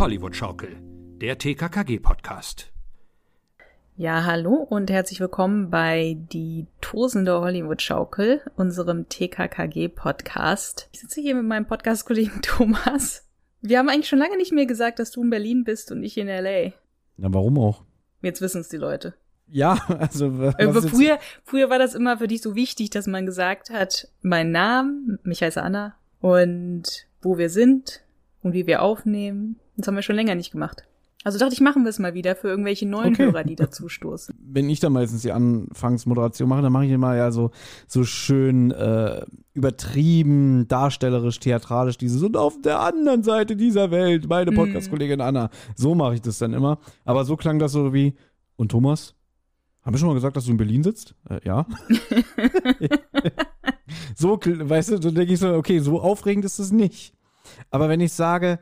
Hollywood-Schaukel, der TKKG-Podcast. Ja, hallo und herzlich willkommen bei die Tosende Hollywood-Schaukel, unserem TKKG-Podcast. Ich sitze hier mit meinem Podcast-Kollegen Thomas. Wir haben eigentlich schon lange nicht mehr gesagt, dass du in Berlin bist und ich in L.A. Na, warum auch? Jetzt wissen es die Leute. Ja, also äh, früher, früher war das immer für dich so wichtig, dass man gesagt hat, mein Name, mich heiße Anna und wo wir sind und wie wir aufnehmen. Das haben wir schon länger nicht gemacht. Also dachte ich, machen wir es mal wieder für irgendwelche neuen okay. Hörer, die dazu stoßen. Wenn ich dann meistens die Anfangsmoderation mache, dann mache ich immer ja so, so schön äh, übertrieben, darstellerisch, theatralisch, dieses und auf der anderen Seite dieser Welt, meine mhm. Podcast-Kollegin Anna. So mache ich das dann immer. Aber so klang das so wie, und Thomas? Haben wir schon mal gesagt, dass du in Berlin sitzt? Äh, ja. so, weißt du, so denke ich so, okay, so aufregend ist es nicht. Aber wenn ich sage,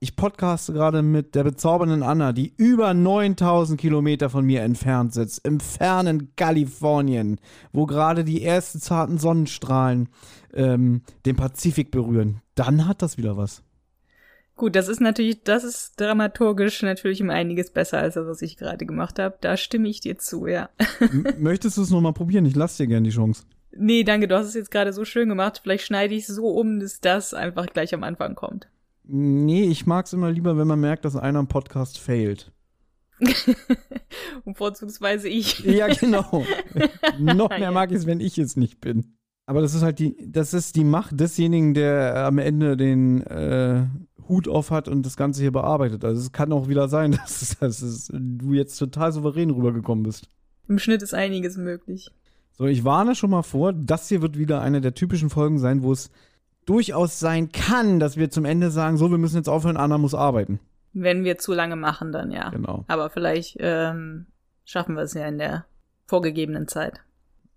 ich podcaste gerade mit der bezaubernden Anna, die über 9000 Kilometer von mir entfernt sitzt, im fernen Kalifornien, wo gerade die ersten zarten Sonnenstrahlen ähm, den Pazifik berühren, dann hat das wieder was. Gut, das ist natürlich, das ist dramaturgisch natürlich um einiges besser als das, was ich gerade gemacht habe. Da stimme ich dir zu, ja. Möchtest du es nochmal probieren? Ich lasse dir gerne die Chance. Nee, danke, du hast es jetzt gerade so schön gemacht. Vielleicht schneide ich es so um, dass das einfach gleich am Anfang kommt. Nee, ich mag es immer lieber, wenn man merkt, dass einer im Podcast failt. Und vorzugsweise ich. ja, genau. Noch mehr mag ich es, wenn ich es nicht bin. Aber das ist halt die, das ist die Macht desjenigen, der am Ende den äh, Hut auf hat und das Ganze hier bearbeitet. Also es kann auch wieder sein, dass, dass du jetzt total souverän rübergekommen bist. Im Schnitt ist einiges möglich. So, ich warne schon mal vor, das hier wird wieder eine der typischen Folgen sein, wo es durchaus sein kann, dass wir zum Ende sagen, so, wir müssen jetzt aufhören, Anna muss arbeiten. Wenn wir zu lange machen, dann ja. Genau. Aber vielleicht ähm, schaffen wir es ja in der vorgegebenen Zeit.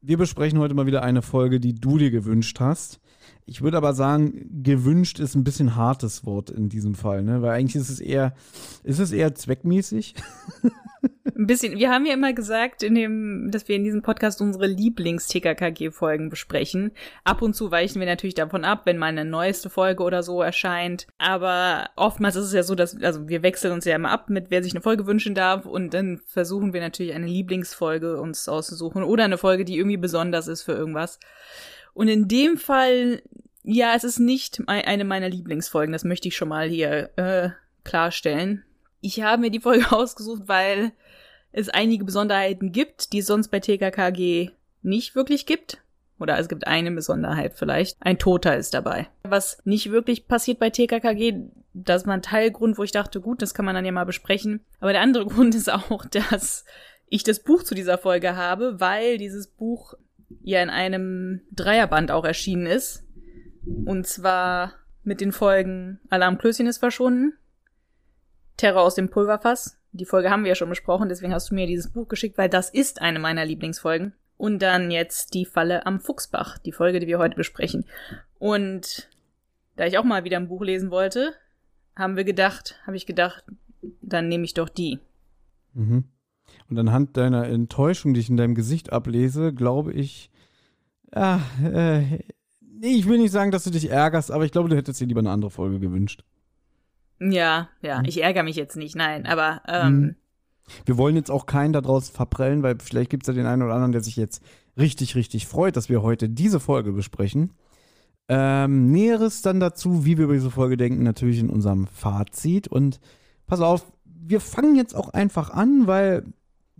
Wir besprechen heute mal wieder eine Folge, die du dir gewünscht hast. Ich würde aber sagen, gewünscht ist ein bisschen hartes Wort in diesem Fall, ne? Weil eigentlich ist es eher, ist es eher zweckmäßig. Ein bisschen. Wir haben ja immer gesagt, in dem, dass wir in diesem Podcast unsere Lieblings-TKKG-Folgen besprechen. Ab und zu weichen wir natürlich davon ab, wenn mal eine neueste Folge oder so erscheint. Aber oftmals ist es ja so, dass, also wir wechseln uns ja immer ab mit, wer sich eine Folge wünschen darf. Und dann versuchen wir natürlich eine Lieblingsfolge uns auszusuchen oder eine Folge, die irgendwie besonders ist für irgendwas. Und in dem Fall, ja, es ist nicht eine meiner Lieblingsfolgen. Das möchte ich schon mal hier äh, klarstellen. Ich habe mir die Folge ausgesucht, weil es einige Besonderheiten gibt, die es sonst bei TKKG nicht wirklich gibt. Oder es gibt eine Besonderheit vielleicht. Ein Toter ist dabei. Was nicht wirklich passiert bei TKKG, das war ein Teilgrund, wo ich dachte, gut, das kann man dann ja mal besprechen. Aber der andere Grund ist auch, dass ich das Buch zu dieser Folge habe, weil dieses Buch ja in einem Dreierband auch erschienen ist. Und zwar mit den Folgen Alarmklößchen ist verschwunden, Terror aus dem Pulverfass. Die Folge haben wir ja schon besprochen, deswegen hast du mir dieses Buch geschickt, weil das ist eine meiner Lieblingsfolgen. Und dann jetzt die Falle am Fuchsbach, die Folge, die wir heute besprechen. Und da ich auch mal wieder ein Buch lesen wollte, haben wir gedacht, habe ich gedacht, dann nehme ich doch die. Mhm. Und anhand deiner Enttäuschung, die ich in deinem Gesicht ablese, glaube ich, ja, äh, ich will nicht sagen, dass du dich ärgerst, aber ich glaube, du hättest dir lieber eine andere Folge gewünscht. Ja, ja, hm. ich ärgere mich jetzt nicht, nein, aber ähm, hm. wir wollen jetzt auch keinen daraus verprellen, weil vielleicht gibt es ja den einen oder anderen, der sich jetzt richtig, richtig freut, dass wir heute diese Folge besprechen. Ähm, Näheres dann dazu, wie wir über diese Folge denken, natürlich in unserem Fazit. Und pass auf, wir fangen jetzt auch einfach an, weil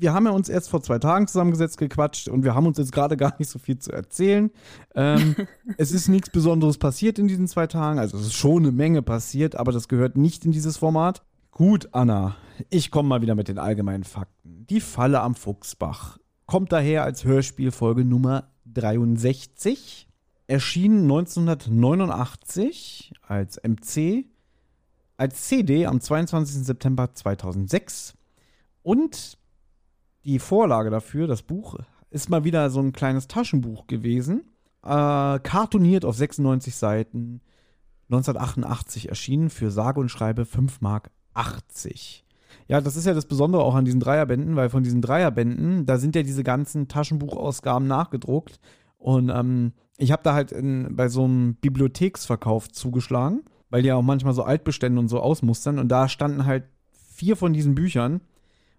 wir haben ja uns erst vor zwei Tagen zusammengesetzt, gequatscht und wir haben uns jetzt gerade gar nicht so viel zu erzählen. Ähm, es ist nichts Besonderes passiert in diesen zwei Tagen. Also es ist schon eine Menge passiert, aber das gehört nicht in dieses Format. Gut, Anna, ich komme mal wieder mit den allgemeinen Fakten. Die Falle am Fuchsbach kommt daher als Hörspielfolge Nummer 63, erschien 1989 als MC, als CD am 22. September 2006 und die Vorlage dafür, das Buch, ist mal wieder so ein kleines Taschenbuch gewesen. Äh, kartoniert auf 96 Seiten. 1988 erschienen für sage und schreibe 5 Mark 80. Ja, das ist ja das Besondere auch an diesen Dreierbänden, weil von diesen Dreierbänden, da sind ja diese ganzen Taschenbuchausgaben nachgedruckt. Und ähm, ich habe da halt in, bei so einem Bibliotheksverkauf zugeschlagen weil die ja auch manchmal so Altbestände und so ausmustern. Und da standen halt vier von diesen Büchern.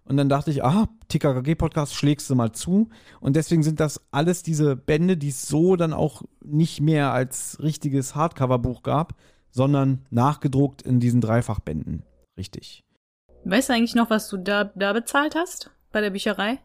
Und dann dachte ich, aha, TKKG-Podcast schlägst du mal zu. Und deswegen sind das alles diese Bände, die es so dann auch nicht mehr als richtiges Hardcover-Buch gab, sondern nachgedruckt in diesen Dreifachbänden. Richtig. Weißt du eigentlich noch, was du da, da bezahlt hast bei der Bücherei?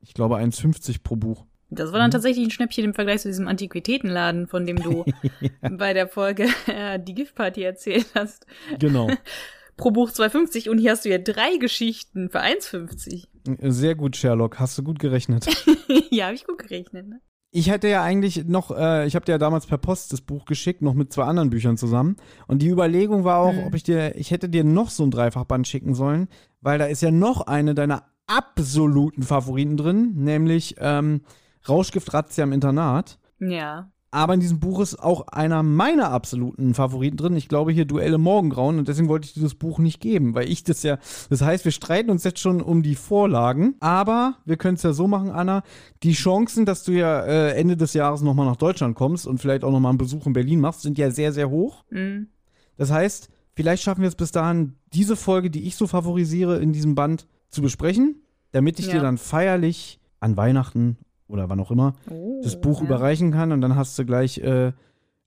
Ich glaube 1,50 pro Buch. Das war dann tatsächlich ein Schnäppchen im Vergleich zu diesem Antiquitätenladen, von dem du bei der Folge äh, die Giftparty erzählt hast. Genau. Pro Buch 2,50 und hier hast du ja drei Geschichten für 1,50. Sehr gut, Sherlock. Hast du gut gerechnet. ja, habe ich gut gerechnet. Ne? Ich hätte ja eigentlich noch, äh, ich habe dir ja damals per Post das Buch geschickt, noch mit zwei anderen Büchern zusammen. Und die Überlegung war auch, Mhm. ob ich dir, ich hätte dir noch so ein Dreifachband schicken sollen, weil da ist ja noch eine deiner absoluten Favoriten drin, nämlich ähm, Rauschgift Razzia im Internat. Ja. Aber in diesem Buch ist auch einer meiner absoluten Favoriten drin. Ich glaube hier Duelle Morgengrauen und deswegen wollte ich dir das Buch nicht geben, weil ich das ja. Das heißt, wir streiten uns jetzt schon um die Vorlagen, aber wir können es ja so machen, Anna. Die Chancen, dass du ja äh, Ende des Jahres nochmal nach Deutschland kommst und vielleicht auch nochmal einen Besuch in Berlin machst, sind ja sehr, sehr hoch. Mhm. Das heißt, vielleicht schaffen wir es bis dahin, diese Folge, die ich so favorisiere, in diesem Band zu besprechen, damit ich Ja. dir dann feierlich an Weihnachten oder wann auch immer Oh, das Buch ja. überreichen kann und dann hast du gleich äh,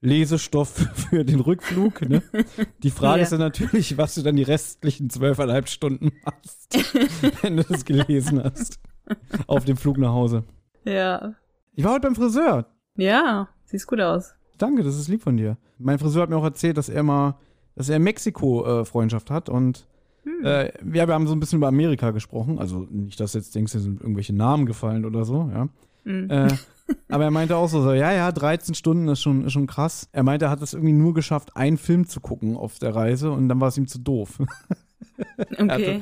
Lesestoff für den Rückflug. Ne? Die Frage Ja. ist dann natürlich, was du dann die restlichen zwölfeinhalb Stunden machst, wenn du das gelesen hast. Auf dem Flug nach Hause. Ja. Ich war heute beim Friseur. Ja, siehst gut aus. Danke, das ist lieb von dir. Mein Friseur hat mir auch erzählt, dass er mal, dass er in Mexiko äh, hat und Hm. äh, ja, wir haben so ein bisschen über Amerika gesprochen. Also nicht, dass du jetzt denkst, dir sind irgendwelche Namen gefallen oder so, ja. Mhm. Äh, aber er meinte auch so, so, ja, ja, 13 Stunden ist schon, ist schon krass. Er meinte, er hat es irgendwie nur geschafft, einen Film zu gucken auf der Reise und dann war es ihm zu doof. Okay.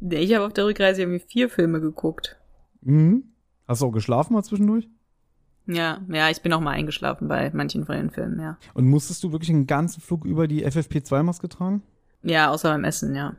Nee, ich habe auf der Rückreise irgendwie vier Filme geguckt. mhm. Hast du auch geschlafen mal zwischendurch? Ja, ja, ich bin auch mal eingeschlafen bei manchen von den Filmen, ja. Und musstest du wirklich den ganzen Flug über die FFP2-Maske tragen? Ja, außer beim Essen, ja.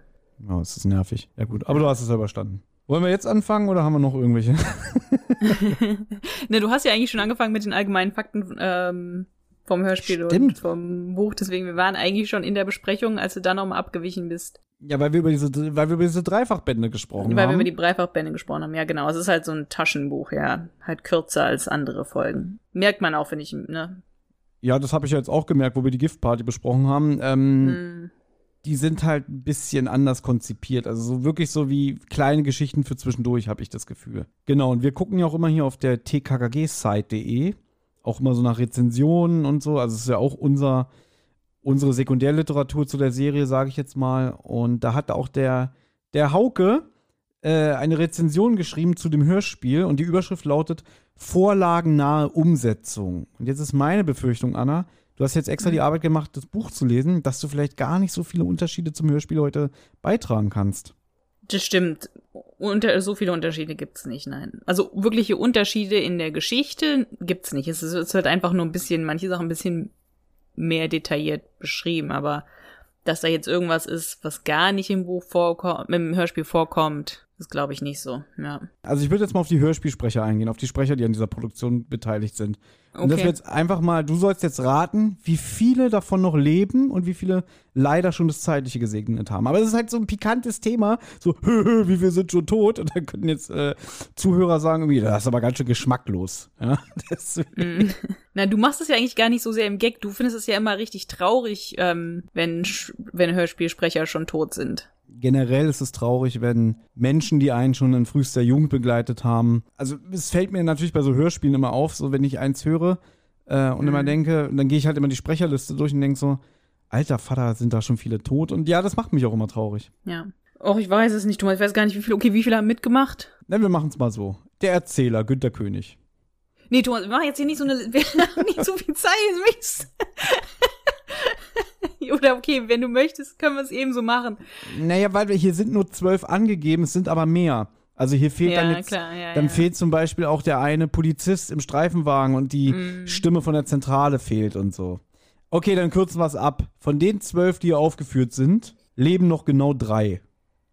Ja, das ist nervig. Ja gut, aber du hast es ja überstanden. Wollen wir jetzt anfangen oder haben wir noch irgendwelche? ne, du hast ja eigentlich schon angefangen mit den allgemeinen Fakten ähm, vom Hörspiel und Stimmt. vom Buch, deswegen wir waren eigentlich schon in der Besprechung, als du dann nochmal abgewichen bist. Ja, weil wir über diese, weil wir über diese Dreifachbände gesprochen Weil wir haben. über die Dreifachbände gesprochen haben. Ja, genau. Es ist halt so ein Taschenbuch, ja. Halt kürzer als andere Folgen. Merkt man auch, finde ich, ne? ja, das habe ich ja jetzt auch gemerkt, wo wir die Giftparty besprochen haben. Ähm, Hm. Die sind halt ein bisschen anders konzipiert. Also so wirklich so wie kleine Geschichten für zwischendurch, habe ich das Gefühl. Genau, und wir gucken ja auch immer hier auf der tkkg-site.de, auch immer so nach Rezensionen und so. Also es ist ja auch unser, unsere Sekundärliteratur zu der Serie, sage ich jetzt mal. Und da hat auch der, der Hauke äh, eine Rezension geschrieben zu dem Hörspiel und die Überschrift lautet Vorlagennahe Umsetzung. Und jetzt ist meine Befürchtung, Anna, du hast jetzt extra die Arbeit gemacht, das Buch zu lesen, dass du vielleicht gar nicht so viele Unterschiede zum Hörspiel heute beitragen kannst. Das stimmt. Unter, so viele Unterschiede gibt's nicht, nein. Also wirkliche Unterschiede in der Geschichte gibt's nicht. Es ist, es wird einfach nur ein bisschen, manche Sachen ein bisschen mehr detailliert beschrieben, aber dass da jetzt irgendwas ist, was gar nicht im Buch vorkommt, im Hörspiel vorkommt, das glaube ich nicht so, ja. Also ich würde jetzt mal auf die Hörspielsprecher eingehen, auf die Sprecher, die an dieser Produktion beteiligt sind. Und das Okay. wird jetzt einfach mal, du sollst jetzt raten, wie viele davon noch leben und wie viele leider schon das Zeitliche gesegnet haben. Aber es ist halt so ein pikantes Thema, so, hö, hö, wie wir sind schon tot. Und dann könnten jetzt äh, Zuhörer sagen, irgendwie, das ist aber ganz schön geschmacklos. Ja? Mm. Na, du machst es ja eigentlich gar nicht so sehr im Gag. Du findest es ja immer richtig traurig, ähm, wenn, wenn Hörspielsprecher schon tot sind. Generell ist es traurig, wenn Menschen, die einen schon in frühester Jugend begleitet haben. Also es fällt mir natürlich bei so Hörspielen immer auf, so wenn ich eins höre äh, und immer Mhm. denke, dann gehe ich halt immer die Sprecherliste durch und denke so, alter Vater, sind da schon viele tot? Und ja, das macht mich auch immer traurig. Ja. Och, ich weiß es nicht, Thomas. Ich weiß gar nicht, wie viele. Okay, wie viele haben mitgemacht? Na, wir machen es mal so. Der Erzähler, Günter König. Nee, Thomas, wir machen jetzt hier nicht so eine. Wir haben nicht so viel Zeit. Mist. Oder okay, wenn du möchtest, können wir es eben so machen. Naja, weil wir hier sind nur zwölf angegeben, es sind aber mehr. Also hier fehlt ja, dann jetzt, klar, ja. dann ja. fehlt zum Beispiel auch der eine Polizist im Streifenwagen und die Mm. Stimme von der Zentrale fehlt und so. Okay, dann kürzen wir es ab. Von den zwölf, die hier aufgeführt sind, leben noch genau drei.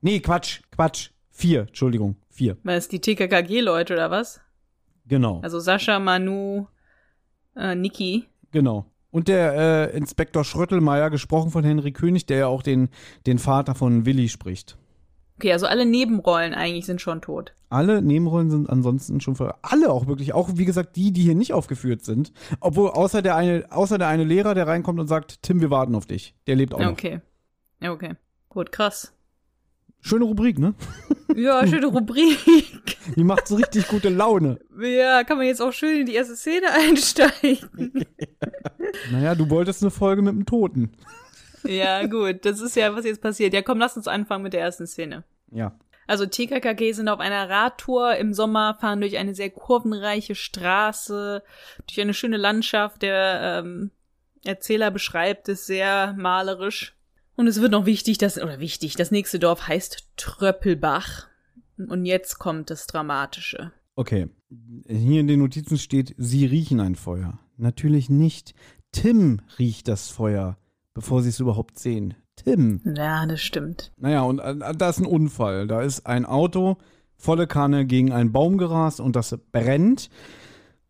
Nee, Quatsch, Quatsch. Vier, Entschuldigung, vier. Was, die TKKG-Leute oder was? Genau, Also Sascha, Manu, äh, Niki. genau. Und der äh, Inspektor Schröttelmeier, gesprochen von Henry König, der ja auch den, den Vater von Willi spricht. Okay, also alle Nebenrollen eigentlich sind schon tot. Alle Nebenrollen sind ansonsten schon ver alle auch wirklich, auch wie gesagt die, die hier nicht aufgeführt sind. Obwohl außer der eine, außer der eine Lehrer, der reinkommt und sagt, Tim, wir warten auf dich. Der lebt auch noch. Okay. Ja, okay. Gut, krass. Schöne Rubrik, ne? Ja, schöne Rubrik. Die macht so richtig gute Laune. Ja, kann man jetzt auch schön in die erste Szene einsteigen. Naja, du wolltest eine Folge mit dem Toten. Ja, gut, das ist ja, was jetzt passiert. Ja, komm, lass uns anfangen mit der ersten Szene. Ja. Also TKKG sind auf einer Radtour im Sommer, fahren durch eine sehr kurvenreiche Straße, durch eine schöne Landschaft. Der ähm, Erzähler beschreibt es sehr malerisch. Und es wird noch wichtig, dass, oder wichtig, das nächste Dorf heißt Tröppelbach. Und jetzt kommt das Dramatische. Okay. Hier in den Notizen steht, sie riechen ein Feuer. Natürlich nicht. Tim riecht das Feuer, bevor sie es überhaupt sehen. Tim. Ja, das stimmt. Naja, und äh, da ist ein Unfall. Da ist ein Auto volle Kanne gegen einen Baum gerast und das brennt.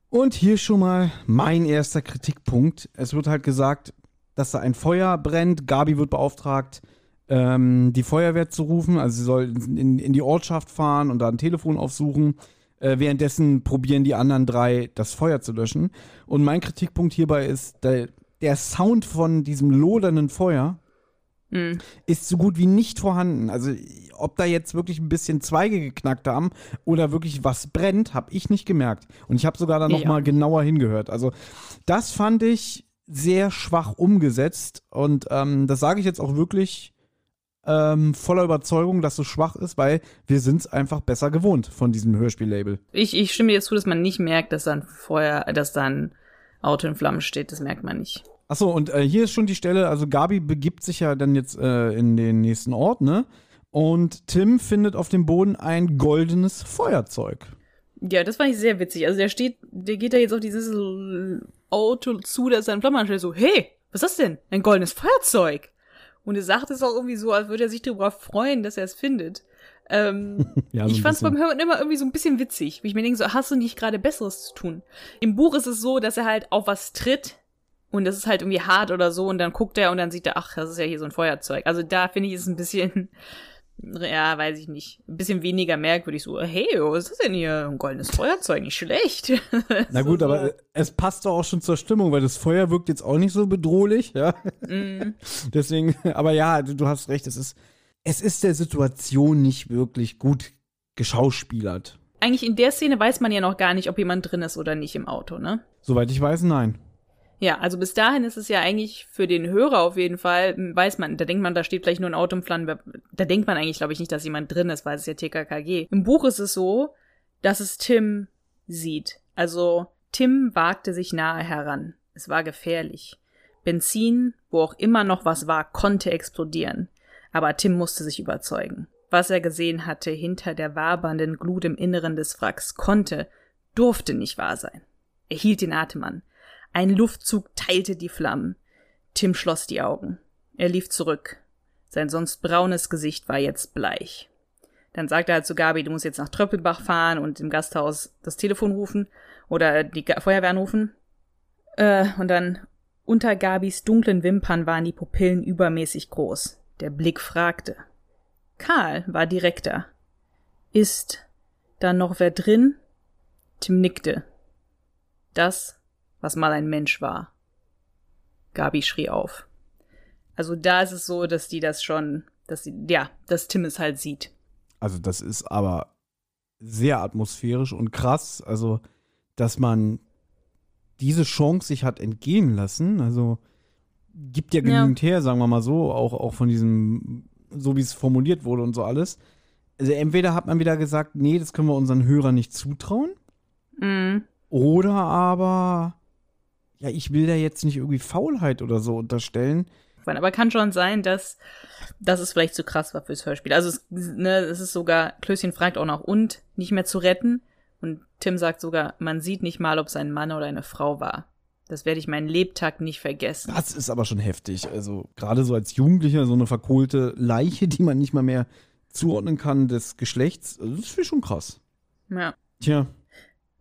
Und hier schon mal mein erster Kritikpunkt. Es wird halt gesagt, dass da ein Feuer brennt. Gabi wird beauftragt, ähm, die Feuerwehr zu rufen. Also sie soll in, in die Ortschaft fahren und da ein Telefon aufsuchen. Äh, währenddessen probieren die anderen drei, das Feuer zu löschen. Und mein Kritikpunkt hierbei ist, der, der Sound von diesem lodernden Feuer Hm. ist so gut wie nicht vorhanden. Also ob da jetzt wirklich ein bisschen Zweige geknackt haben oder wirklich was brennt, habe ich nicht gemerkt. Und ich habe sogar da noch Ja. mal genauer hingehört. Also das fand ich sehr schwach umgesetzt und ähm, das sage ich jetzt auch wirklich ähm, voller Überzeugung, dass so schwach ist, weil wir sind es einfach besser gewohnt von diesem Hörspiellabel. Ich, ich stimme dir zu, dass man nicht merkt, dass dann Feuer, dass da ein Auto in Flammen steht. Das merkt man nicht. Achso, und äh, hier ist schon die Stelle, also Gabi begibt sich ja dann jetzt äh, in den nächsten Ort, ne? Und Tim findet auf dem Boden ein goldenes Feuerzeug. Ja, das fand ich sehr witzig. Also der steht, der geht da jetzt auf dieses Auto zu, das dann Flammen anstellt, so, hey, was ist das denn? Ein goldenes Feuerzeug. Und er sagt es auch irgendwie so, als würde er sich darüber freuen, dass er es findet. Ähm, Ja, so ich fand es beim Hören immer irgendwie so ein bisschen witzig. Wie ich mir denke, so, hast du nicht gerade Besseres zu tun? Im Buch ist es so, dass er halt auf was tritt und das ist halt irgendwie hart oder so und dann guckt er und dann sieht er, ach, das ist ja hier so ein Feuerzeug. Also da finde ich es ein bisschen, ja, weiß ich nicht, ein bisschen weniger merkwürdig. So, hey, was ist das denn hier? Ein goldenes Feuerzeug, nicht schlecht. Na gut, So, aber äh, es passt doch auch schon zur Stimmung, weil das Feuer wirkt jetzt auch nicht so bedrohlich, ja. Mm, Deswegen, aber ja, du, du hast recht, es ist, es ist der Situation nicht wirklich gut geschauspielert. Eigentlich in der Szene weiß man ja noch gar nicht, ob jemand drin ist oder nicht im Auto, ne? Soweit ich weiß, nein. Ja, also bis dahin ist es ja eigentlich für den Hörer auf jeden Fall, weiß man, da denkt man, da steht vielleicht nur ein Auto im Flammen. Da denkt man eigentlich, glaube ich, nicht, dass jemand drin ist, weil es ist ja TKKG. Im Buch ist es so, dass es Tim sieht. Also Tim wagte sich nahe heran. Es war gefährlich. Benzin, wo auch immer noch was war, konnte explodieren. Aber Tim musste sich überzeugen. Was er gesehen hatte hinter der wabernden Glut im Inneren des Wracks konnte, durfte nicht wahr sein. Er hielt den Atem an. Ein Luftzug teilte die Flammen. Tim schloss die Augen. Er lief zurück. Sein sonst braunes Gesicht war jetzt bleich. Dann sagte er halt zu Gabi, du musst jetzt nach Tröppelbach fahren und im Gasthaus das Telefon rufen oder die Ga- Feuerwehr anrufen. Äh, und dann unter Gabis dunklen Wimpern waren die Pupillen übermäßig groß. Der Blick fragte. Karl war direkter. Ist da noch wer drin? Tim nickte. Das, was mal ein Mensch war. Gabi schrie auf. Also da ist es so, dass die das schon, dass sie, ja, dass Tim es halt sieht. Also das ist aber sehr atmosphärisch und krass, also dass man diese Chance sich hat entgehen lassen, also gibt ja Ja. genügend her, sagen wir mal so, auch, auch von diesem, so wie es formuliert wurde und so alles. Also entweder hat man wieder gesagt, nee, das können wir unseren Hörern nicht zutrauen, Mhm. oder aber, ja, ich will da jetzt nicht irgendwie Faulheit oder so unterstellen. Aber kann schon sein, dass, dass es vielleicht zu krass war fürs Hörspiel. Also es, ne, es ist sogar, Klößchen fragt auch noch, und nicht mehr zu retten. Und Tim sagt sogar, man sieht nicht mal, ob es ein Mann oder eine Frau war. Das werde ich meinen Lebtag nicht vergessen. Das ist aber schon heftig. Also gerade so als Jugendlicher so eine verkohlte Leiche, die man nicht mal mehr zuordnen kann des Geschlechts, das ist schon krass. Ja. Tja,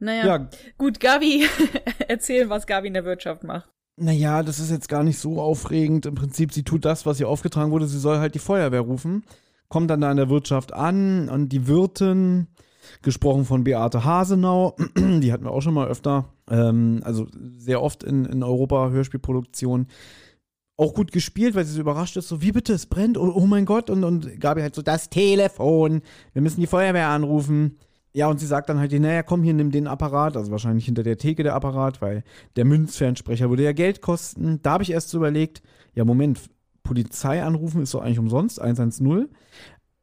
Naja. ja, Gut, Gabi, erzähl, was Gabi in der Wirtschaft macht. Naja, das ist jetzt gar nicht so aufregend. Im Prinzip, sie tut das, was ihr aufgetragen wurde. Sie soll halt die Feuerwehr rufen. Kommt dann da in der Wirtschaft an und die Wirtin, gesprochen von Beate Hasenau, die hatten wir auch schon mal öfter, ähm, also sehr oft in, in Europa Hörspielproduktion. Auch gut gespielt, weil sie so überrascht ist, so, wie bitte, es brennt, oh, oh mein Gott. Und, und Gabi halt so, das Telefon, wir müssen die Feuerwehr anrufen. Ja, und sie sagt dann halt, naja, komm hier, nimm den Apparat, also wahrscheinlich hinter der Theke der Apparat, weil der Münzfernsprecher würde ja Geld kosten. Da habe ich erst so überlegt, ja, Moment, Polizei anrufen ist doch eigentlich umsonst, 110.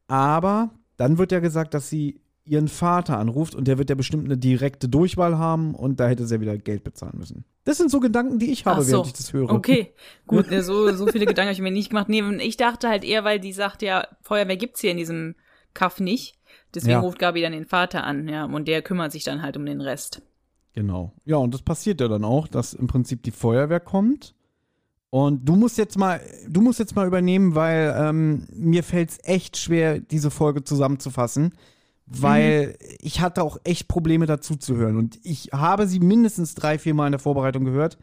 Aber dann wird ja gesagt, dass sie ihren Vater anruft und der wird ja bestimmt eine direkte Durchwahl haben und da hätte sie ja wieder Geld bezahlen müssen. Das sind so Gedanken, die ich habe, so. während ich das höre. Okay, gut, so, so viele Gedanken habe ich mir nicht gemacht. Nee, ich dachte halt eher, weil die sagt ja, Feuerwehr gibt's hier in diesem Kaff nicht. Deswegen ja. ruft Gabi dann den Vater an, ja, und der kümmert sich dann halt um den Rest. Genau. Ja, und das passiert ja dann auch, dass im Prinzip die Feuerwehr kommt. Und du musst jetzt mal, du musst jetzt mal übernehmen, weil ähm, mir fällt es echt schwer, diese Folge zusammenzufassen, weil mhm. ich hatte auch echt Probleme dazu zu hören. Und ich habe sie mindestens drei, vier Mal in der Vorbereitung gehört,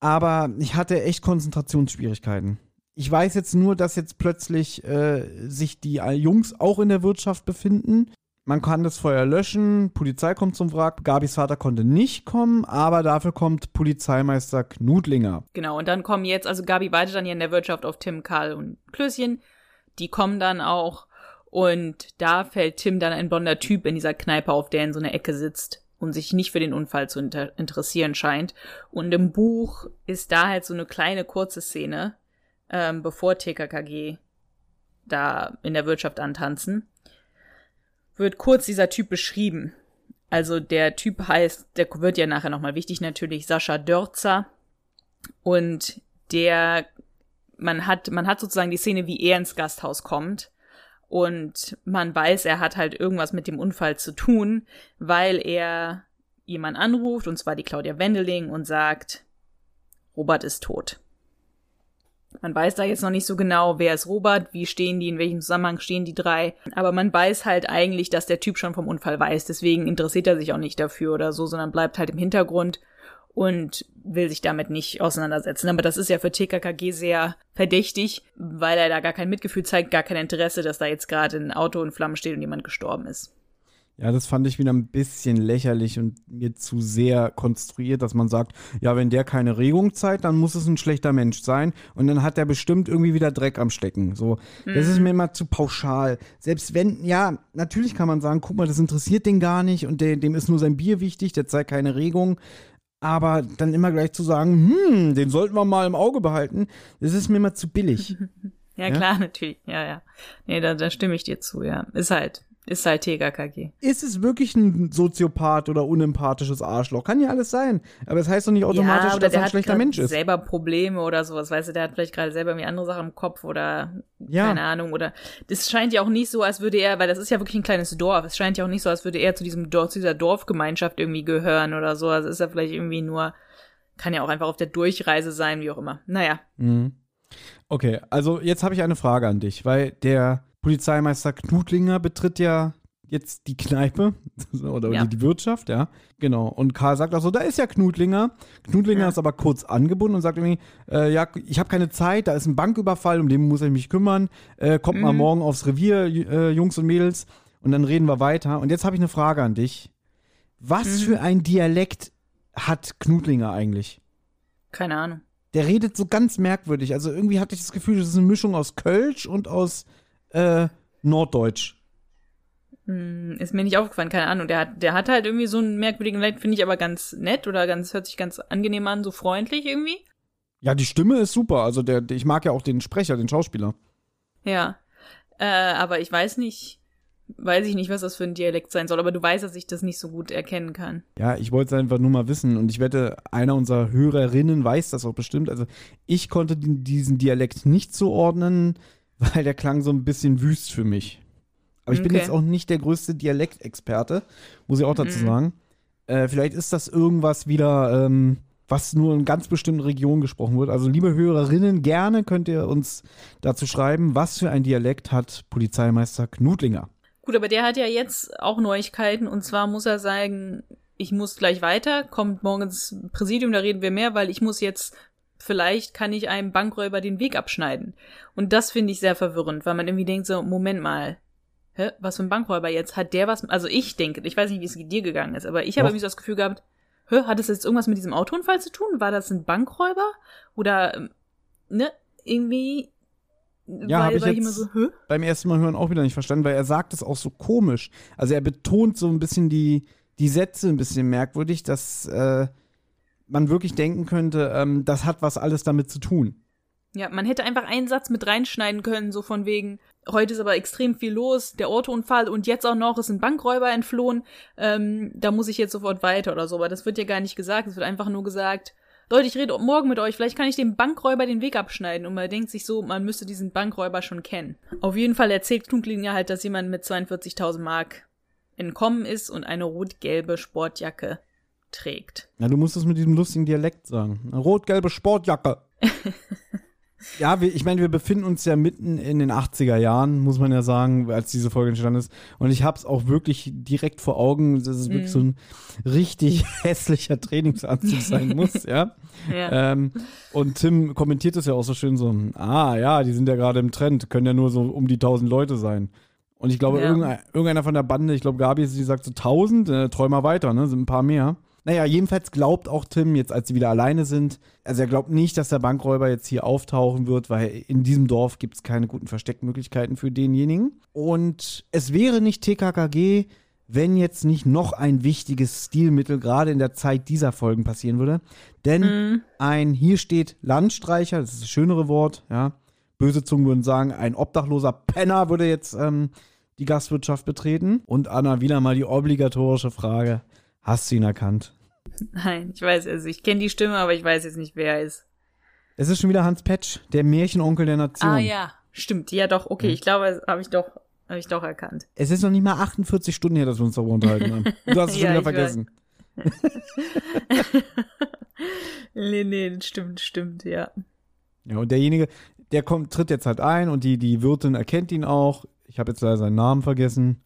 aber ich hatte echt Konzentrationsschwierigkeiten. Ich weiß jetzt nur, dass jetzt plötzlich äh, sich die Jungs auch in der Wirtschaft befinden. Man kann das Feuer löschen, Polizei kommt zum Wrack. Gabis Vater konnte nicht kommen, aber dafür kommt Polizeimeister Knudlinger. Genau, und dann kommen jetzt, also Gabi wartet dann hier in der Wirtschaft auf Tim, Karl und Klößchen. Die kommen dann auch und da fällt Tim dann ein blonder Typ in dieser Kneipe auf, der in so einer Ecke sitzt und sich nicht für den Unfall zu inter interessieren scheint. Und im Buch ist da halt so eine kleine kurze Szene, ähm, bevor TKKG da in der Wirtschaft antanzen, wird kurz dieser Typ beschrieben. Also der Typ heißt, der wird ja nachher nochmal wichtig natürlich, Sascha Dörzer. Und der, man hat, man hat sozusagen die Szene, wie er ins Gasthaus kommt. Und man weiß, er hat halt irgendwas mit dem Unfall zu tun, weil er jemand anruft, und zwar die Claudia Wendeling, und sagt, Robert ist tot. Man weiß da jetzt noch nicht so genau, wer ist Robert, wie stehen die, in welchem Zusammenhang stehen die drei. Aber man weiß halt eigentlich, dass der Typ schon vom Unfall weiß. Deswegen interessiert er sich auch nicht dafür oder so, sondern bleibt halt im Hintergrund und will sich damit nicht auseinandersetzen. Aber das ist ja für TKKG sehr verdächtig, weil er da gar kein Mitgefühl zeigt, gar kein Interesse, dass da jetzt gerade ein Auto in Flammen steht und jemand gestorben ist. Ja, das fand ich wieder ein bisschen lächerlich und mir zu sehr konstruiert, dass man sagt, ja, wenn der keine Regung zeigt, dann muss es ein schlechter Mensch sein und dann hat er bestimmt irgendwie wieder Dreck am Stecken. So, mhm. das ist mhm. mir immer zu pauschal. Selbst wenn, ja, natürlich kann man sagen, guck mal, das interessiert den gar nicht und der, dem ist nur sein Bier wichtig, der zeigt keine Regung. Aber dann immer gleich zu sagen, hm, den sollten wir mal im Auge behalten, das ist mir immer zu billig. ja, ja, klar, natürlich. Ja, ja. Nee, da, da stimme ich dir zu, ja. Ist halt. Ist halt TKKG. Ist es wirklich ein Soziopath oder unempathisches Arschloch? Kann ja alles sein. Aber das heißt doch nicht automatisch, ja, dass er ein schlechter Mensch ist. selber Probleme oder sowas. Weißt du, der hat vielleicht gerade selber irgendwie andere Sachen im Kopf oder ja. keine Ahnung. Oder das scheint ja auch nicht so, als würde er, weil das ist ja wirklich ein kleines Dorf. Es scheint ja auch nicht so, als würde er zu diesem Dorf, zu dieser Dorfgemeinschaft irgendwie gehören oder so. Also ist er vielleicht irgendwie nur, kann ja auch einfach auf der Durchreise sein, wie auch immer. Naja. Mhm. Okay, also jetzt habe ich eine Frage an dich, weil der Polizeimeister Knudlinger betritt ja jetzt die Kneipe oder ja. die Wirtschaft, ja. Genau. Und Karl sagt auch so, da ist ja Knudlinger. Knudlinger ja. ist aber kurz angebunden und sagt irgendwie, äh, ja, ich habe keine Zeit, da ist ein Banküberfall, um den muss ich mich kümmern. Äh, kommt mhm. mal morgen aufs Revier, äh, Jungs und Mädels. Und dann reden wir weiter. Und jetzt habe ich eine Frage an dich. Was mhm. für ein Dialekt hat Knudlinger eigentlich? Keine Ahnung. Der redet so ganz merkwürdig. Also irgendwie hatte ich das Gefühl, das ist eine Mischung aus Kölsch und aus äh, Norddeutsch. Hm, ist mir nicht aufgefallen, keine Ahnung. Der hat, der hat halt irgendwie so einen merkwürdigen Leid, finde ich aber ganz nett oder ganz, hört sich ganz angenehm an, so freundlich irgendwie. Ja, die Stimme ist super. Also der, ich mag ja auch den Sprecher, den Schauspieler. Ja. Äh, aber ich weiß nicht, weiß ich nicht, was das für ein Dialekt sein soll, aber du weißt, dass ich das nicht so gut erkennen kann. Ja, ich wollte es einfach nur mal wissen und ich wette, einer unserer Hörerinnen weiß das auch bestimmt. Also ich konnte diesen Dialekt nicht zuordnen weil der klang so ein bisschen wüst für mich. Aber ich okay. bin jetzt auch nicht der größte Dialektexperte, muss ich auch dazu mhm. sagen. Äh, vielleicht ist das irgendwas wieder, ähm, was nur in ganz bestimmten Regionen gesprochen wird. Also, liebe Hörerinnen, gerne könnt ihr uns dazu schreiben, was für ein Dialekt hat Polizeimeister Knudlinger. Gut, aber der hat ja jetzt auch Neuigkeiten und zwar muss er sagen, ich muss gleich weiter, kommt morgens Präsidium, da reden wir mehr, weil ich muss jetzt, vielleicht kann ich einem Bankräuber den Weg abschneiden. Und das finde ich sehr verwirrend, weil man irgendwie denkt so, Moment mal, hä, was für ein Bankräuber jetzt? Hat der was, also ich denke, ich weiß nicht, wie es dir gegangen ist, aber ich habe irgendwie so das Gefühl gehabt, hä, hat es jetzt irgendwas mit diesem Autounfall zu tun? War das ein Bankräuber? Oder, ähm, ne, irgendwie, ja, habe ich jetzt so, beim ersten Mal hören auch wieder nicht verstanden, weil er sagt es auch so komisch. Also er betont so ein bisschen die, die Sätze ein bisschen merkwürdig, dass äh, man wirklich denken könnte, ähm, das hat was alles damit zu tun. Ja, man hätte einfach einen Satz mit reinschneiden können, so von wegen, heute ist aber extrem viel los, der Autounfall und jetzt auch noch ist ein Bankräuber entflohen, ähm, da muss ich jetzt sofort weiter oder so, aber das wird ja gar nicht gesagt, es wird einfach nur gesagt, Leute, ich rede morgen mit euch, vielleicht kann ich dem Bankräuber den Weg abschneiden. Und man denkt sich so, man müsste diesen Bankräuber schon kennen. Auf jeden Fall erzählt Knudlin ja halt, dass jemand mit 42.000 Mark entkommen ist und eine rot-gelbe Sportjacke trägt. Ja, du musst es mit diesem lustigen Dialekt sagen. Eine rot-gelbe Sportjacke. Ja, wir, ich meine, wir befinden uns ja mitten in den 80er Jahren, muss man ja sagen, als diese Folge entstanden ist. Und ich habe es auch wirklich direkt vor Augen, dass es mm. wirklich so ein richtig hässlicher Trainingsanzug sein muss, ja. ja. Ähm, und Tim kommentiert es ja auch so schön so, ah ja, die sind ja gerade im Trend, können ja nur so um die 1000 Leute sein. Und ich glaube, ja. irgendeiner von der Bande, ich glaube, Gabi, die sagt so 1000, äh, träum mal weiter, ne, sind ein paar mehr. Naja, jedenfalls glaubt auch Tim, jetzt als sie wieder alleine sind, also er glaubt nicht, dass der Bankräuber jetzt hier auftauchen wird, weil in diesem Dorf gibt es keine guten Versteckmöglichkeiten für denjenigen. Und es wäre nicht TKKG, wenn jetzt nicht noch ein wichtiges Stilmittel gerade in der Zeit dieser Folgen passieren würde. Denn mm. ein, hier steht Landstreicher, das ist das schönere Wort, ja. Böse Zungen würden sagen, ein obdachloser Penner würde jetzt ähm, die Gastwirtschaft betreten. Und Anna, wieder mal die obligatorische Frage. Hast du ihn erkannt? Nein, ich weiß, also ich kenne die Stimme, aber ich weiß jetzt nicht, wer er ist. Es ist schon wieder Hans Petsch, der Märchenonkel der Nation. Ah ja, stimmt. Ja doch, okay, hm. ich glaube, habe ich doch habe ich doch erkannt. Es ist noch nicht mal 48 Stunden her, dass wir uns darüber unterhalten haben. Du hast es ja, schon wieder vergessen. nee, nee, stimmt, stimmt, ja. Ja, und derjenige, der kommt, tritt jetzt halt ein und die, die Wirtin erkennt ihn auch. Ich habe jetzt leider seinen Namen vergessen.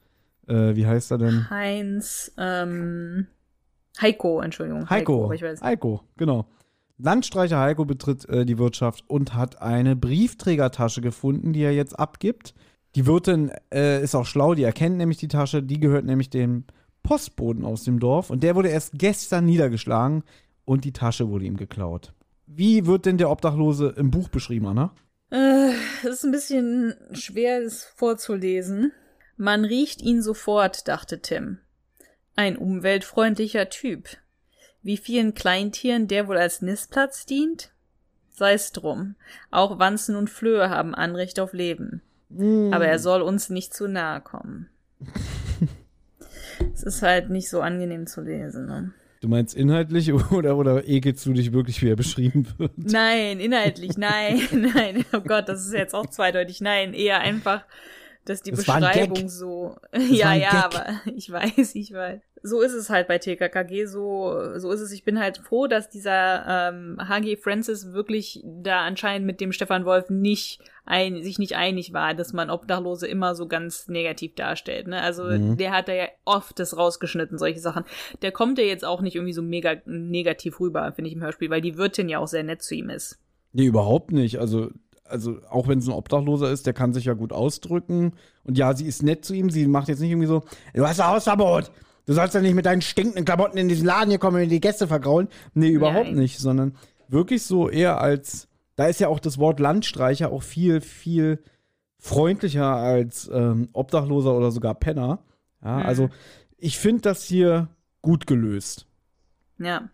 Äh, wie heißt er denn? Heinz, ähm, Heiko, Entschuldigung. Heiko, Heiko, Heiko genau. Landstreicher Heiko betritt äh, die Wirtschaft und hat eine Briefträgertasche gefunden, die er jetzt abgibt. Die Wirtin äh, ist auch schlau, die erkennt nämlich die Tasche, die gehört nämlich dem Postboden aus dem Dorf und der wurde erst gestern niedergeschlagen und die Tasche wurde ihm geklaut. Wie wird denn der Obdachlose im Buch beschrieben, Anna? Äh, das ist ein bisschen schwer, das vorzulesen. Man riecht ihn sofort, dachte Tim. Ein umweltfreundlicher Typ. Wie vielen Kleintieren der wohl als Nistplatz dient? Sei's drum. Auch Wanzen und Flöhe haben Anrecht auf Leben. Mm. Aber er soll uns nicht zu nahe kommen. es ist halt nicht so angenehm zu lesen, ne? Du meinst inhaltlich oder, oder ekelst du dich wirklich, wie er beschrieben wird? Nein, inhaltlich, nein, nein. Oh Gott, das ist jetzt auch zweideutig. Nein, eher einfach, dass die das Beschreibung so. ja, ja, aber ich weiß, ich weiß so ist es halt bei TKKG, so, so ist es. Ich bin halt froh, dass dieser ähm, HG Francis wirklich da anscheinend mit dem Stefan Wolf nicht ein, sich nicht einig war, dass man Obdachlose immer so ganz negativ darstellt. Ne? Also mhm. der hat da ja oft das rausgeschnitten, solche Sachen. Der kommt ja jetzt auch nicht irgendwie so mega negativ rüber, finde ich im Hörspiel, weil die Wirtin ja auch sehr nett zu ihm ist. Nee, überhaupt nicht. Also also auch wenn es ein Obdachloser ist, der kann sich ja gut ausdrücken. Und ja, sie ist nett zu ihm. Sie macht jetzt nicht irgendwie so, du hast ein Hausverbot. Du sollst ja nicht mit deinen stinkenden Klamotten in diesen Laden hier kommen und die Gäste vergraulen. Nee, überhaupt Nein. nicht, sondern wirklich so eher als, da ist ja auch das Wort Landstreicher auch viel, viel freundlicher als ähm, Obdachloser oder sogar Penner. Ja, mhm. also ich finde das hier gut gelöst. Ja.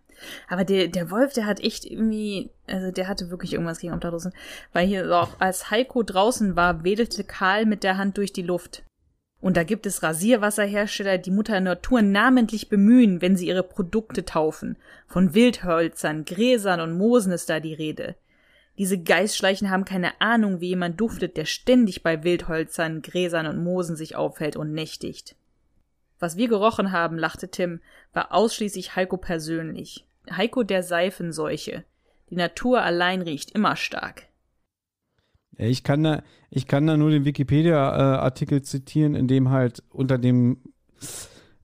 Aber der, der Wolf, der hat echt irgendwie, also der hatte wirklich irgendwas gegen Obdachlosen. Weil hier auch als Heiko draußen war, wedelte Karl mit der Hand durch die Luft. Und da gibt es Rasierwasserhersteller, die Mutter Natur namentlich bemühen, wenn sie ihre Produkte taufen. Von Wildhölzern, Gräsern und Moosen ist da die Rede. Diese Geistschleichen haben keine Ahnung, wie jemand duftet, der ständig bei Wildhölzern, Gräsern und Moosen sich aufhält und nächtigt. Was wir gerochen haben, lachte Tim, war ausschließlich Heiko persönlich. Heiko der Seifenseuche. Die Natur allein riecht immer stark. Ich kann da, ich kann da nur den Wikipedia-Artikel zitieren, in dem halt unter dem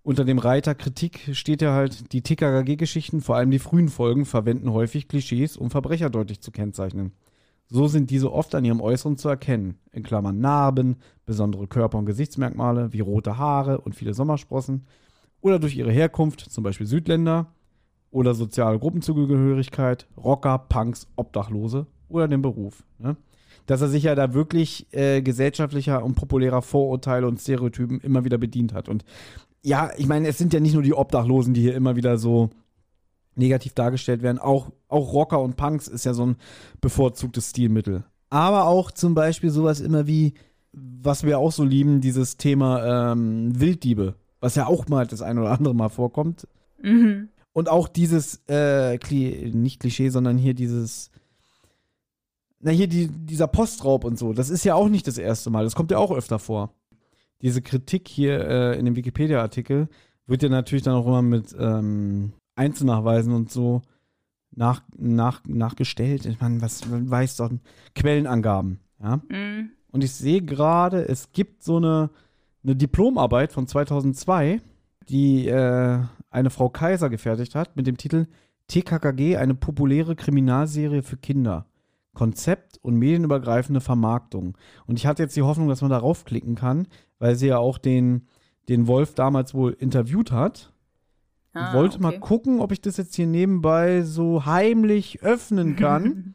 Unter dem Reiter Kritik steht ja halt, die TKKG-Geschichten, vor allem die frühen Folgen, verwenden häufig Klischees, um Verbrecher deutlich zu kennzeichnen. So sind diese oft an ihrem Äußeren zu erkennen, in Klammern Narben, besondere Körper- und Gesichtsmerkmale wie rote Haare und viele Sommersprossen, oder durch ihre Herkunft, zum Beispiel Südländer, oder soziale Gruppenzugehörigkeit, Rocker, Punks, Obdachlose oder den Beruf. Ne? Dass er sich ja da wirklich äh, gesellschaftlicher und populärer Vorurteile und Stereotypen immer wieder bedient hat. Und ja, ich meine, es sind ja nicht nur die Obdachlosen, die hier immer wieder so negativ dargestellt werden. Auch, auch Rocker und Punks ist ja so ein bevorzugtes Stilmittel. Aber auch zum Beispiel sowas immer wie, was wir auch so lieben, dieses Thema ähm, Wilddiebe, was ja auch mal das ein oder andere Mal vorkommt. Mhm. Und auch dieses, äh, Kli nicht Klischee, sondern hier dieses, na hier die, dieser Postraub und so, das ist ja auch nicht das erste Mal, das kommt ja auch öfter vor. Diese Kritik hier äh, in dem Wikipedia-Artikel wird ja natürlich dann auch immer mit ähm, Einzelnachweisen und so nach, nach, nachgestellt. Ich meine, was weiß doch, Quellenangaben, ja. Mhm. Und ich sehe gerade, es gibt so eine, eine Diplomarbeit von 2002, die äh, eine Frau Kaiser gefertigt hat, mit dem Titel TKKG, eine populäre Kriminalserie für Kinder. Konzept und medienübergreifende Vermarktung. Und ich hatte jetzt die Hoffnung, dass man darauf klicken kann, weil sie ja auch den, den Wolf damals wohl interviewt hat. Ah, ich wollte mal okay. gucken, ob ich das jetzt hier nebenbei so heimlich öffnen kann,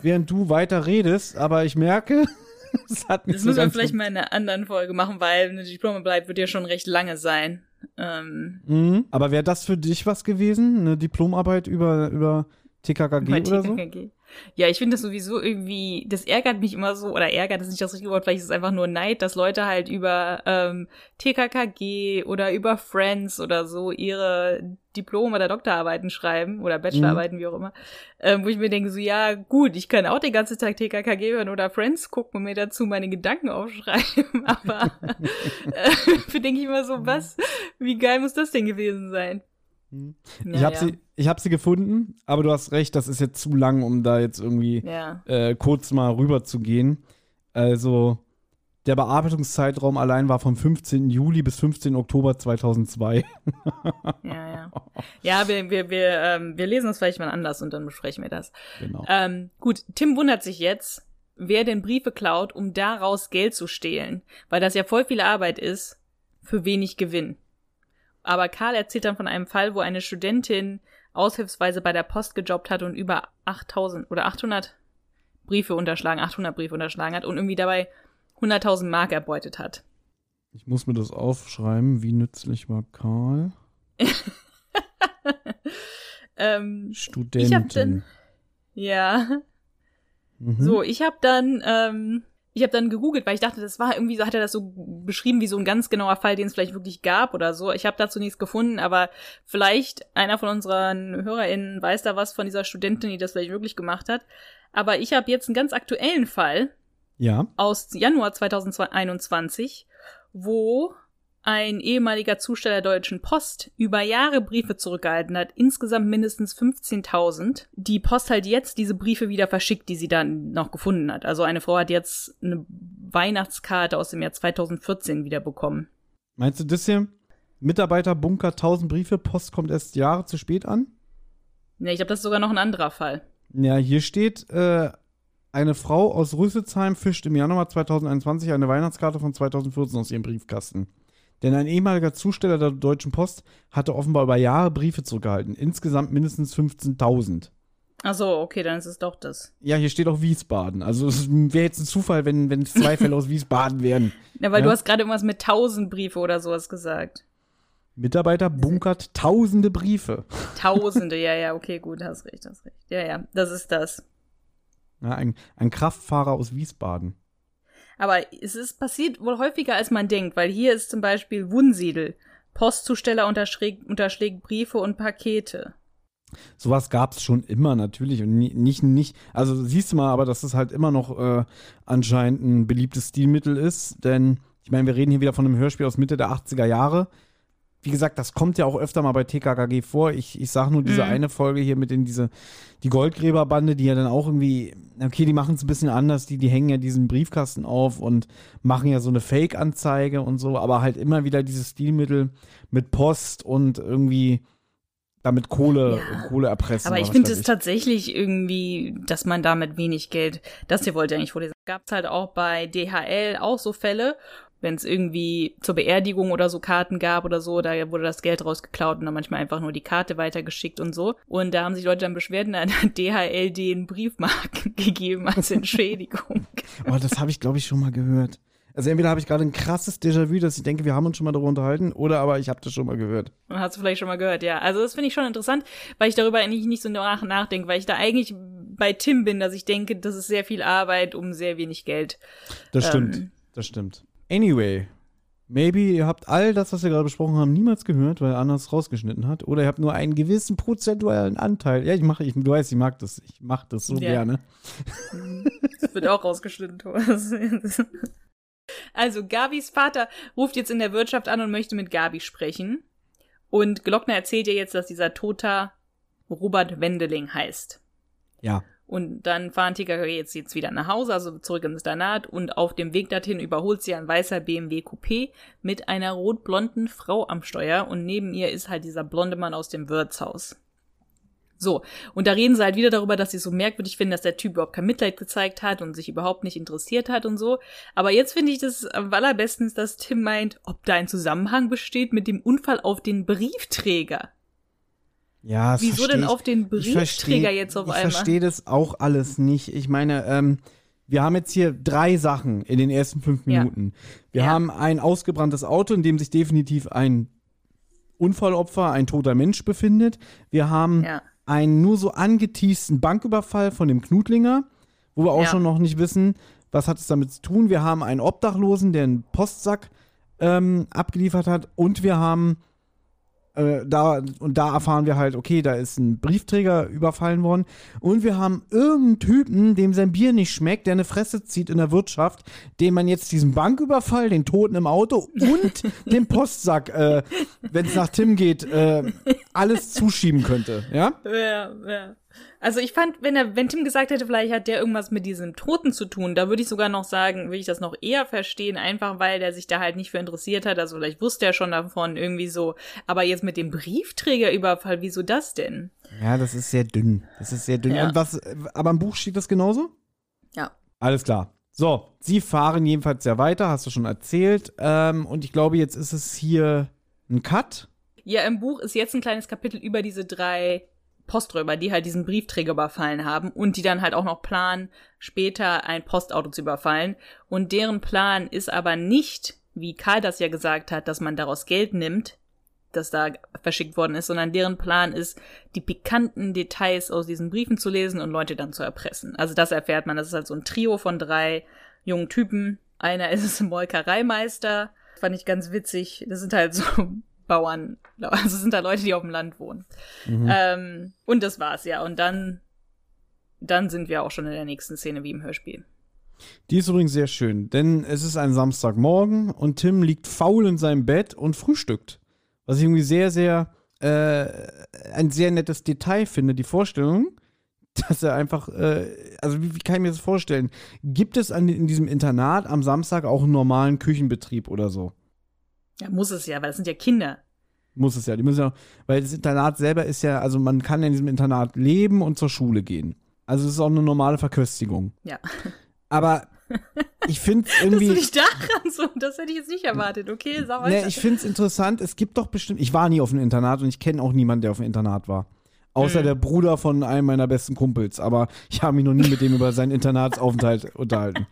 während du weiter redest. Aber ich merke, es hat nicht Das so müssen wir vielleicht mal in einer anderen Folge machen, weil eine Diplomarbeit wird ja schon recht lange sein. Ähm, Mhm. Aber wäre das für dich was gewesen? Eine Diplomarbeit über, über TKKG bei oder so? TKKG. Ja, ich finde das sowieso irgendwie, das ärgert mich immer so, oder ärgert ist nicht das richtige Wort, vielleicht ist es einfach nur Neid, dass Leute halt über ähm, TKKG oder über Friends oder so ihre Diplom- oder Doktorarbeiten schreiben oder Bachelorarbeiten, wie auch immer, ähm, wo ich mir denke, so ja, gut, ich kann auch den ganzen Tag TKKG hören oder Friends gucken und mir dazu meine Gedanken aufschreiben, aber äh, denke ich immer so, was, wie geil muss das denn gewesen sein? Ich habe sie, ich hab sie gefunden, aber du hast recht, das ist jetzt zu lang, um da jetzt irgendwie Ja. äh, kurz mal rüber zu gehen. Also, der Bearbeitungszeitraum allein war vom 15. Juli bis 15. Oktober 2002. Ja, ja. Ja, wir, wir, wir, ähm, wir lesen das vielleicht mal anders und dann besprechen wir das. genau. Ähm, gut, Tim wundert sich jetzt, wer denn Briefe klaut, um daraus Geld zu stehlen, weil das ja voll viel Arbeit ist für wenig Gewinn. Aber Karl erzählt dann von einem Fall, wo eine Studentin aushilfsweise bei der Post gejobbt hat und über 8000 oder 800 Briefe unterschlagen, 800 Briefe unterschlagen hat und irgendwie dabei 100.000 Mark erbeutet hat. Ich muss mir das aufschreiben. Wie nützlich war Karl? Ähm, Studentin. Ich hab dann- ja, Mhm. So, ich habe dann, ähm, ich habe dann gegoogelt, weil ich dachte, das war irgendwie so, hat er das so beschrieben wie so ein ganz genauer Fall, den es vielleicht wirklich gab oder so. Ich habe dazu nichts gefunden, aber vielleicht einer von unseren HörerInnen weiß da was von dieser Studentin, die das vielleicht wirklich gemacht hat. Aber ich habe jetzt einen ganz aktuellen Fall Ja. aus Januar 2021, wo ein ehemaliger Zusteller der Deutschen Post über Jahre Briefe zurückgehalten hat, insgesamt mindestens 15.000. Die Post halt jetzt diese Briefe wieder verschickt, die sie dann noch gefunden hat. Also eine Frau hat jetzt eine Weihnachtskarte aus dem Jahr 2014 wieder bekommen. Meinst du das hier? Mitarbeiter bunkert 1000 Briefe, Post kommt erst Jahre zu spät an? Ne, ich glaube, das ist sogar noch ein anderer Fall. Ja, hier steht, äh, eine Frau aus Rüsselsheim fischt im Januar 2021 eine Weihnachtskarte von 2014 aus ihrem Briefkasten. Denn ein ehemaliger Zusteller der Deutschen Post hatte offenbar über Jahre Briefe zurückgehalten. Insgesamt mindestens 15.000. Ach so, okay, dann ist es doch das. Ja, hier steht auch Wiesbaden. Also es wäre jetzt ein Zufall, wenn, wenn es zwei Fälle aus Wiesbaden wären. Ja, weil Ja. du hast gerade irgendwas mit 1000 Briefe oder sowas gesagt. Mitarbeiter bunkert tausende Briefe. Tausende, ja, ja, okay, gut, hast recht, hast recht. Ja, ja, das ist das. Ja, ein, ein Kraftfahrer aus Wiesbaden. Aber es ist passiert wohl häufiger, als man denkt, weil hier ist zum Beispiel Wunsiedel. Postzusteller unterschlägt, Briefe und Pakete. Sowas gab es schon immer natürlich und ni- nicht, nicht, also siehst du mal, aber dass es halt immer noch äh, anscheinend ein beliebtes Stilmittel ist, denn ich meine, wir reden hier wieder von einem Hörspiel aus Mitte der 80er Jahre. Wie gesagt, das kommt ja auch öfter mal bei TKKG vor. Ich, ich sage nur diese Mhm. eine Folge hier mit in diese, die Goldgräberbande, die ja dann auch irgendwie, okay, die machen es ein bisschen anders, die, die hängen ja diesen Briefkasten auf und machen ja so eine Fake-Anzeige und so, aber halt immer wieder dieses Stilmittel mit Post und irgendwie damit Kohle, Ja. Kohle erpressen. Aber ich finde es tatsächlich irgendwie, dass man damit wenig Geld, das hier wollte ich eigentlich vorlesen. Gab es halt auch bei DHL auch so Fälle, wenn es irgendwie zur Beerdigung oder so Karten gab oder so, da wurde das Geld rausgeklaut und dann manchmal einfach nur die Karte weitergeschickt und so. Und da haben sich Leute dann beschwert und dann hat DHL den Briefmarken gegeben als Entschädigung. Oh, das habe ich, glaube ich, schon mal gehört. Also entweder habe ich gerade ein krasses Déjà-vu, dass ich denke, wir haben uns schon mal darüber unterhalten, oder aber ich habe das schon mal gehört. Hast du vielleicht schon mal gehört, ja. Also das finde ich schon interessant, weil ich darüber eigentlich nicht so nach nachdenke, weil ich da eigentlich bei Tim bin, dass ich denke, das ist sehr viel Arbeit um sehr wenig Geld. Das stimmt, Ähm. das stimmt. Anyway, maybe ihr habt all das, was wir gerade besprochen haben, niemals gehört, weil Anders rausgeschnitten hat, oder ihr habt nur einen gewissen prozentualen Anteil. Ja, ich mache, ich, du weißt, ich mag das, ich mache das so Ja. gerne. Das wird auch rausgeschnitten, Thomas. Also, Gabis Vater ruft jetzt in der Wirtschaft an und möchte mit Gabi sprechen. Und Glockner erzählt ihr jetzt, dass dieser Toter Robert Wendeling heißt. Ja. Und dann fahren TKKG jetzt, jetzt wieder nach Hause, also zurück ins Danat. Und auf dem Weg dorthin überholt sie ein weißer BMW Coupé mit einer rot-blonden Frau am Steuer. Und neben ihr ist halt dieser blonde Mann aus dem Wirtshaus. So, und da reden sie halt wieder darüber, dass sie so merkwürdig finden, dass der Typ überhaupt kein Mitleid gezeigt hat und sich überhaupt nicht interessiert hat und so. Aber jetzt finde ich das am allerbestens, dass Tim meint, ob da ein Zusammenhang besteht mit dem Unfall auf den Briefträger. Ja, Wieso versteh denn ich. auf den Ich Briefträger jetzt auf ich einmal? verstehe das auch alles nicht. Ich meine, ähm, wir haben jetzt hier drei Sachen in den ersten fünf Ja. Minuten. Wir Ja. haben ein ausgebranntes Auto, in dem sich definitiv ein Unfallopfer, ein toter Mensch befindet. Wir haben Ja. einen nur so angeteasten Banküberfall von dem Knutlinger, wo wir auch Ja. schon noch nicht wissen, was hat es damit zu tun. Wir haben einen Obdachlosen, der einen Postsack ähm, abgeliefert hat und wir haben äh, da und da erfahren wir halt, okay, da ist ein Briefträger überfallen worden und wir haben irgendeinen Typen, dem sein Bier nicht schmeckt, der eine Fresse zieht in der Wirtschaft, dem man jetzt diesen Banküberfall, den Toten im Auto und den Postsack, äh, wenn es nach Tim geht, äh, alles zuschieben könnte, ja? Ja, ja. Also ich fand, wenn er, wenn Tim gesagt hätte, vielleicht hat der irgendwas mit diesem Toten zu tun, da würde ich sogar noch sagen, würde ich das noch eher verstehen, einfach weil der sich da halt nicht für interessiert hat. Also vielleicht wusste er schon davon irgendwie so. Aber jetzt mit dem Briefträgerüberfall, wieso das denn? Ja, das ist sehr dünn. Das ist sehr dünn. Ja. Und was, aber im Buch steht das genauso? Ja. Alles klar. So, sie fahren jedenfalls ja weiter, hast du schon erzählt. Ähm, und ich glaube, jetzt ist es hier ein Cut. Ja, im Buch ist jetzt ein kleines Kapitel über diese drei Posträuber, die halt diesen Briefträger überfallen haben und die dann halt auch noch planen, später ein Postauto zu überfallen. Und deren Plan ist aber nicht, wie Karl das ja gesagt hat, dass man daraus Geld nimmt, das da verschickt worden ist, sondern deren Plan ist, die pikanten Details aus diesen Briefen zu lesen und Leute dann zu erpressen. Also das erfährt man. Das ist halt so ein Trio von drei jungen Typen. Einer ist Molkereimeister. Fand ich ganz witzig. Das sind halt so Bauern, also sind da Leute, die auf dem Land wohnen. Mhm. Ähm, und das war's, ja. Und dann, dann sind wir auch schon in der nächsten Szene wie im Hörspiel. Die ist übrigens sehr schön, denn es ist ein Samstagmorgen und Tim liegt faul in seinem Bett und frühstückt. Was ich irgendwie sehr, sehr, äh, ein sehr nettes Detail finde, die Vorstellung, dass er einfach, äh, also wie, wie kann ich mir das vorstellen? Gibt es an, in diesem Internat am Samstag auch einen normalen Küchenbetrieb oder so? Ja, muss es ja, weil das sind ja Kinder. Muss es ja. Die müssen ja, weil das Internat selber ist ja, also man kann ja in diesem Internat leben und zur Schule gehen. Also es ist auch eine normale Verköstigung. Ja. Aber ich finde Dass irgendwie. du dich daran so, das hätte ich jetzt nicht erwartet. Okay, sag weiter. Ne, ich finde es interessant. Es gibt doch bestimmt. Ich war nie auf einem Internat und ich kenne auch niemanden, der auf einem Internat war. Außer Mhm. der Bruder von einem meiner besten Kumpels. Aber ich habe mich noch nie mit dem über seinen Internatsaufenthalt unterhalten.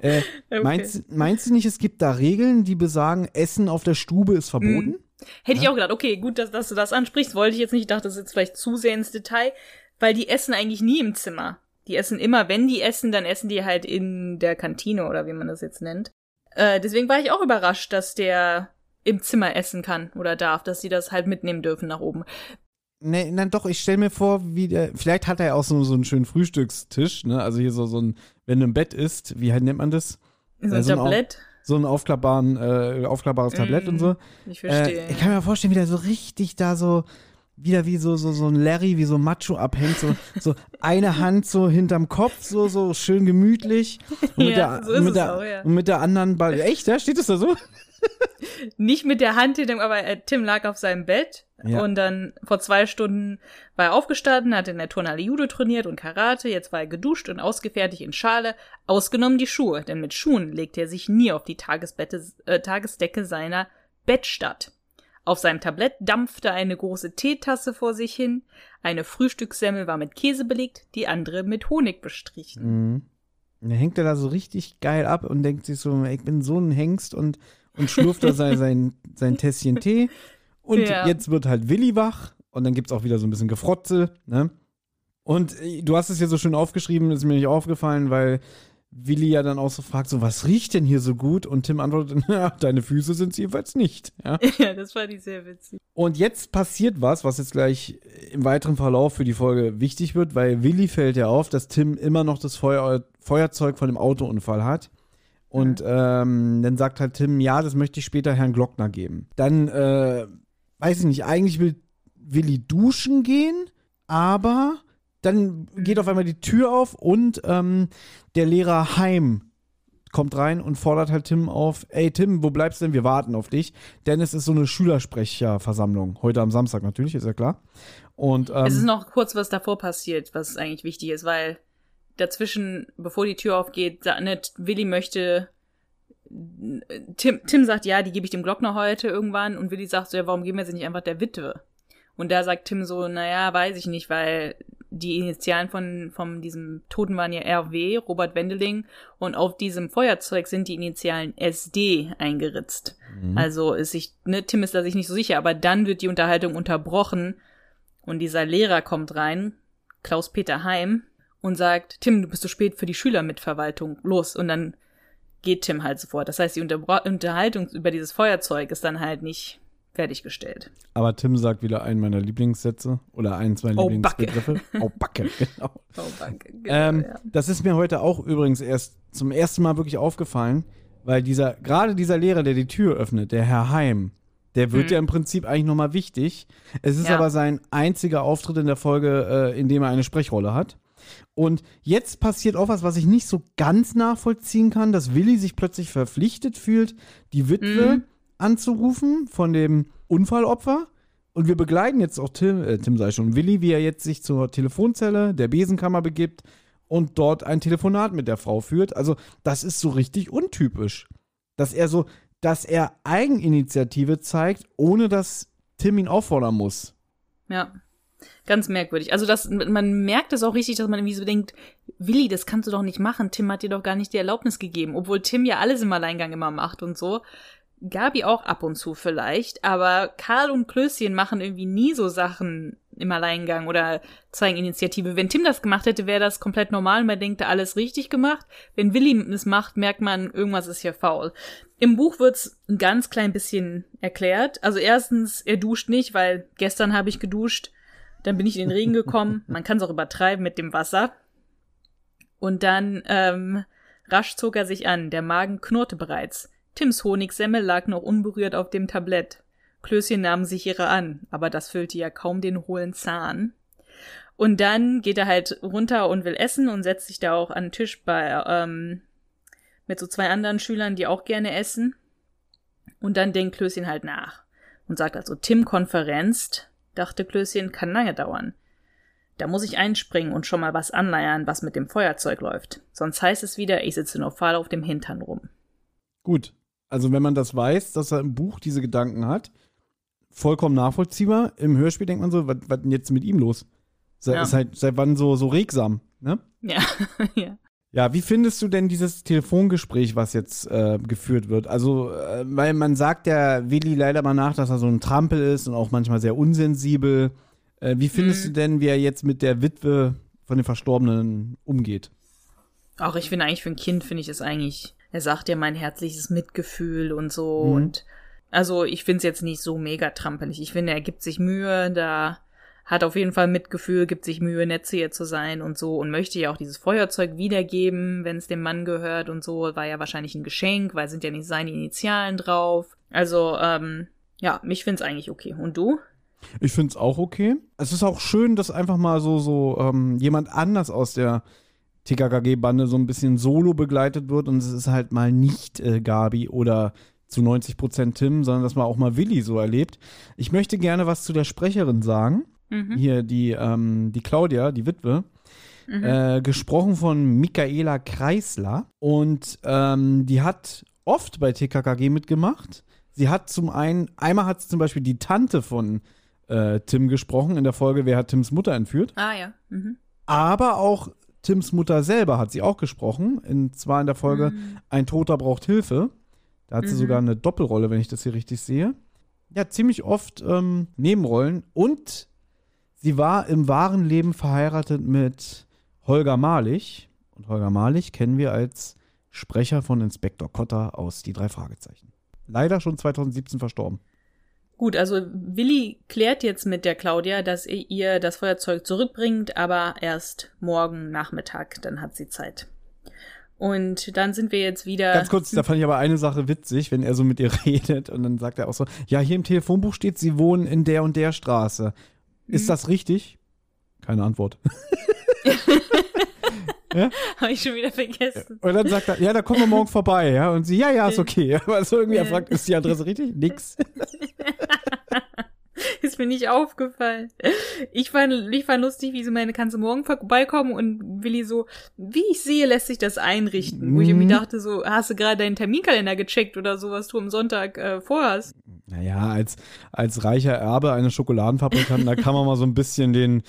Äh, Okay. meinst, meinst du nicht, es gibt da Regeln, die besagen, Essen auf der Stube ist verboten? Hätte ich auch gedacht, okay, gut, dass, dass du das ansprichst, wollte ich jetzt nicht, ich dachte, das ist jetzt vielleicht zu sehr ins Detail, weil die essen eigentlich nie im Zimmer. Die essen immer, wenn die essen, dann essen die halt in der Kantine oder wie man das jetzt nennt. Äh, deswegen war ich auch überrascht, dass der im Zimmer essen kann oder darf, dass sie das halt mitnehmen dürfen nach oben. Nee, nein, doch, ich stelle mir vor, wie der, vielleicht hat er ja auch so, so einen schönen Frühstückstisch, ne? Also hier so, so ein, wenn du im Bett isst, wie halt nennt man das? So ein so ein Au- Tablett. so ein aufklappbaren, äh, aufklappbares Tablett Mm, und so. Ich verstehe. Äh, ich kann mir vorstellen, wie der so richtig da so, wieder wie so, so, so ein Larry, wie so Macho abhängt, so, so eine Hand so hinterm Kopf, so, so schön gemütlich. Und mit, Ja, der, so mit, es der, auch, ja. und mit der anderen Ball. Echt, ja? Steht das da so? Nicht mit der Hand hinter ihm, aber äh, Tim lag auf seinem Bett Ja. und dann vor zwei Stunden war er aufgestanden, hat in der Turnhalle Judo trainiert und Karate, jetzt war er geduscht und ausgefertigt in Schale, ausgenommen die Schuhe, denn mit Schuhen legte er sich nie auf die Tagesbette, äh, Tagesdecke seiner Bettstatt. Auf seinem Tablett dampfte eine große Teetasse vor sich hin, eine Frühstückssemmel war mit Käse belegt, die andere mit Honig bestrichen. Mhm. Und dann hängt er da so richtig geil ab und denkt sich so, ich bin so ein Hengst und, und schlurft da sein, sein, sein Tässchen Tee. Und Ja. jetzt wird halt Willi wach und dann gibt's auch wieder so ein bisschen Gefrotze, ne? Und äh, du hast es ja so schön aufgeschrieben, ist mir nicht aufgefallen, weil Willi ja dann auch so fragt, so, was riecht denn hier so gut? Und Tim antwortet, na, deine Füße sind jedenfalls nicht, ja? Ja, das fand ich sehr witzig. Und jetzt passiert was, was jetzt gleich im weiteren Verlauf für die Folge wichtig wird, weil Willi fällt ja auf, dass Tim immer noch das Feuer, Feuerzeug von dem Autounfall hat. Und ähm, dann sagt halt Tim, ja, das möchte ich später Herrn Glockner geben. Dann, äh, weiß ich nicht, eigentlich will Willi duschen gehen, aber dann geht auf einmal die Tür auf und ähm, der Lehrer Heim kommt rein und fordert halt Tim auf, ey Tim, wo bleibst du denn? Wir warten auf dich. Denn es ist so eine Schülersprecherversammlung. Heute am Samstag natürlich, ist ja klar. Und ähm, Es ist noch kurz was davor passiert, was eigentlich wichtig ist, weil dazwischen, bevor die Tür aufgeht, sa- ne, Willi möchte. Tim, Tim sagt, ja, die gebe ich dem Glockner heute irgendwann und Willi sagt so, ja, warum geben wir sie nicht einfach der Witwe? Und da sagt Tim so, naja, weiß ich nicht, weil die Initialen von, von diesem Toten waren ja RW, Robert Wendeling, und auf diesem Feuerzeug sind die Initialen SD eingeritzt. Also ist sich, ne, Tim ist da sich nicht so sicher, aber dann wird die Unterhaltung unterbrochen und dieser Lehrer kommt rein, Klaus-Peter Heim, und sagt, Tim, du bist zu spät für die Schülermitverwaltung, los. Und dann geht Tim halt sofort. Das heißt, die Unterbra Unterhaltung über dieses Feuerzeug ist dann halt nicht fertiggestellt. aber Tim sagt wieder einen meiner Lieblingssätze oder eins meiner Oh, Backe. Lieblingsbegriffe. Oh, Backe, genau. Oh, danke. Genau, Ähm, ja. Das ist mir heute auch übrigens erst zum ersten Mal wirklich aufgefallen, weil dieser, gerade dieser Lehrer, der die Tür öffnet, der Herr Heim, der wird Mhm. ja im Prinzip eigentlich nochmal wichtig. Es ist Ja. aber sein einziger Auftritt in der Folge, äh, in dem er eine Sprechrolle hat. Und jetzt passiert auch was, was ich nicht so ganz nachvollziehen kann, dass Willi sich plötzlich verpflichtet fühlt, die Witwe Mhm. Anzurufen von dem Unfallopfer. Und wir begleiten jetzt auch Tim, äh, Tim sei schon, Willi, wie er jetzt sich zur Telefonzelle der Besenkammer begibt und dort ein Telefonat mit der Frau führt. Also, das ist so richtig untypisch. Dass er so, dass er Eigeninitiative zeigt, ohne dass Tim ihn auffordern muss. Ja. Ganz merkwürdig. Also das, man merkt es auch richtig, dass man irgendwie so denkt, Willi, das kannst du doch nicht machen. Tim hat dir doch gar nicht die Erlaubnis gegeben. Obwohl Tim ja alles im Alleingang immer macht und so. Gabi auch ab und zu vielleicht, aber Karl und Klößchen machen irgendwie nie so Sachen im Alleingang oder zeigen Initiative. Wenn Tim das gemacht hätte, wäre das komplett normal. Man denkt, alles richtig gemacht. Wenn Willi es macht, merkt man, irgendwas ist hier faul. Im Buch wird's ein ganz klein bisschen erklärt. Also erstens, er duscht nicht, weil gestern habe ich geduscht. Dann bin ich in den Regen gekommen. Man kann es auch übertreiben mit dem Wasser. Und dann ähm, rasch zog er sich an. Der Magen knurrte bereits. Tims Honigsemmel lag noch unberührt auf dem Tablett. Klößchen nahm sich ihre an, aber das füllte ja kaum den hohlen Zahn. Und dann geht er halt runter und will essen und setzt sich da auch an den Tisch bei ähm, mit so zwei anderen Schülern, die auch gerne essen. Und dann denkt Klößchen halt nach und sagt also, Tim konferenzt, dachte Klößchen, kann lange dauern. Da muss ich einspringen und schon mal was anleiern, was mit dem Feuerzeug läuft. Sonst heißt es wieder, ich sitze nur fahl auf dem Hintern rum. Gut. Also, wenn man das weiß, dass er im Buch diese Gedanken hat, vollkommen nachvollziehbar. Im Hörspiel denkt man so, was was denn jetzt mit ihm los? Seit, Ja. seit, seit wann so, so regsam, ne? Ja, ja. Ja, wie findest du denn dieses Telefongespräch, was jetzt äh, geführt wird? Also, äh, weil man sagt ja Willi leider mal nach, dass er so ein Trampel ist und auch manchmal sehr unsensibel. Äh, wie findest Mhm. du denn, wie er jetzt mit der Witwe von den Verstorbenen umgeht? Auch ich finde eigentlich für ein Kind finde ich es eigentlich, er sagt ja mein herzliches Mitgefühl und so Mhm. und also ich finde es jetzt nicht so mega trampelig. Ich finde, er gibt sich Mühe, da hat auf jeden Fall Mitgefühl, gibt sich Mühe, nett zu ihr zu sein und so und möchte ja auch dieses Feuerzeug wiedergeben, wenn es dem Mann gehört und so. War ja wahrscheinlich ein Geschenk, weil sind ja nicht seine Initialen drauf. Also, ähm, ja, mich find's eigentlich okay. Und du? Ich find's auch okay. Es ist auch schön, dass einfach mal so, so ähm, jemand anders aus der TKKG-Bande so ein bisschen solo begleitet wird und es ist halt mal nicht äh, Gabi oder zu 90 Prozent Tim, sondern dass man auch mal Willi so erlebt. Ich möchte gerne was zu der Sprecherin sagen. Mhm. Hier die, ähm, die Claudia, die Witwe. Mhm. Äh, gesprochen von Michaela Kreisler. Und ähm, die hat oft bei TKKG mitgemacht. Sie hat zum einen, einmal hat sie zum Beispiel die Tante von äh, Tim gesprochen in der Folge Wer hat Tims Mutter entführt. Ah ja. Mhm. Aber auch Tims Mutter selber hat sie auch gesprochen. Und zwar in der Folge mhm. Ein Toter braucht Hilfe. Da hat sie mhm. sogar eine Doppelrolle, wenn ich das hier richtig sehe. Ja, ziemlich oft ähm, Nebenrollen. Und sie war im wahren Leben verheiratet mit Holger Malich. Und Holger Malich kennen wir als Sprecher von Inspektor Kotter aus Die drei Fragezeichen. Leider schon 2017 verstorben. Gut, also Willi klärt jetzt mit der Claudia, dass er ihr das Feuerzeug zurückbringt, aber erst morgen Nachmittag, dann hat sie Zeit. Und dann sind wir jetzt wieder. Ganz kurz, da fand ich aber eine Sache witzig, wenn er so mit ihr redet und dann sagt er auch so: Ja, hier im Telefonbuch steht, sie wohnen in der und der Straße. Ist mhm. das richtig? Keine Antwort. ja? Habe ich schon wieder vergessen. Und dann sagt er, ja, da kommen wir morgen vorbei, ja. Und sie, ja, ja, ist okay. Aber so irgendwie, er fragt, ist die Adresse richtig? Nix. ist mir nicht aufgefallen. Ich fand, ich fand lustig, wie so meine, kannst du morgen vorbeikommen und Willi so, wie ich sehe, lässt sich das einrichten. Mhm. Wo ich irgendwie mhm. dachte so, hast du gerade deinen Terminkalender gecheckt oder so, was du am Sonntag äh, vorhast? Naja, als, als reicher Erbe eines Schokoladenfabrikanten, da kann man mal so ein bisschen den,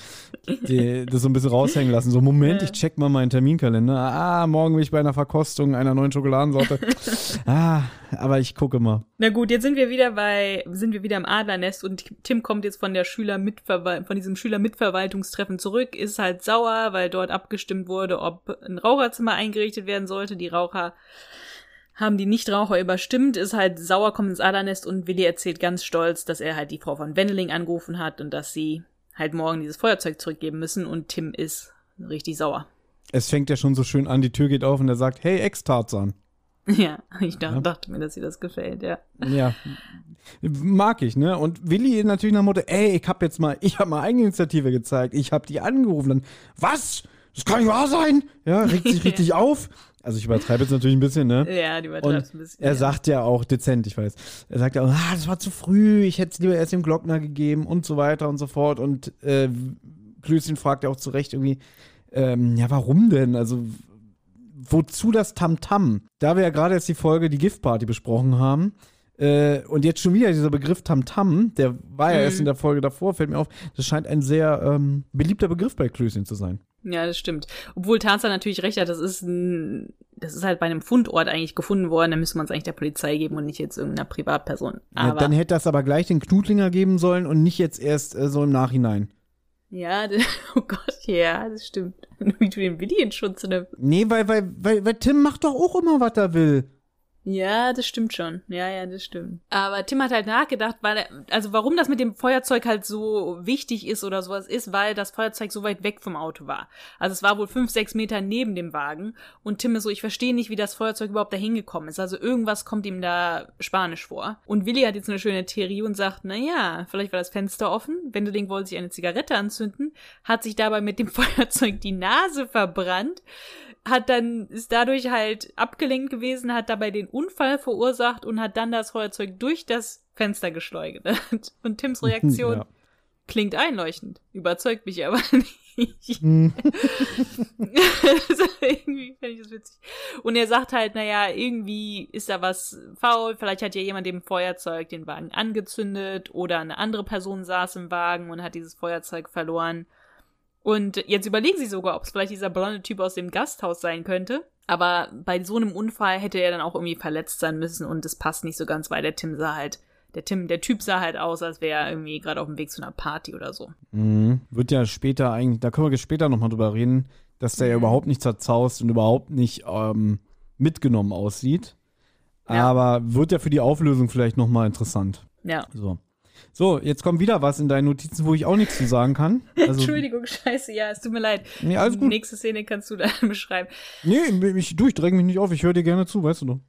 die, das so ein bisschen raushängen lassen. So, Moment, ich check mal meinen Terminkalender. Ah, morgen bin ich bei einer Verkostung einer neuen Schokoladensorte. ah, aber ich gucke mal. Na gut, jetzt sind wir wieder bei, sind wir wieder im Adlernest und Tim kommt jetzt von der Schülermitverwal von diesem Schülermitverwaltungstreffen zurück, ist halt sauer, weil dort abgestimmt wurde, ob ein Raucherzimmer eingerichtet werden sollte. Die Raucher haben die Nichtraucher überstimmt, ist halt sauer, kommt ins Adernest und Willi erzählt ganz stolz, dass er halt die Frau von Wendeling angerufen hat und dass sie halt morgen dieses Feuerzeug zurückgeben müssen und Tim ist richtig sauer. Es fängt ja schon so schön an, die Tür geht auf und er sagt, hey, Ex-Tarzan. Ja, ich dachte, dachte, mir, dass ihr das gefällt, ja. Ja, mag ich, ne? Und Willi natürlich nach dem Motto, ey, ich hab jetzt mal, ich hab mal Eigeninitiative gezeigt, ich hab die angerufen, dann, was? Das kann nicht wahr sein? Ja, regt sich richtig auf. Also ich übertreibe jetzt natürlich ein bisschen, ne? Ja, die übertreibst ein bisschen. Er ja. sagt ja auch dezent, ich weiß. Er sagt ja auch, ah, das war zu früh, ich hätte es lieber erst dem Glockner gegeben und so weiter und so fort. Und äh, Klößchen fragt ja auch zu Recht irgendwie, ähm, ja, warum denn? Also, wozu das Tamtam? -Tam? Da wir ja gerade jetzt die Folge die Giftparty besprochen haben, äh, und jetzt schon wieder dieser Begriff Tamtam, -Tam, der war ja mhm. erst in der Folge davor, fällt mir auf, das scheint ein sehr ähm, beliebter Begriff bei Klößchen zu sein. Ja, das stimmt. Obwohl Tarzan natürlich recht hat, das ist ein, das ist halt bei einem Fundort eigentlich gefunden worden, dann müsste man es eigentlich der Polizei geben und nicht jetzt irgendeiner Privatperson. Ja, dann hätte das aber gleich den Knutlinger geben sollen und nicht jetzt erst äh, so im Nachhinein. Ja, das, oh Gott, ja, das stimmt. Wie du den Willi in Schutz nimmst. Nee, weil, weil, weil, weil Tim macht doch auch immer, was er will. Ja, das stimmt schon. Ja, ja, das stimmt. Aber Tim hat halt nachgedacht, weil er, also warum das mit dem Feuerzeug halt so wichtig ist oder sowas ist, weil das Feuerzeug so weit weg vom Auto war. Also es war wohl fünf, sechs Meter neben dem Wagen und Tim ist so, ich verstehe nicht, wie das Feuerzeug überhaupt dahin gekommen ist. Also irgendwas kommt ihm da spanisch vor. Und Willi hat jetzt eine schöne Theorie und sagt, na ja, vielleicht war das Fenster offen, Wendeling wollte sich eine Zigarette anzünden, hat sich dabei mit dem Feuerzeug die Nase verbrannt hat dann, ist dadurch halt abgelenkt gewesen, hat dabei den Unfall verursacht und hat dann das Feuerzeug durch das Fenster geschleudert. Und Tims Reaktion ja. klingt einleuchtend, überzeugt mich aber nicht. Hm. also irgendwie finde ich das witzig. Und er sagt halt, naja, irgendwie ist da was faul, vielleicht hat ja jemand dem Feuerzeug den Wagen angezündet oder eine andere Person saß im Wagen und hat dieses Feuerzeug verloren. Und jetzt überlegen sie sogar, ob es vielleicht dieser blonde Typ aus dem Gasthaus sein könnte. Aber bei so einem Unfall hätte er dann auch irgendwie verletzt sein müssen und das passt nicht so ganz, weil der Tim sah halt, der Tim, der Typ sah halt aus, als wäre er irgendwie gerade auf dem Weg zu einer Party oder so. Mhm. Wird ja später eigentlich, da können wir später nochmal drüber reden, dass der mhm. ja überhaupt nicht zerzaust und überhaupt nicht ähm, mitgenommen aussieht. Ja. Aber wird ja für die Auflösung vielleicht nochmal interessant. Ja. So. So, jetzt kommt wieder was in deinen Notizen, wo ich auch nichts zu sagen kann. Also, Entschuldigung, scheiße, ja, es tut mir leid. Nee, alles gut. Die nächste Szene kannst du dann beschreiben. Nee, ich, du, ich dränge mich nicht auf, ich höre dir gerne zu, weißt du doch.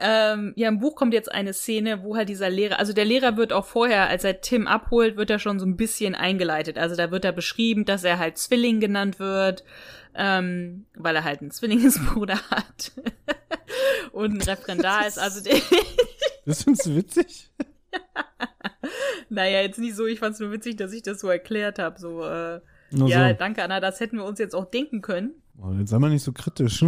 Ähm, ja, im Buch kommt jetzt eine Szene, wo halt dieser Lehrer, also der Lehrer wird auch vorher, als er Tim abholt, wird er schon so ein bisschen eingeleitet. Also da wird er beschrieben, dass er halt Zwilling genannt wird, ähm, weil er halt einen Zwillingsbruder hat und ein Referendar ist. Also das findest du witzig? naja, jetzt nicht so. Ich fand's nur witzig, dass ich das so erklärt habe. So, äh, ja, danke Anna, das hätten wir uns jetzt auch denken können. Oh, jetzt sei mal nicht so kritisch.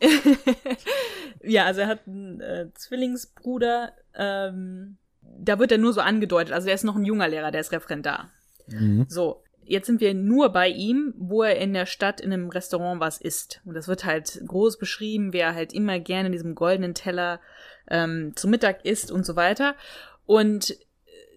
ja, also er hat einen äh, Zwillingsbruder. Ähm, da wird er nur so angedeutet. Also er ist noch ein junger Lehrer, der ist Referendar. Mhm. So, jetzt sind wir nur bei ihm, wo er in der Stadt in einem Restaurant was isst. Und das wird halt groß beschrieben, wer halt immer gerne in diesem goldenen Teller ähm, zu Mittag isst und so weiter. Und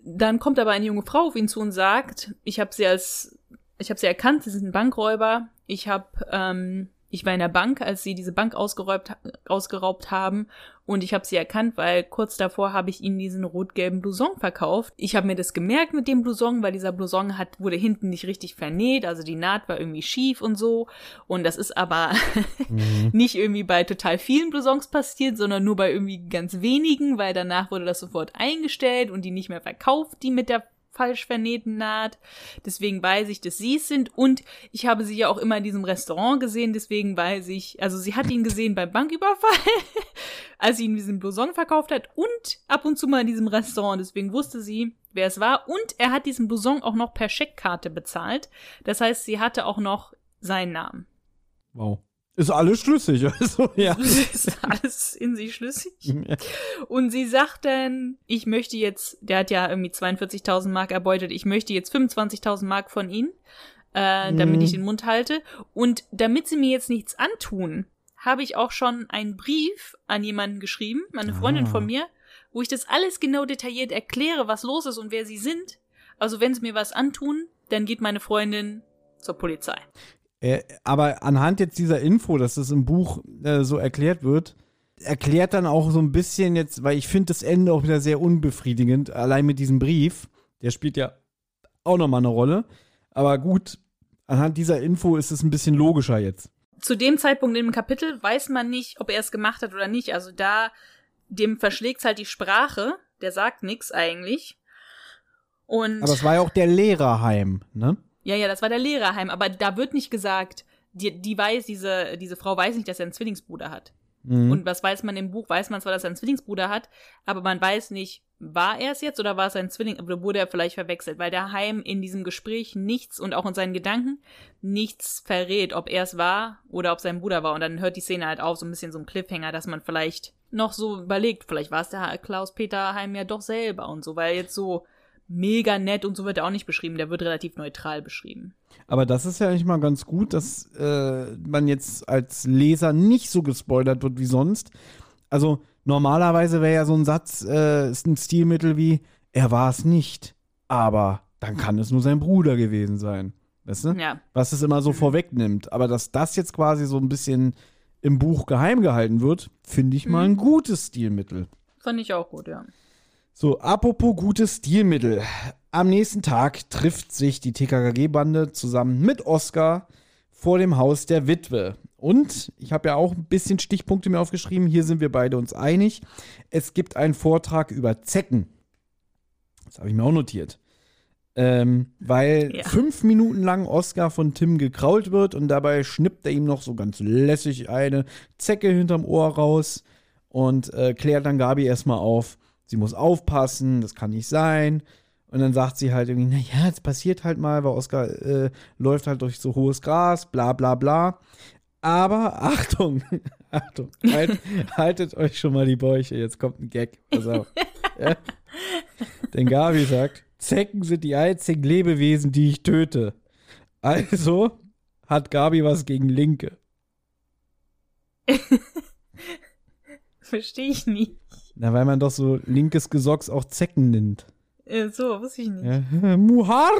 dann kommt aber eine junge Frau auf ihn zu und sagt, ich habe sie als, ich habe sie erkannt, sie sind ein Bankräuber. Ich habe ähm, ich war in der Bank, als sie diese Bank ausgeraubt, ausgeraubt haben und ich habe sie erkannt, weil kurz davor habe ich ihnen diesen rot-gelben Blouson verkauft. Ich habe mir das gemerkt mit dem Blouson, weil dieser Blouson hat wurde hinten nicht richtig vernäht, also die Naht war irgendwie schief und so und das ist aber mhm. nicht irgendwie bei total vielen Blousons passiert, sondern nur bei irgendwie ganz wenigen, weil danach wurde das sofort eingestellt und die nicht mehr verkauft, die mit der falsch vernähten Naht. Deswegen weiß ich, dass sie es sind. Und ich habe sie ja auch immer in diesem Restaurant gesehen. Deswegen weiß ich, also sie hat ihn gesehen beim Banküberfall, als sie ihm diesen Blouson verkauft hat. Und ab und zu mal in diesem Restaurant. Deswegen wusste sie, wer es war. Und er hat diesen Blouson auch noch per Scheckkarte bezahlt. Das heißt, sie hatte auch noch seinen Namen. Wow. Ist alles schlüssig, also ja. Ist alles in sich schlüssig. Ja. Und sie sagt dann, ich möchte jetzt, der hat ja irgendwie 42.000 Mark erbeutet, ich möchte jetzt 25.000 Mark von ihnen, äh, damit mhm. ich den Mund halte. Und damit sie mir jetzt nichts antun, habe ich auch schon einen Brief an jemanden geschrieben, eine Freundin ah. von mir, wo ich das alles genau detailliert erkläre, was los ist und wer sie sind. Also wenn sie mir was antun, dann geht meine Freundin zur Polizei. Äh, aber anhand jetzt dieser Info, dass das im Buch äh, so erklärt wird, erklärt dann auch so ein bisschen jetzt, weil ich finde das Ende auch wieder sehr unbefriedigend, allein mit diesem Brief. Der spielt ja auch nochmal eine Rolle. Aber gut, anhand dieser Info ist es ein bisschen logischer jetzt. Zu dem Zeitpunkt im Kapitel weiß man nicht, ob er es gemacht hat oder nicht. Also da, dem verschlägt halt die Sprache, der sagt nichts eigentlich. Und Aber es war ja auch der Lehrerheim, ne? Ja, ja, das war der Lehrerheim, aber da wird nicht gesagt, die, die weiß, diese, diese Frau weiß nicht, dass er einen Zwillingsbruder hat. Mhm. Und was weiß man im Buch? Weiß man zwar, dass er einen Zwillingsbruder hat, aber man weiß nicht, war er es jetzt oder war es ein Zwilling, oder wurde er vielleicht verwechselt, weil der Heim in diesem Gespräch nichts und auch in seinen Gedanken nichts verrät, ob er es war oder ob sein Bruder war. Und dann hört die Szene halt auf, so ein bisschen so ein Cliffhanger, dass man vielleicht noch so überlegt, vielleicht war es der Klaus-Peter Heim ja doch selber und so, weil jetzt so mega nett und so wird er auch nicht beschrieben. Der wird relativ neutral beschrieben. Aber das ist ja eigentlich mal ganz gut, dass äh, man jetzt als Leser nicht so gespoilert wird wie sonst. Also normalerweise wäre ja so ein Satz, äh, ist ein Stilmittel wie, er war es nicht, aber dann kann es nur sein Bruder gewesen sein. Weißt du? Ja. Was es immer so mhm. vorwegnimmt. Aber dass das jetzt quasi so ein bisschen im Buch geheim gehalten wird, finde ich mhm. mal ein gutes Stilmittel. Fand ich auch gut, ja. So, apropos gutes Stilmittel. Am nächsten Tag trifft sich die TKKG-Bande zusammen mit Oscar vor dem Haus der Witwe. Und ich habe ja auch ein bisschen Stichpunkte mir aufgeschrieben. Hier sind wir beide uns einig. Es gibt einen Vortrag über Zecken. Das habe ich mir auch notiert. Ähm, weil ja. fünf Minuten lang Oscar von Tim gekrault wird und dabei schnippt er ihm noch so ganz lässig eine Zecke hinterm Ohr raus und äh, klärt dann Gabi erstmal auf sie muss aufpassen, das kann nicht sein. Und dann sagt sie halt irgendwie, naja, es passiert halt mal, weil Oscar äh, läuft halt durch so hohes Gras, bla bla bla. Aber Achtung, Achtung, halt, haltet euch schon mal die Bäuche, jetzt kommt ein Gag, pass auf. ja? Denn Gabi sagt, Zecken sind die einzigen Lebewesen, die ich töte. Also hat Gabi was gegen Linke. Verstehe ich nicht. Na, weil man doch so linkes Gesocks auch Zecken nennt. Äh, so, wusste ich nicht. Ja. Muhar!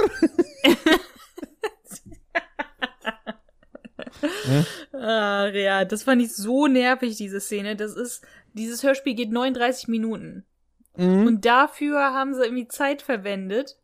ja? Ach, ja, das fand ich so nervig, diese Szene. Das ist, dieses Hörspiel geht 39 Minuten. Mhm. Und dafür haben sie irgendwie Zeit verwendet.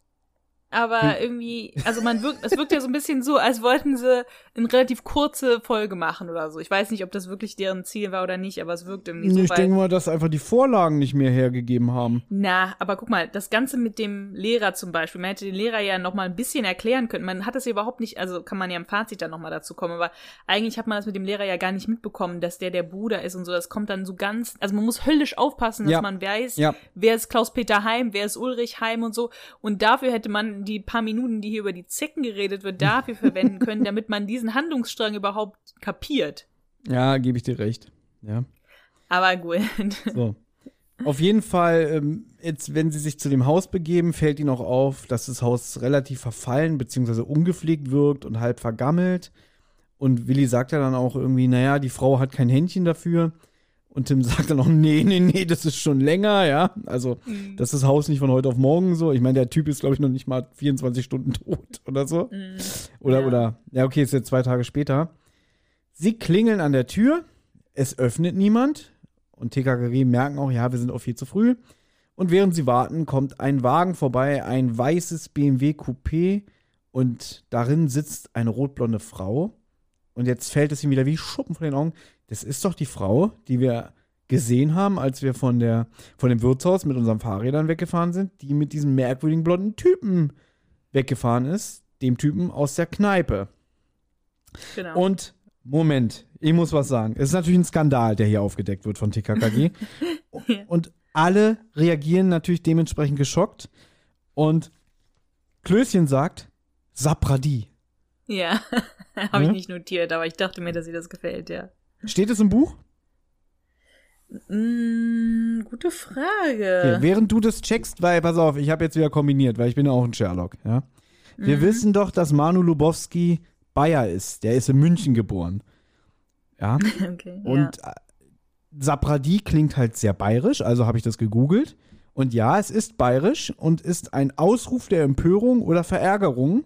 Aber Hm. irgendwie, also man wirkt, es wirkt ja so ein bisschen so, als wollten sie eine relativ kurze Folge machen oder so. Ich weiß nicht, ob das wirklich deren Ziel war oder nicht, aber es wirkt irgendwie so. ich denke mal, dass einfach die Vorlagen nicht mehr hergegeben haben. na, aber guck mal, das Ganze mit dem Lehrer zum Beispiel, man hätte den Lehrer ja noch mal ein bisschen erklären können. Man hat das ja überhaupt nicht, also kann man ja im Fazit dann noch mal dazu kommen, aber eigentlich hat man das mit dem Lehrer ja gar nicht mitbekommen, dass der der Bruder ist und so. Das kommt dann so ganz, also man muss höllisch aufpassen, dass Ja. man weiß, Ja. wer ist Klaus-Peter Heim, wer ist Ulrich Heim und so. Und dafür hätte man die paar Minuten, die hier über die Zecken geredet wird, dafür verwenden können, damit man diesen Handlungsstrang überhaupt kapiert. Ja, gebe ich dir recht. Ja. Aber gut. So. Auf jeden Fall, ähm, jetzt, wenn sie sich zu dem Haus begeben, fällt ihnen auch auf, dass das Haus relativ verfallen bzw. ungepflegt wirkt und halb vergammelt. Und Willi sagt ja dann auch irgendwie, naja, die Frau hat kein Händchen dafür. Und Tim sagt dann auch, nee, nee, nee, das ist schon länger, ja. Also, das ist das Haus nicht von heute auf morgen so. Ich meine, der Typ ist, glaube ich, noch nicht mal 24 Stunden tot oder so. Oder, Ja. oder, ja, okay, ist jetzt zwei Tage später. Sie klingeln an der Tür, es öffnet niemand und TKKG merken auch, ja, wir sind auch viel zu früh. Und während sie warten, kommt ein Wagen vorbei, ein weißes BMW Coupé und darin sitzt eine rotblonde Frau. Und jetzt fällt es ihm wieder wie Schuppen von den Augen. Das ist doch die Frau, die wir gesehen haben, als wir von, der, von dem Wirtshaus mit unseren Fahrrädern weggefahren sind, die mit diesem merkwürdigen blonden Typen weggefahren ist. Dem Typen aus der Kneipe. genau. Und Moment, ich muss was sagen. Es ist natürlich ein Skandal, der hier aufgedeckt wird von TKKG. Und alle reagieren natürlich dementsprechend geschockt. Und Klößchen sagt, Sapradi. ja, habe ich Ja? nicht notiert, aber ich dachte mir, dass ihr das gefällt, ja. Steht es im Buch? Mm, gute Okay, Frage. während du das checkst, weil, pass auf, ich habe jetzt wieder kombiniert, weil ich bin ja auch ein Sherlock, ja. Wir wissen doch, dass Manu Lubowski Bayer ist. Der ist in München geboren. Ja. okay, Und äh, Sapradi klingt halt sehr bayerisch, also habe ich das gegoogelt. Und ja, es ist bayerisch und ist ein Ausruf der Empörung oder Verärgerung,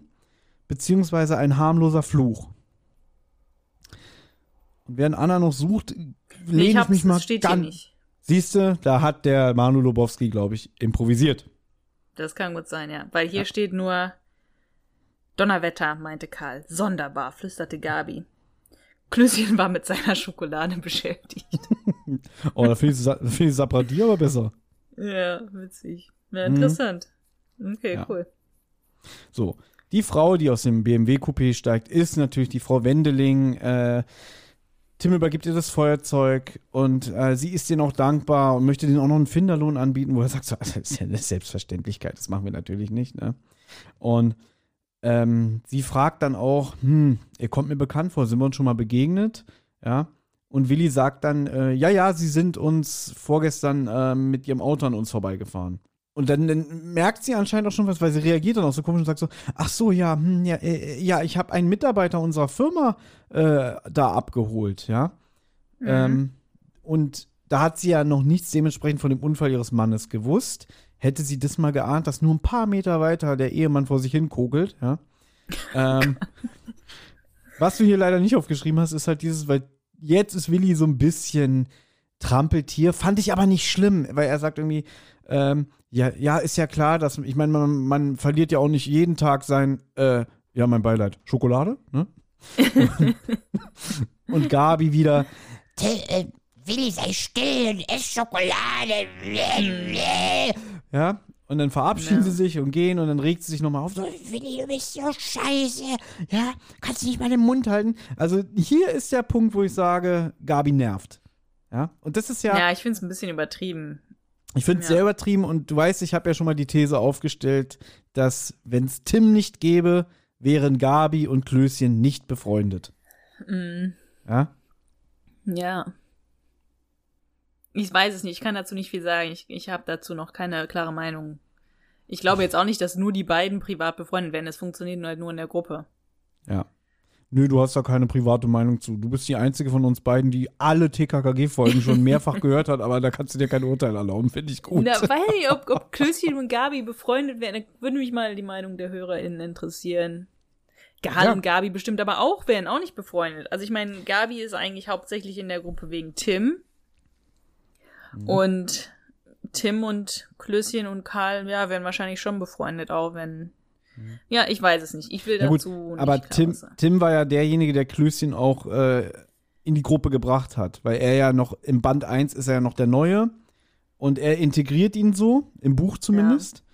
beziehungsweise ein harmloser Fluch. Und während Anna noch sucht, ja. Lehne ich ich mich mal steht hier ganz. nicht. Siehst du, da hat der Manu Lobowski, glaube ich, improvisiert. Das kann gut sein, ja. Weil hier steht nur Donnerwetter, meinte Karl. Sonderbar, flüsterte Gabi. Klößchen war mit seiner Schokolade beschäftigt. Oh, da finde ich, find ich Sapradi aber besser. ja, witzig. Ja, interessant. Okay, Ja. cool. So, die Frau, die aus dem BMW-Coupé steigt, ist natürlich die Frau Wendeling. Äh, Tim übergibt ihr das Feuerzeug und äh, sie ist denen auch dankbar und möchte denen auch noch einen Finderlohn anbieten, wo er sagt, so, das ist ja eine Selbstverständlichkeit, das machen wir natürlich nicht. Ne? Und ähm, sie fragt dann auch, hm, ihr kommt mir bekannt vor, sind wir uns schon mal begegnet? Ja. Und Willi sagt dann, äh, ja, ja, sie sind uns vorgestern äh, mit ihrem Auto an uns vorbeigefahren. Und dann, dann merkt sie anscheinend auch schon was, weil sie reagiert dann auch so komisch und sagt so, ach so, ja, hm, ja, äh, ja, ich habe einen Mitarbeiter unserer Firma äh, da abgeholt, ja. Mhm. Ähm, und da hat sie ja noch nichts dementsprechend von dem Unfall ihres Mannes gewusst. Hätte sie das mal geahnt, dass nur ein paar Meter weiter der Ehemann vor sich hin kogelt, ja. ähm, was du hier leider nicht aufgeschrieben hast, ist halt dieses, weil jetzt ist Willi so ein bisschen Trampeltier, fand ich aber nicht schlimm, weil er sagt irgendwie, ähm, ja, ja, ist ja klar, dass, ich meine, man, man verliert ja auch nicht jeden Tag sein, äh, ja, mein Beileid, Schokolade, ne? und Gabi wieder, äh, Willi, sei still und ess Schokolade. ja, und dann verabschieden Ja. sie sich und gehen und dann regt sie sich nochmal auf, so, Willi, du bist so scheiße. ja, kannst du nicht mal den Mund halten. Also hier ist der Punkt, wo ich sage, Gabi nervt. Ja, und das ist ja, Ja, ich finde es ein bisschen übertrieben. ich finde es ja. sehr übertrieben und du weißt, ich habe ja schon mal die These aufgestellt, dass wenn es Tim nicht gäbe, wären Gabi und Klößchen nicht befreundet. Mm, Ja, ja. Ich weiß es nicht, ich kann dazu nicht viel sagen. Ich, ich habe dazu noch keine klare Meinung. Ich glaube jetzt auch nicht, dass nur die beiden privat befreundet werden. Es funktioniert halt nur in der Gruppe. ja. Nö, du hast da keine private Meinung zu. Du bist die einzige von uns beiden, die alle TKKG-Folgen schon mehrfach gehört hat, aber da kannst du dir kein Urteil erlauben, finde ich gut. Na, weiß nicht, ob, ob Klößchen und Gabi befreundet wären. Da würde mich mal die Meinung der HörerInnen interessieren. Gal Ja. und Gabi bestimmt aber auch wären auch nicht befreundet. Also ich meine, Gabi ist eigentlich hauptsächlich in der Gruppe wegen Tim. Mhm. Und Tim und Klößchen und Karl, ja, werden wahrscheinlich schon befreundet, auch wenn. Ja, ich weiß es nicht. Ich will Ja gut, dazu nicht aber Tim. Tim war ja derjenige, der Klößchen auch äh, in die Gruppe gebracht hat, weil er ja noch im Band 1 ist er ja noch der Neue und er integriert ihn so, im Buch zumindest.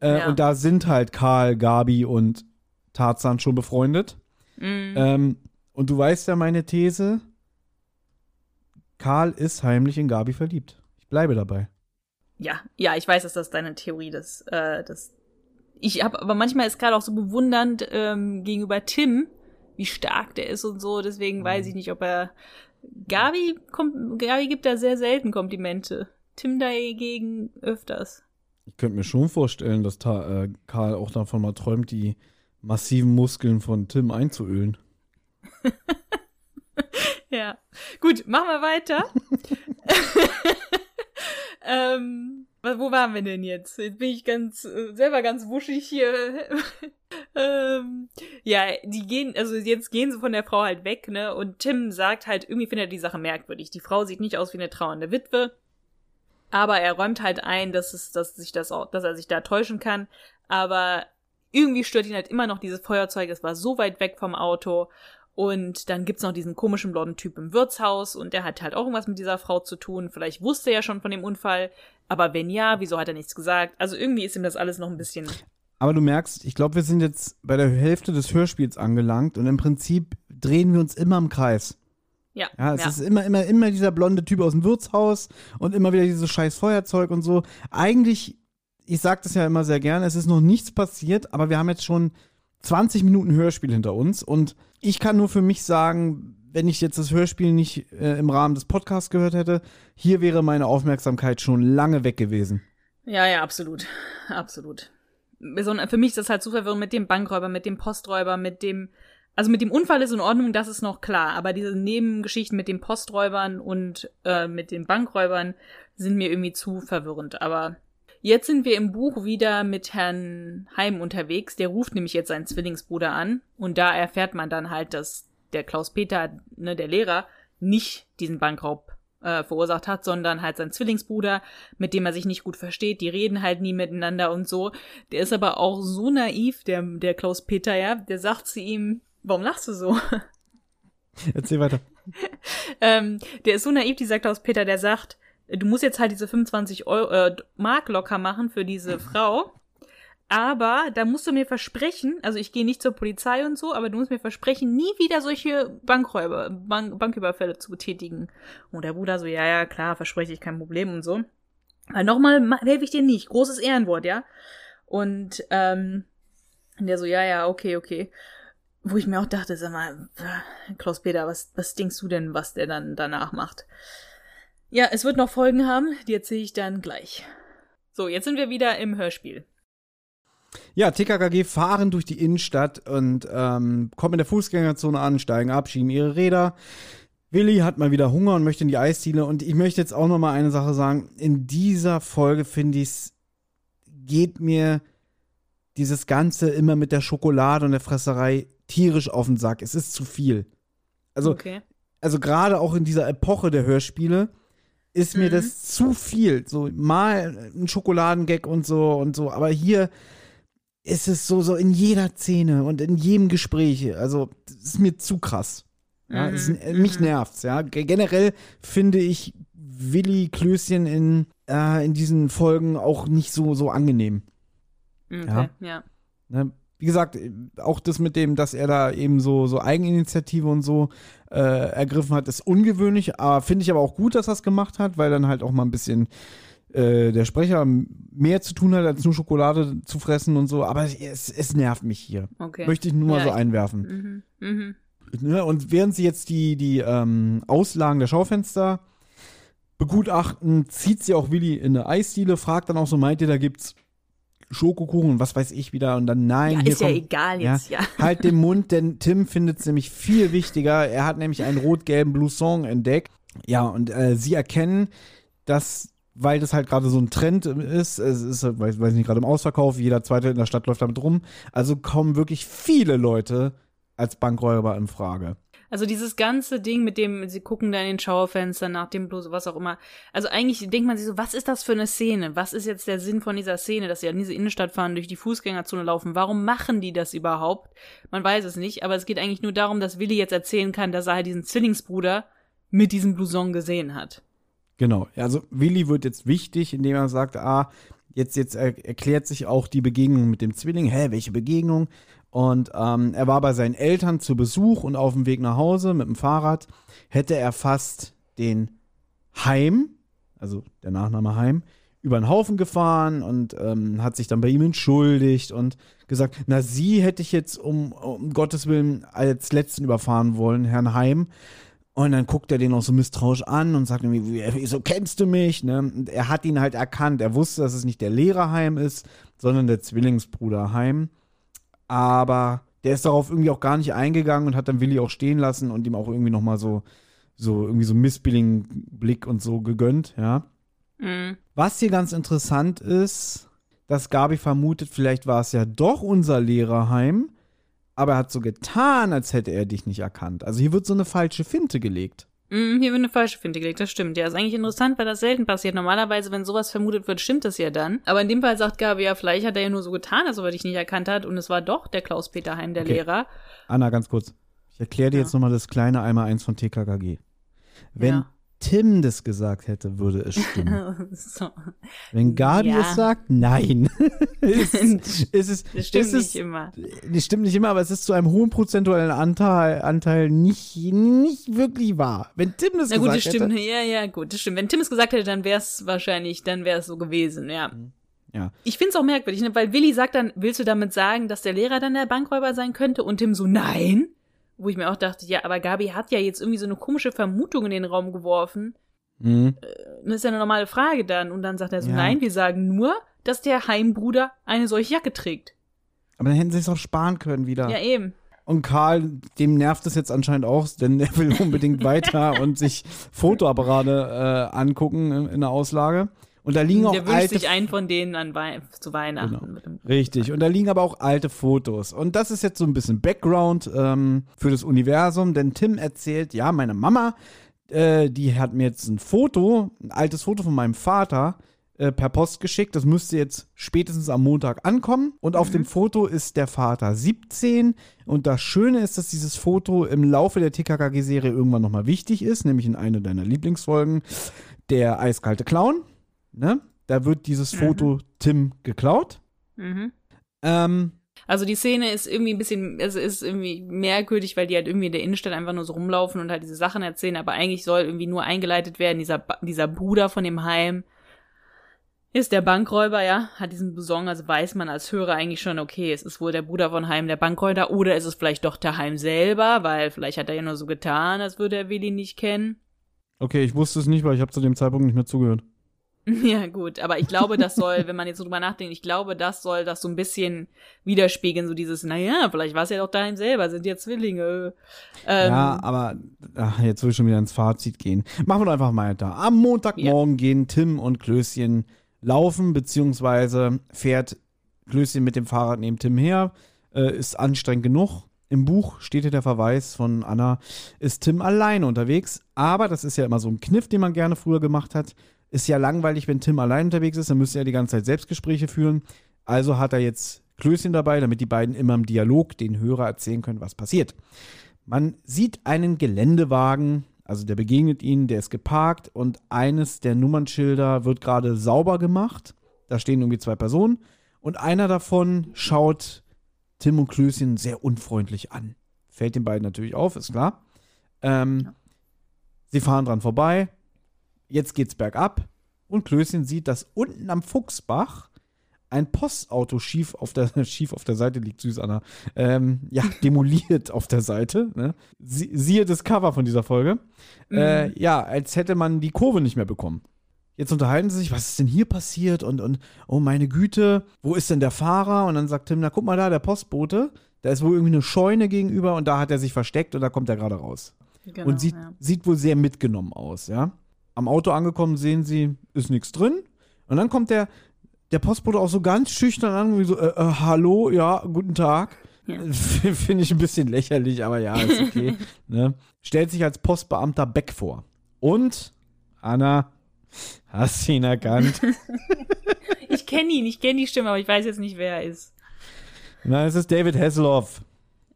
Äh, Ja. Und da sind halt Karl, Gabi und Tarzan schon befreundet. Mhm. Ähm, und du weißt ja meine These, Karl ist heimlich in Gabi verliebt. Ich bleibe dabei. Ja, ja, ich weiß, dass das deine Theorie das, äh, das. Ich habe, aber manchmal ist gerade auch so bewundernd ähm, gegenüber Tim, wie stark der ist und so. Deswegen weiß ich nicht, ob er. Gabi kommt, Gabi gibt da sehr selten Komplimente. Tim dagegen öfters. Ich könnte mir schon vorstellen, dass Ta äh, Karl auch davon mal träumt, die massiven Muskeln von Tim einzuölen. Ja. Gut, machen wir weiter. ähm, wo waren wir denn jetzt? Jetzt bin ich ganz äh, selber ganz wuschig hier. ähm, ja, die gehen, also jetzt gehen sie von der Frau halt weg, ne? Und Tim sagt halt, irgendwie findet er die Sache merkwürdig. Die Frau sieht nicht aus wie eine trauernde Witwe. Aber er räumt halt ein, dass es, dass sich das auch, dass er sich da täuschen kann. Aber irgendwie stört ihn halt immer noch dieses Feuerzeug. Es war so weit weg vom Auto. Und dann gibt's noch diesen komischen blonden Typ im Wirtshaus und der hat halt auch irgendwas mit dieser Frau zu tun. Vielleicht wusste er ja schon von dem Unfall, aber wenn ja, wieso hat er nichts gesagt? Also irgendwie ist ihm das alles noch ein bisschen. Aber du merkst, ich glaube, wir sind jetzt bei der Hälfte des Hörspiels angelangt und im Prinzip drehen wir uns immer im Kreis. Ja, Ja, es ist immer, immer, immer dieser blonde Typ aus dem Wirtshaus und immer wieder dieses scheiß Feuerzeug und so. Eigentlich, ich sag das ja immer sehr gerne, es ist noch nichts passiert, aber wir haben jetzt schon 20 Minuten Hörspiel hinter uns und ich kann nur für mich sagen, wenn ich jetzt das Hörspiel nicht äh, im Rahmen des Podcasts gehört hätte, hier wäre meine Aufmerksamkeit schon lange weg gewesen. Ja, ja, absolut. Absolut. Für mich ist das halt zu verwirrend mit dem Bankräuber, mit dem Posträuber, mit dem. Also mit dem Unfall ist in Ordnung, das ist noch klar. Aber diese Nebengeschichten mit den Posträubern und äh, mit den Bankräubern sind mir irgendwie zu verwirrend. Aber jetzt sind wir im Buch wieder mit Herrn Heim unterwegs. Der ruft nämlich jetzt seinen Zwillingsbruder an. Und da erfährt man dann halt, dass der Klaus-Peter, ne, der Lehrer, nicht diesen Bankraub äh, verursacht hat, sondern halt sein Zwillingsbruder, mit dem er sich nicht gut versteht. Die reden halt nie miteinander und so. Der ist aber auch so naiv, der, der Klaus-Peter, ja. Der sagt zu ihm, warum lachst du so? Erzähl weiter. ähm, der ist so naiv, dieser Klaus-Peter, der sagt, du musst jetzt halt diese 25 Euro, äh, Mark locker machen für diese Frau. Aber da musst du mir versprechen, also ich gehe nicht zur Polizei und so, aber du musst mir versprechen, nie wieder solche Bankräuber, Bank, Banküberfälle zu betätigen. Und der Bruder so, ja, ja, klar, verspreche ich, kein Problem und so. Weil nochmal ma- helfe ich dir nicht. Großes Ehrenwort, ja. Und ähm, der so, ja, ja, okay, okay. Wo ich mir auch dachte, sag mal, äh, Klaus-Peter, was, was denkst du denn, was der dann danach macht? Ja, es wird noch Folgen haben, die erzähle ich dann gleich. So, jetzt sind wir wieder im Hörspiel. Ja, TKKG fahren durch die Innenstadt und ähm, kommen in der Fußgängerzone an, steigen ab, schieben ihre Räder. Willi hat mal wieder Hunger und möchte in die Eisdiele. Und ich möchte jetzt auch noch mal eine Sache sagen. In dieser Folge finde ich geht mir dieses Ganze immer mit der Schokolade und der Fresserei tierisch auf den Sack. Es ist zu viel. Also okay. also gerade auch in dieser Epoche der Hörspiele ist mir Mhm. das zu viel. So mal ein Schokoladengag und so und so, aber hier ist es so so in jeder Szene und in jedem Gespräch. Also das ist mir zu krass. Ja, Mhm, es, äh, mich mhm. nervt's. Ja, Ge- generell finde ich Willi Klößchen in äh, in diesen Folgen auch nicht so so angenehm. Okay, ja. Ne? Wie gesagt, auch das mit dem, dass er da eben so, so Eigeninitiative und so äh, ergriffen hat, ist ungewöhnlich, aber finde ich aber auch gut, dass er es gemacht hat, weil dann halt auch mal ein bisschen äh, der Sprecher mehr zu tun hat, als nur Schokolade zu fressen und so. Aber es, es nervt mich hier. Okay. Möchte ich nur mal Ja, so einwerfen. Mhm. Mhm. Ne? Und während sie jetzt die, die ähm, Auslagen der Schaufenster begutachten, zieht sie auch Willi in eine Eisdiele, fragt dann auch so, meint ihr, da gibt's Schokokuchen was weiß ich wieder und dann nein, Ja, ist ja kommt, egal jetzt, ja. Halt den Mund, denn Tim findet es nämlich viel wichtiger. Er hat nämlich einen rot-gelben Blouson entdeckt. Ja, und äh, sie erkennen, dass, weil das halt gerade so ein Trend ist, es ist, halt, weiß, weiß nicht, gerade im Ausverkauf, jeder Zweite in der Stadt läuft damit rum. Also kommen wirklich viele Leute als Bankräuber in Frage. Also dieses ganze Ding mit dem, sie gucken da in den Schaufenster nach dem Bluse, was auch immer. Also eigentlich denkt man sich so, was ist das für eine Szene? Was ist jetzt der Sinn von dieser Szene, dass sie an diese Innenstadt fahren, durch die Fußgängerzone laufen? Warum machen die das überhaupt? Man weiß es nicht, aber es geht eigentlich nur darum, dass Willi jetzt erzählen kann, dass er halt diesen Zwillingsbruder mit diesem Blouson gesehen hat. Genau. Also Willi wird jetzt wichtig, indem er sagt, ah, jetzt, jetzt er erklärt sich auch die Begegnung mit dem Zwilling. Hä, welche Begegnung? Und ähm, er war bei seinen Eltern zu Besuch und auf dem Weg nach Hause mit dem Fahrrad hätte er fast den Heim, also der Nachname Heim, über den Haufen gefahren und ähm, hat sich dann bei ihm entschuldigt und gesagt, na, sie hätte ich jetzt um, um Gottes Willen als Letzten überfahren wollen, Herrn Heim. Und dann guckt er den auch so misstrauisch an und sagt irgendwie, wieso kennst du mich? Ne? Und er hat ihn halt erkannt. Er wusste, dass es nicht der Lehrer Heim ist, sondern der Zwillingsbruder Heim aber der ist darauf irgendwie auch gar nicht eingegangen und hat dann Willi auch stehen lassen und ihm auch irgendwie nochmal so, so irgendwie so missbilligen Blick und so gegönnt, ja. Mhm. Was hier ganz interessant ist, dass Gabi vermutet, vielleicht war es ja doch unser Lehrerheim, aber er hat so getan, als hätte er dich nicht erkannt. Also hier wird so eine falsche Finte gelegt. Mm, hier wird eine falsche Finte gelegt, das stimmt. Ja, ist eigentlich interessant, weil das selten passiert. Normalerweise, wenn sowas vermutet wird, stimmt das ja dann. Aber in dem Fall sagt Gabi ja, vielleicht hat er ja nur so getan, als ob er dich nicht erkannt hat und es war doch der Klaus-Peter Heim, der Okay. Lehrer. Anna, ganz kurz. Ich erkläre dir Ja. jetzt nochmal das kleine Einmal-Eins von TKKG. Wenn Ja. Tim das gesagt hätte, würde es stimmen. so. Wenn Gabi Ja. es sagt, nein. es, es ist, Das stimmt es ist, nicht immer. Das stimmt nicht immer, aber es ist zu einem hohen prozentualen Anteil, Anteil nicht, nicht wirklich wahr. Wenn Tim das Na gut, das gesagt stimmt. hätte. Ja, ja, gut, das stimmt. Wenn Tim es gesagt hätte, dann wäre es wahrscheinlich, dann wäre es so gewesen, ja. Ja. Ich find's auch merkwürdig, ne? weil Willi sagt dann, willst du damit sagen, dass der Lehrer dann der Bankräuber sein könnte? Und Tim so, nein. Wo ich mir auch dachte, ja, aber Gabi hat ja jetzt irgendwie so eine komische Vermutung in den Raum geworfen. Mhm. Das ist ja eine normale Frage dann. Und dann sagt er so, Ja. nein, wir sagen nur, dass der Heimbruder eine solche Jacke trägt. Aber dann hätten sie es auch sparen können wieder. Ja, eben. Und Karl, dem nervt es jetzt anscheinend auch, denn er will unbedingt weiter und sich Fotoapparate äh, angucken in, in der Auslage. Und da liegen auch Der wünscht alte sich einen von denen an Wei zu Weihnachten. Genau. Mit dem- Richtig. Und da liegen aber auch alte Fotos. Und das ist jetzt so ein bisschen Background ähm, für das Universum, denn Tim erzählt, ja, meine Mama, äh, die hat mir jetzt ein Foto, ein altes Foto von meinem Vater äh, per Post geschickt. Das müsste jetzt spätestens am Montag ankommen. Und auf dem Foto ist der Vater 17. Und das Schöne ist, dass dieses Foto im Laufe der TKKG-Serie irgendwann nochmal wichtig ist, nämlich in einer deiner Lieblingsfolgen, der eiskalte Clown. Ne? Da wird dieses Foto Tim geklaut. Mhm. Ähm, Also die Szene ist irgendwie ein bisschen, also ist irgendwie merkwürdig, weil die halt irgendwie in der Innenstadt einfach nur so rumlaufen und halt diese Sachen erzählen, aber eigentlich soll irgendwie nur eingeleitet werden, dieser, dieser Bruder von dem Heim ist der Bankräuber, ja, hat diesen Beson, also weiß man als Hörer eigentlich schon, okay, es ist wohl der Bruder von Heim der Bankräuber oder ist es vielleicht doch der Heim selber, weil vielleicht hat er ja nur so getan, als würde er Willi nicht kennen. okay, ich wusste es nicht, weil ich habe zu dem Zeitpunkt nicht mehr zugehört. Ja, gut, aber ich glaube, das soll, wenn man jetzt so drüber nachdenkt, ich glaube, das soll das so ein bisschen widerspiegeln, so dieses, naja, vielleicht war es ja doch daheim selber, sind ja Zwillinge. Ähm, ja, aber ach, jetzt will ich schon wieder ins Fazit gehen. Machen wir doch einfach mal weiter. Am Montagmorgen gehen Tim und Klößchen laufen, beziehungsweise fährt Klößchen mit dem Fahrrad neben Tim her. Äh, ist anstrengend genug. Im Buch steht hier der Verweis von Anna, ist Tim alleine unterwegs. Aber das ist ja immer so ein Kniff, den man gerne früher gemacht hat. Ist ja langweilig, wenn Tim allein unterwegs ist, dann müsste er die ganze Zeit Selbstgespräche führen. Also hat er jetzt Klößchen dabei, damit die beiden immer im Dialog den Hörer erzählen können, was passiert. Man sieht einen Geländewagen, also der begegnet ihnen, der ist geparkt und eines der Nummernschilder wird gerade sauber gemacht. Da stehen irgendwie zwei Personen und einer davon schaut Tim und Klößchen sehr unfreundlich an. Fällt den beiden natürlich auf, ist klar. Ähm, Sie fahren dran vorbei. Jetzt geht's bergab und Klößchen sieht, dass unten am Fuchsbach ein Postauto schief auf der, schief auf der Seite liegt, süß Anna. Ähm, ja, demoliert auf der Seite. Ne? Sie, siehe das Cover von dieser Folge. Äh, ja, als hätte man die Kurve nicht mehr bekommen. Jetzt unterhalten sie sich, was ist denn hier passiert? Und, und oh meine Güte, wo ist denn der Fahrer? Und dann sagt Tim, na guck mal da, der Postbote. Da ist wohl irgendwie eine Scheune gegenüber und da hat er sich versteckt und da kommt er gerade raus. genau, und sieht, ja. sieht wohl sehr mitgenommen aus, ja. Am Auto angekommen sehen sie, ist nichts drin. Und dann kommt der, der Postbote auch so ganz schüchtern an, wie so, äh, äh, hallo, ja, guten Tag. Ja. Finde ich ein bisschen lächerlich, aber ja, ist okay. ne? Stellt sich als Postbeamter Beck vor. Und, Anna, hast ihn erkannt? Ich kenne ihn, ich kenne die Stimme, aber ich weiß jetzt nicht, wer er ist. Na, es ist David Hasselhoff.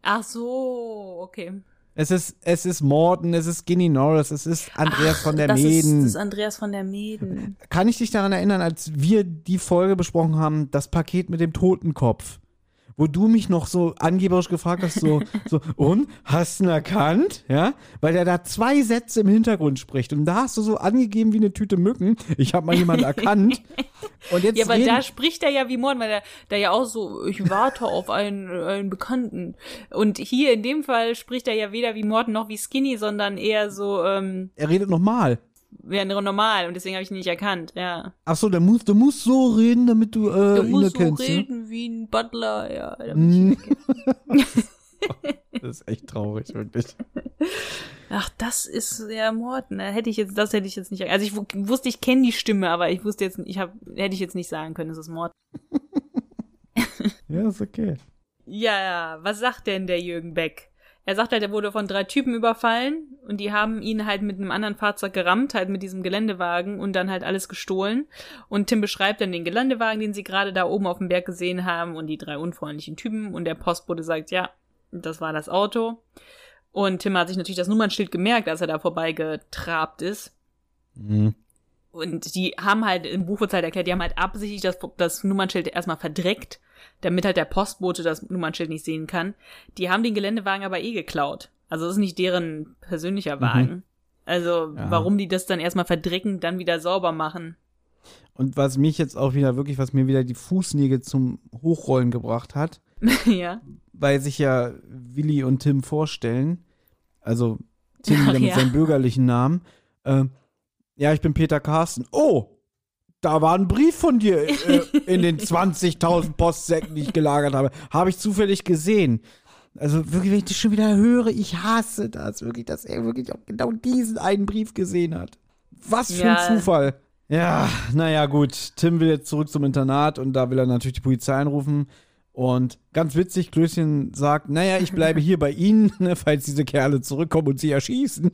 Ach so, okay. Es ist, es ist Morton, es ist Ginny Norris, es ist Andreas Ach, von der das Meden. Ist, das ist Andreas von der Meden. Kann ich dich daran erinnern, als wir die Folge besprochen haben, das Paket mit dem Totenkopf? Wo du mich noch so angeberisch gefragt hast, so, so, und, hast du ihn erkannt? Ja, weil er da zwei Sätze im Hintergrund spricht. Und da hast du so angegeben wie eine Tüte Mücken. Ich habe mal jemanden erkannt. Und jetzt Ja, weil reden, da spricht er ja wie Mord, weil er da ja auch so, ich warte auf einen, einen Bekannten. Und hier in dem Fall spricht er ja weder wie Mord noch wie Skinny, sondern eher so, ähm, er redet nochmal. Ja, normal. Und deswegen habe ich ihn nicht erkannt, ja. Ach so, der muss, du musst so reden, damit du, äh, Du ihn musst so erkennst. ne? reden wie ein Butler, ja. damit erkenne. Das ist echt traurig, wirklich. Ach, das ist ja Mord, ne? Hätte ich jetzt, das hätte ich jetzt nicht. Also ich wu- wusste, ich kenne die Stimme, aber ich wusste jetzt, ich habe, hätte ich jetzt nicht sagen können, es ist Mord. Ja, ist okay. Ja, was sagt denn der Jürgen Beck? Er sagt halt, er wurde von drei Typen überfallen und die haben ihn halt mit einem anderen Fahrzeug gerammt, halt mit diesem Geländewagen und dann halt alles gestohlen. Und Tim beschreibt dann den Geländewagen, den sie gerade da oben auf dem Berg gesehen haben und die drei unfreundlichen Typen und der Postbote sagt, ja, das war das Auto. Und Tim hat sich natürlich das Nummernschild gemerkt, als er da vorbeigetrabt ist. Mhm. Und die haben halt, im Buch wird halt erklärt, die haben halt absichtlich das, das Nummernschild erstmal verdreckt, damit halt der Postbote das Nummernschild nicht sehen kann. Die haben den Geländewagen aber eh geklaut. Also das ist nicht deren persönlicher Wagen. Also Ja. warum die das dann erstmal verdrecken, dann wieder sauber machen. Und was mich jetzt auch wieder wirklich, was mir wieder die Fußnägel zum Hochrollen gebracht hat, ja. weil sich ja Willi und Tim vorstellen, also Tim wieder Ach mit ja. seinem bürgerlichen Namen, äh, ja, ich bin Peter Carsten. Oh, da war ein Brief von dir äh, in den 20.000 Postsäcken, die ich gelagert habe. Habe ich zufällig gesehen. Also wirklich, wenn ich das schon wieder höre, ich hasse das wirklich, dass er wirklich auch genau diesen einen Brief gesehen hat. Was für Ja. ein Zufall. Ja, naja, gut. Tim will jetzt zurück zum Internat und da will er natürlich die Polizei anrufen. Und ganz witzig, Klößchen sagt, naja, ich bleibe hier bei Ihnen, ne, falls diese Kerle zurückkommen und sie erschießen.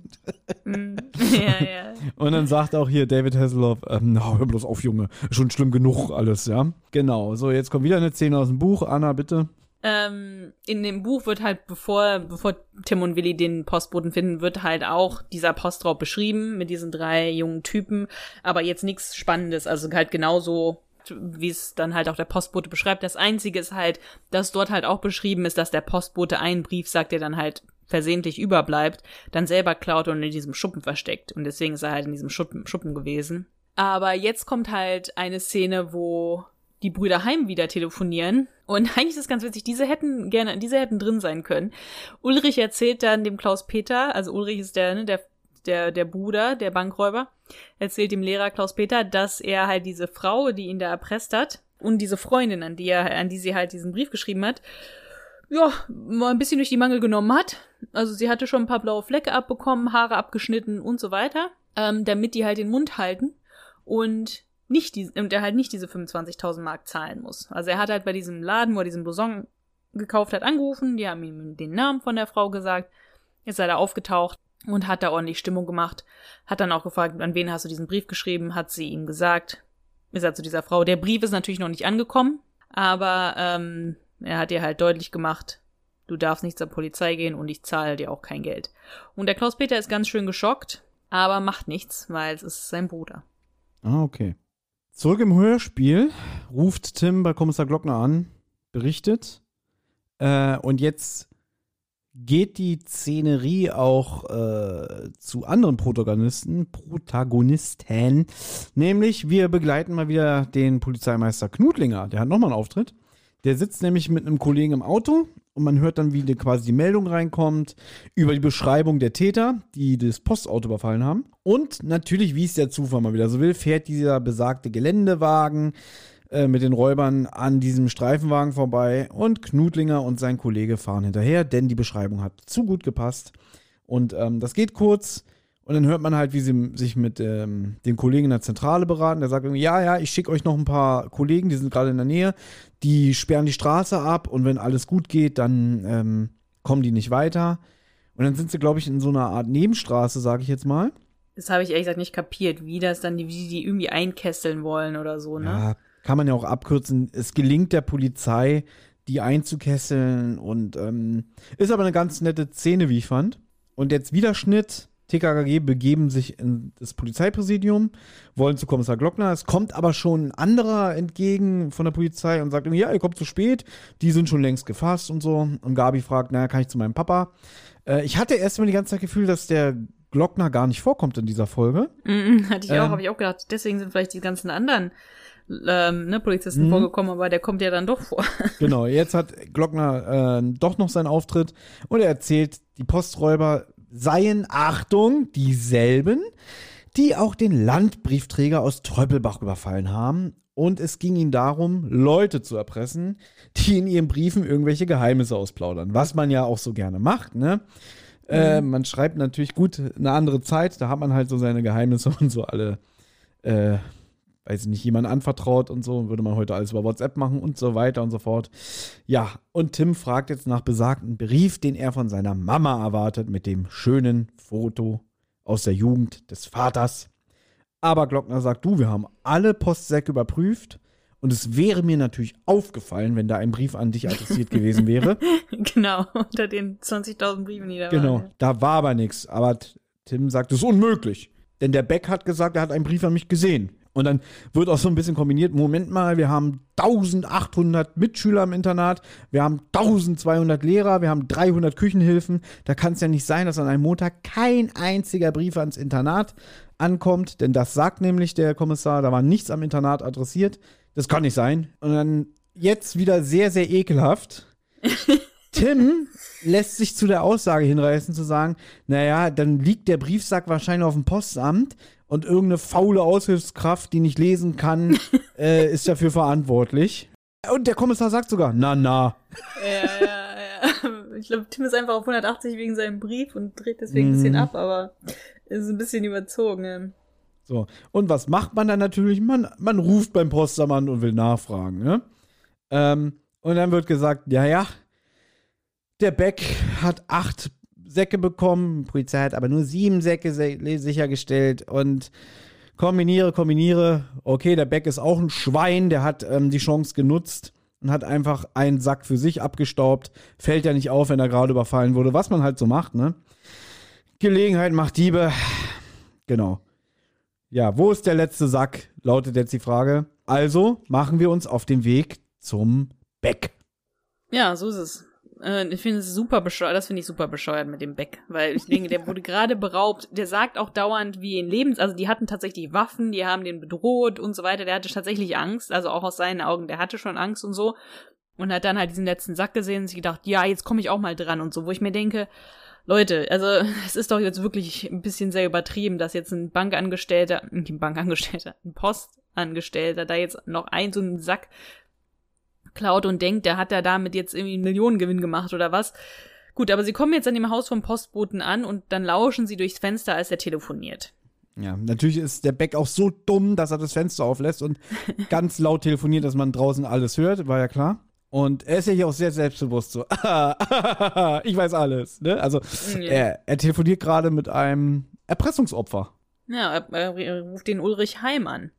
Mm. ja, ja. Und dann sagt auch hier David Hasselhoff, ähm, na, hör bloß auf, Junge, schon schlimm genug alles, ja. Genau, so, jetzt kommt wieder eine Szene aus dem Buch. Anna, bitte. Ähm, in dem Buch wird halt, bevor, bevor Tim und Willi den Postboten finden, wird halt auch dieser Postraub beschrieben mit diesen drei jungen Typen, aber jetzt nichts Spannendes, also halt genauso wie es dann halt auch der Postbote beschreibt. Das Einzige ist halt, dass dort halt auch beschrieben ist, dass der Postbote einen Brief sagt, der dann halt versehentlich überbleibt, dann selber klaut und in diesem Schuppen versteckt. Und deswegen ist er halt in diesem Schuppen, Schuppen gewesen. Aber jetzt kommt halt eine Szene, wo die Brüder Heim wieder telefonieren. Und eigentlich ist es ganz witzig, diese hätten gerne, diese hätten drin sein können. Ulrich erzählt dann dem Klaus Peter, also Ulrich ist der, ne, der, der, der Bruder, der Bankräuber, erzählt dem Lehrer Klaus Peter, dass er halt diese Frau, die ihn da erpresst hat, und diese Freundin, an die er, an die sie halt diesen Brief geschrieben hat, ja, mal ein bisschen durch die Mangel genommen hat. Also sie hatte schon ein paar blaue Flecke abbekommen, Haare abgeschnitten und so weiter, ähm, damit die halt den Mund halten und nicht die, und er halt nicht diese 25.000 Mark zahlen muss. Also er hat halt bei diesem Laden, wo er diesen Blouson gekauft hat, angerufen, die haben ihm den Namen von der Frau gesagt, ist er da aufgetaucht und hat da ordentlich Stimmung gemacht, hat dann auch gefragt, an wen hast du diesen Brief geschrieben, hat sie ihm gesagt, ist er zu dieser Frau. Der Brief ist natürlich noch nicht angekommen, aber ähm, er hat ihr halt deutlich gemacht, du darfst nicht zur Polizei gehen und ich zahle dir auch kein Geld. Und der Klaus-Peter ist ganz schön geschockt, aber macht nichts, weil es ist sein Bruder. Ah, okay. Zurück im Hörspiel ruft Tim bei Kommissar Glockner an, berichtet. Äh, und jetzt geht die Szenerie auch äh, zu anderen Protagonisten, Protagonisten. Nämlich, wir begleiten mal wieder den Polizeimeister Knudlinger. Der hat nochmal einen Auftritt. Der sitzt nämlich mit einem Kollegen im Auto und man hört dann, wie quasi die Meldung reinkommt über die Beschreibung der Täter, die das Postauto überfallen haben. Und natürlich, wie es der Zufall mal wieder so will, fährt dieser besagte Geländewagen äh, mit den Räubern an diesem Streifenwagen vorbei und Knudlinger und sein Kollege fahren hinterher, denn die Beschreibung hat zu gut gepasst. Und ähm, das geht kurz. Und dann hört man halt, wie sie sich mit ähm, den Kollegen in der Zentrale beraten. Der sagt irgendwie, ja, ja, ich schicke euch noch ein paar Kollegen, die sind gerade in der Nähe. Die sperren die Straße ab und wenn alles gut geht, dann ähm, kommen die nicht weiter. Und dann sind sie, glaube ich, in so einer Art Nebenstraße, sage ich jetzt mal. Das habe ich ehrlich gesagt nicht kapiert, wie das dann, wie die irgendwie einkesseln wollen oder so, ne? Ja, kann man ja auch abkürzen. Es gelingt der Polizei, die einzukesseln und ähm, ist aber eine ganz nette Szene, wie ich fand. Und jetzt wieder Schnitt. TKKG begeben sich in das Polizeipräsidium, wollen zu Kommissar Glockner. Es kommt aber schon ein anderer entgegen von der Polizei und sagt ihm, ja, ihr kommt zu spät, die sind schon längst gefasst und so. Und Gabi fragt, naja, kann ich zu meinem Papa? Äh, ich hatte erst mal die ganze Zeit Gefühl, dass der Glockner gar nicht vorkommt in dieser Folge. Mhm, hatte ich auch, Ähm. habe ich auch gedacht. Deswegen sind vielleicht die ganzen anderen ähm, ne, Polizisten Mhm. vorgekommen, aber der kommt ja dann doch vor. Genau, jetzt hat Glockner äh, doch noch seinen Auftritt und er erzählt, die Posträuber seien, Achtung, dieselben, die auch den Landbriefträger aus Teupelbach überfallen haben. Und es ging ihnen darum, Leute zu erpressen, die in ihren Briefen irgendwelche Geheimnisse ausplaudern. Was man ja auch so gerne macht, ne? Äh, man schreibt natürlich gut eine andere Zeit, da hat man halt so seine Geheimnisse und so alle, äh, weiß ich nicht, jemand anvertraut und so, würde man heute alles über WhatsApp machen und so weiter und so fort. Ja, und Tim fragt jetzt nach besagten Brief, den er von seiner Mama erwartet, mit dem schönen Foto aus der Jugend des Vaters. Aber Glockner sagt, du, wir haben alle Postsäcke überprüft und es wäre mir natürlich aufgefallen, wenn da ein Brief an dich adressiert gewesen wäre. genau, unter den 20.000 Briefen, die da Genau, waren. da war aber nichts. Aber Tim sagt, das ist unmöglich. Denn der Beck hat gesagt, er hat einen Brief an mich gesehen. Und dann wird auch so ein bisschen kombiniert, Moment mal, wir haben 1800 Mitschüler im Internat, wir haben 1200 Lehrer, wir haben 300 Küchenhilfen. Da kann es ja nicht sein, dass an einem Montag kein einziger Brief ans Internat ankommt, denn das sagt nämlich der Kommissar, da war nichts am Internat adressiert. Das kann nicht sein. Und dann jetzt wieder sehr, sehr ekelhaft. Tim lässt sich zu der Aussage hinreißen, zu sagen, naja, dann liegt der Briefsack wahrscheinlich auf dem Postamt und irgendeine faule Aushilfskraft, die nicht lesen kann, äh, ist dafür verantwortlich. Und der Kommissar sagt sogar, na, na. Ja, ja, ja. Ich glaube, Tim ist einfach auf 180 wegen seinem Brief und dreht deswegen ein bisschen Mhm. ab, aber ist ein bisschen überzogen. ja. So. Und was macht man dann natürlich? Man, man ruft beim Postamt an und will nachfragen, ne? Ähm, und dann wird gesagt, ja, ja, der Beck hat acht Säcke bekommen, die Polizei hat aber nur sieben Säcke sichergestellt und kombiniere, kombiniere. Okay, der Beck ist auch ein Schwein, der hat ähm, die Chance genutzt und hat einfach einen Sack für sich abgestaubt. Fällt ja nicht auf, wenn er gerade überfallen wurde, was man halt so macht, ne? Gelegenheit macht Diebe. Genau. Ja, wo ist der letzte Sack? Lautet jetzt die Frage. Also machen wir uns auf den Weg zum Beck. Ja, so ist es. Äh, Ich finde es super bescheuert, das finde ich super bescheuert mit dem Beck, weil ich denke, der wurde gerade beraubt. Der sagt auch dauernd, wie in Lebens, also die hatten tatsächlich Waffen, die haben den bedroht und so weiter. Der hatte tatsächlich Angst, also auch aus seinen Augen, der hatte schon Angst und so. Und hat dann halt diesen letzten Sack gesehen und sich gedacht, ja, jetzt komme ich auch mal dran und so, wo ich mir denke, Leute, also es ist doch jetzt wirklich ein bisschen sehr übertrieben, dass jetzt ein Bankangestellter, nicht ein Bankangestellter, ein Postangestellter da jetzt noch einen so einen Sack klaut und denkt, der hat da damit jetzt irgendwie einen Millionengewinn gemacht oder was. Gut, aber sie kommen jetzt an dem Haus vom Postboten an und dann lauschen sie durchs Fenster, als er telefoniert. Ja, natürlich ist der Beck auch so dumm, dass er das Fenster auflässt und ganz laut telefoniert, dass man draußen alles hört, war ja klar. Und er ist ja hier auch sehr selbstbewusst so. ich weiß alles. Ne? Also Ja. er, er telefoniert gerade mit einem Erpressungsopfer. Ja, er, er ruft den Ulrich Heim an.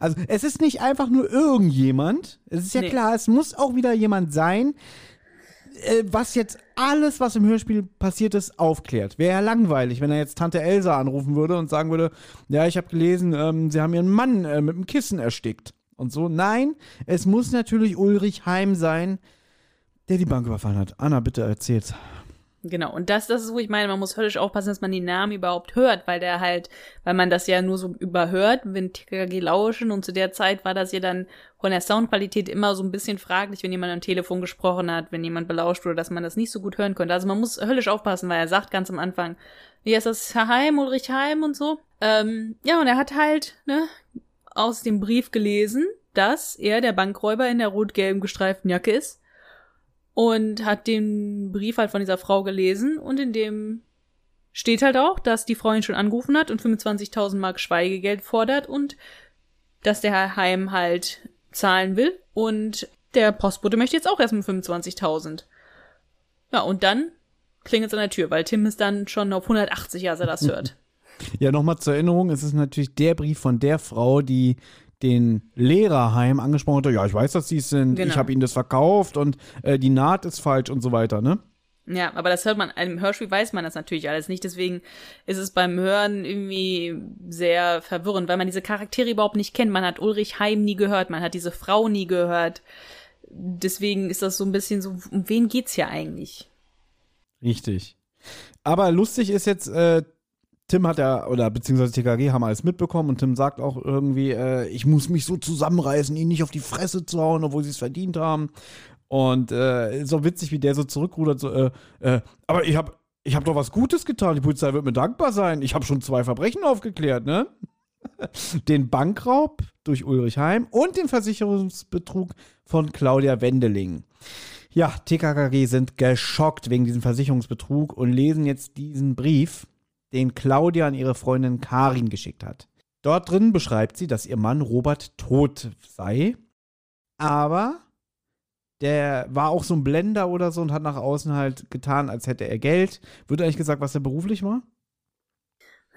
Also es ist nicht einfach nur irgendjemand. Es ist ja Nee. klar, es muss auch wieder jemand sein, äh, was jetzt alles, was im Hörspiel passiert ist, aufklärt. Wäre ja langweilig, wenn er jetzt Tante Elsa anrufen würde und sagen würde, ja, ich habe gelesen, ähm, sie haben ihren Mann äh, mit dem Kissen erstickt. Und so. Nein, es muss natürlich Ulrich Heim sein, der die Bank überfallen hat. Anna, bitte erzähl's. Genau, und das, das ist, wo ich meine, man muss höllisch aufpassen, dass man die Namen überhaupt hört, weil der halt, weil man das ja nur so überhört, wenn TKG lauschen und zu der Zeit war das ja dann von der Soundqualität immer so ein bisschen fraglich, wenn jemand am Telefon gesprochen hat, wenn jemand belauscht wurde, dass man das nicht so gut hören konnte. Also man muss höllisch aufpassen, weil er sagt ganz am Anfang, wie heißt das, Herr Heim, Ulrich Heim und so. Ähm, ja, und er hat halt, ne, aus dem Brief gelesen, dass er der Bankräuber in der rot-gelben gestreiften Jacke ist und hat den Brief halt von dieser Frau gelesen und in dem steht halt auch, dass die Frau ihn schon angerufen hat und 25.000 Mark Schweigegeld fordert und dass der Herr Heim halt zahlen will und der Postbote möchte jetzt auch erstmal 25.000. Ja, und dann klingelt es an der Tür, weil Tim ist dann schon auf 180, als er das hört. Ja, nochmal zur Erinnerung, es ist natürlich der Brief von der Frau, die den Lehrerheim angesprochen hat, ja, ich weiß, dass sie es sind, Genau. ich habe ihnen das verkauft und äh, die Naht ist falsch und so weiter, ne? Ja, aber das hört man, im Hörspiel weiß man das natürlich alles nicht, deswegen ist es beim Hören irgendwie sehr verwirrend, weil man diese Charaktere überhaupt nicht kennt. Man hat Ulrich Heim nie gehört, man hat diese Frau nie gehört. Deswegen ist das so ein bisschen so, um wen geht's hier eigentlich? Richtig. Aber lustig ist jetzt, äh, Tim hat ja, oder beziehungsweise TKG haben alles mitbekommen und Tim sagt auch irgendwie, äh, ich muss mich so zusammenreißen, ihn nicht auf die Fresse zu hauen, obwohl sie es verdient haben. Und äh, so witzig, wie der so zurückrudert, so, äh, äh, aber ich habe ich hab doch was Gutes getan, die Polizei wird mir dankbar sein. Ich habe schon zwei Verbrechen aufgeklärt, ne? Den Bankraub durch Ulrich Heim und den Versicherungsbetrug von Claudia Wendeling. Ja, TKKG sind geschockt wegen diesem Versicherungsbetrug und lesen jetzt diesen Brief, den Claudia an ihre Freundin Karin geschickt hat. Dort drin beschreibt sie, dass ihr Mann Robert tot sei, aber der war auch so ein Blender oder so und hat nach außen halt getan, als hätte er Geld. Wird eigentlich gesagt, was er beruflich war?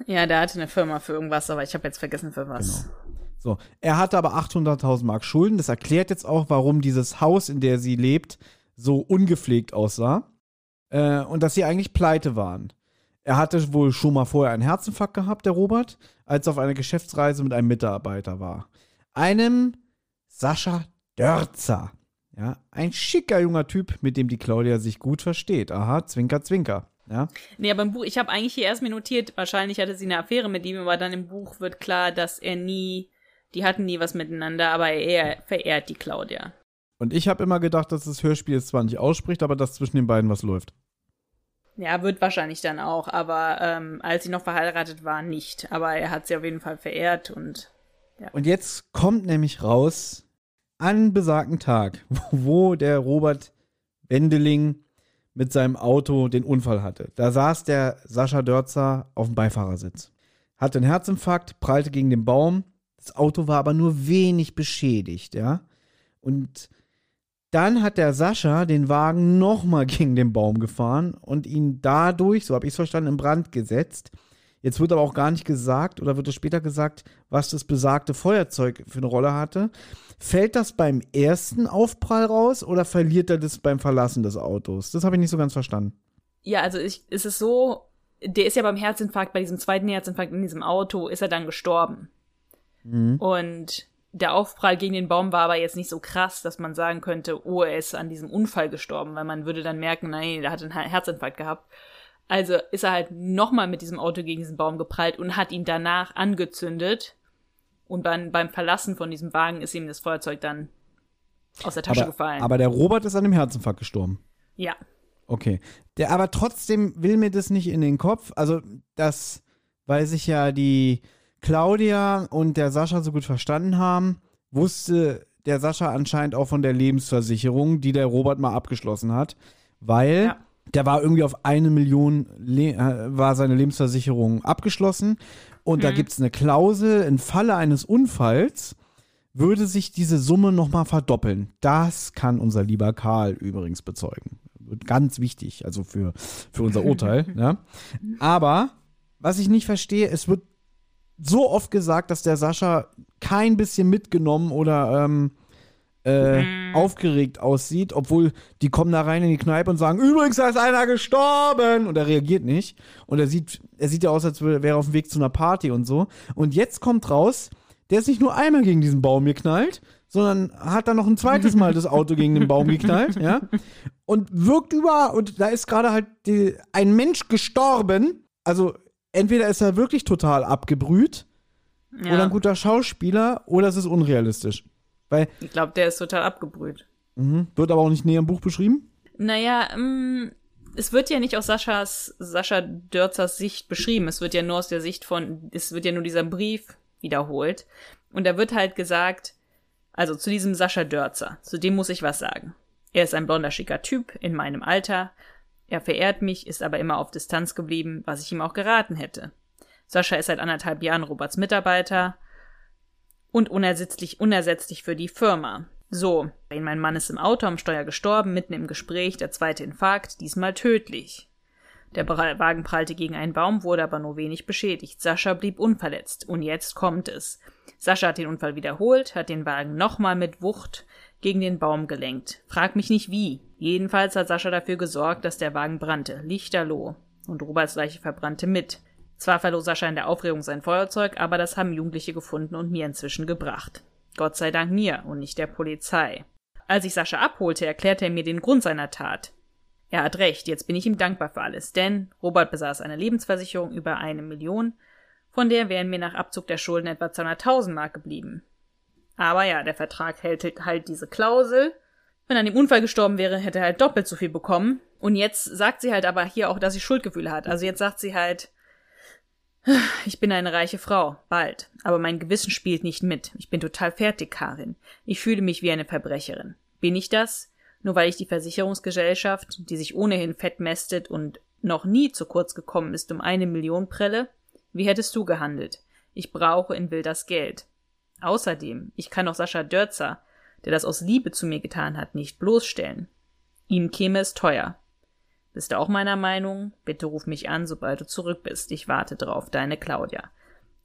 Ja, der hatte eine Firma für irgendwas, aber ich habe jetzt vergessen für was. Genau. So, er hatte aber 800.000 Mark Schulden. Das erklärt jetzt auch, warum dieses Haus, in der sie lebt, so ungepflegt aussah. Äh, und dass sie eigentlich pleite waren. Er hatte wohl schon mal vorher einen Herzinfarkt gehabt, der Robert, als er auf einer Geschäftsreise mit einem Mitarbeiter war. Einem Sascha Dörzer. Ja, ein schicker junger Typ, mit dem die Claudia sich gut versteht. Aha, Zwinker, Zwinker. Ja, Nee, aber im Buch, ich habe eigentlich hier erst mir notiert, wahrscheinlich hatte sie eine Affäre mit ihm, aber dann im Buch wird klar, dass er nie, die hatten nie was miteinander, aber er verehrt die Claudia. und ich habe immer gedacht, dass das Hörspiel es zwar nicht ausspricht, aber dass zwischen den beiden was läuft. Ja, wird wahrscheinlich dann auch, aber ähm, als sie noch verheiratet war, nicht. Aber er hat sie auf jeden Fall verehrt und Und jetzt kommt nämlich raus, an besagten Tag, wo der Robert Wendeling mit seinem Auto den Unfall hatte. Da saß der Sascha Dörzer auf dem Beifahrersitz. Hatte einen Herzinfarkt, prallte gegen den Baum. Das Auto war aber nur wenig beschädigt, ja. Und dann hat der Sascha den Wagen nochmal gegen den Baum gefahren und ihn dadurch, so habe ich es verstanden, in Brand gesetzt. Jetzt wird aber auch gar nicht gesagt oder wird es später gesagt, was das besagte Feuerzeug für eine Rolle hatte. Fällt das beim ersten Aufprall raus oder verliert er das beim Verlassen des Autos? Das habe ich nicht so ganz verstanden. ja, also ich, ist es so, der ist ja beim Herzinfarkt, bei diesem zweiten Herzinfarkt in diesem Auto, ist er dann gestorben. Und der Aufprall gegen den Baum war aber jetzt nicht so krass, dass man sagen könnte, oh, er ist an diesem Unfall gestorben, weil man würde dann merken, nein, der hat einen Her- Herzinfarkt gehabt. Also ist er halt nochmal mit diesem Auto gegen diesen Baum geprallt und hat ihn danach angezündet. Und beim, beim Verlassen von diesem Wagen ist ihm das Feuerzeug dann aus der Tasche Aber, gefallen. aber der Robert ist an dem Herzinfarkt gestorben. ja. Okay. Der aber trotzdem will mir das nicht in den Kopf. Also, das, weil sich ja die Claudia und der Sascha so gut verstanden haben, wusste der Sascha anscheinend auch von der Lebensversicherung, die der Robert mal abgeschlossen hat. Weil Ja. der war irgendwie auf eine Million, Le äh, war seine Lebensversicherung abgeschlossen. Und da gibt es eine Klausel, im Falle eines Unfalls würde sich diese Summe nochmal verdoppeln. Das kann unser lieber Karl übrigens bezeugen. Ganz wichtig, also für, für unser Urteil. ja. Aber was ich nicht verstehe, es wird so oft gesagt, dass der Sascha kein bisschen mitgenommen oder ähm, äh, aufgeregt aussieht, obwohl die kommen da rein in die Kneipe und sagen, übrigens, da ist einer gestorben und er reagiert nicht. Und er sieht, er sieht ja aus, als wäre er auf dem Weg zu einer Party und so. Und jetzt kommt raus, der ist nicht nur einmal gegen diesen Baum geknallt, sondern hat dann noch ein zweites Mal das Auto gegen den Baum geknallt, ja. Und wirkt über, und da ist gerade halt die, ein Mensch gestorben. Also entweder ist er wirklich total abgebrüht ja. oder ein guter Schauspieler oder es ist unrealistisch. Weil, Ich glaube, der ist total abgebrüht. mhm, wird aber auch nicht näher im Buch beschrieben. Naja, ähm, es wird ja nicht aus Saschas, Sascha Dörzers Sicht beschrieben. Es wird ja nur aus der Sicht von, es wird ja nur dieser Brief wiederholt. Und da wird halt gesagt, also zu diesem Sascha Dörzer, zu dem muss ich was sagen. Er ist ein blonder, schicker Typ in meinem Alter. Er verehrt mich, ist aber immer auf Distanz geblieben, was ich ihm auch geraten hätte. Sascha ist seit anderthalb Jahren Roberts Mitarbeiter und unersetzlich, unersetzlich für die Firma. So, mein Mann ist im Auto am Steuer gestorben, mitten im Gespräch, der zweite Infarkt, diesmal tödlich. Der Wagen prallte gegen einen Baum, wurde aber nur wenig beschädigt. Sascha blieb unverletzt. Und jetzt kommt es. Sascha hat den Unfall wiederholt, hat den Wagen nochmal mit Wucht gegen den Baum gelenkt. Frag mich nicht wie. Jedenfalls hat Sascha dafür gesorgt, dass der Wagen brannte. Lichterloh. Und Roberts Leiche verbrannte mit. Zwar verlor Sascha in der Aufregung sein Feuerzeug, aber das haben Jugendliche gefunden und mir inzwischen gebracht. Gott sei Dank mir und nicht der Polizei. Als ich Sascha abholte, erklärte er mir den Grund seiner Tat. Er hat recht, jetzt bin ich ihm dankbar für alles, denn Robert besaß eine Lebensversicherung über eine Million, von der wären mir nach Abzug der Schulden etwa 200.000 Mark geblieben. Aber ja, der Vertrag hält halt diese Klausel. Wenn er an dem Unfall gestorben wäre, hätte er halt doppelt so viel bekommen. Und jetzt sagt sie halt aber hier auch, dass sie Schuldgefühle hat. Also jetzt sagt sie halt, ich bin eine reiche Frau, bald, aber mein Gewissen spielt nicht mit. Ich bin total fertig, Karin. Ich fühle mich wie eine Verbrecherin. Bin ich das? Nur weil ich die Versicherungsgesellschaft, die sich ohnehin fett mästet und noch nie zu kurz gekommen ist, um eine Million prelle? Wie hättest du gehandelt? Ich brauche in Will das Geld. Außerdem, ich kann auch Sascha Dörzer, der das aus Liebe zu mir getan hat, nicht bloßstellen. Ihm käme es teuer. Bist du auch meiner Meinung? Bitte ruf mich an, sobald du zurück bist. Ich warte drauf. Deine Claudia.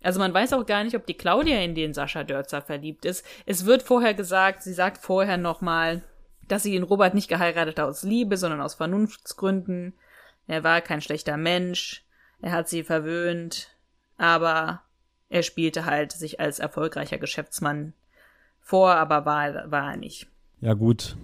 Also man weiß auch gar nicht, ob die Claudia in den Sascha Dörzer verliebt ist. Es wird vorher gesagt, sie sagt vorher nochmal, dass sie den Robert nicht geheiratet hat aus Liebe, sondern aus Vernunftsgründen. Er war kein schlechter Mensch. Er hat sie verwöhnt. Aber er spielte halt sich als erfolgreicher Geschäftsmann vor, aber war, war er nicht. Ja, gut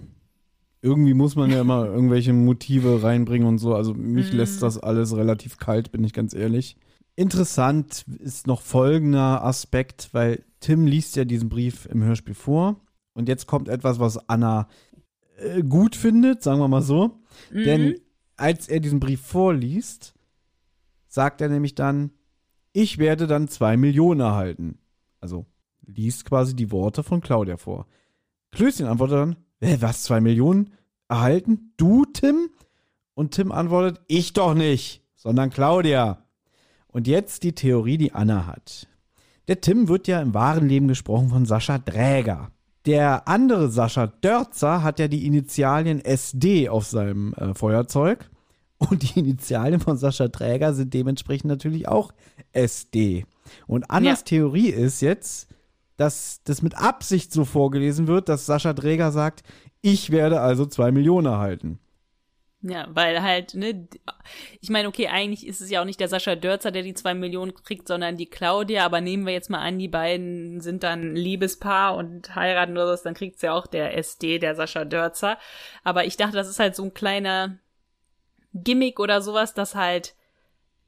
irgendwie muss man ja immer irgendwelche Motive reinbringen und so. Also mich mhm. lässt das alles relativ kalt, bin ich ganz ehrlich. Interessant ist noch folgender Aspekt, weil Tim liest ja diesen Brief im Hörspiel vor. Und jetzt kommt etwas, was Anna äh, gut findet, sagen wir mal so. Mhm. Denn als er diesen Brief vorliest, sagt er nämlich dann, ich werde dann zwei Millionen erhalten. Also liest quasi die Worte von Claudia vor. Klößchen antwortet dann, äh, was, zwei Millionen erhalten? Du, Tim? Und Tim antwortet, ich doch nicht, sondern Claudia. Und jetzt die Theorie, die Anna hat. Der Tim wird ja im wahren Leben gesprochen von Sascha Dräger. Der andere Sascha Dörzer hat ja die Initialien SD auf seinem äh, Feuerzeug. Und die Initialien von Sascha Träger sind dementsprechend natürlich auch SD. Und Annas ja. Theorie ist jetzt, dass das mit Absicht so vorgelesen wird, dass Sascha Dräger sagt, ich werde also zwei Millionen erhalten. Ja, weil halt, ne, ich meine, okay, eigentlich ist es ja auch nicht der Sascha Dörzer, der die zwei Millionen kriegt, sondern die Claudia, aber nehmen wir jetzt mal an, die beiden sind dann Liebespaar und heiraten oder so, dann kriegt es ja auch der SD, der Sascha Dörzer. Aber ich dachte, das ist halt so ein kleiner Gimmick oder sowas, dass halt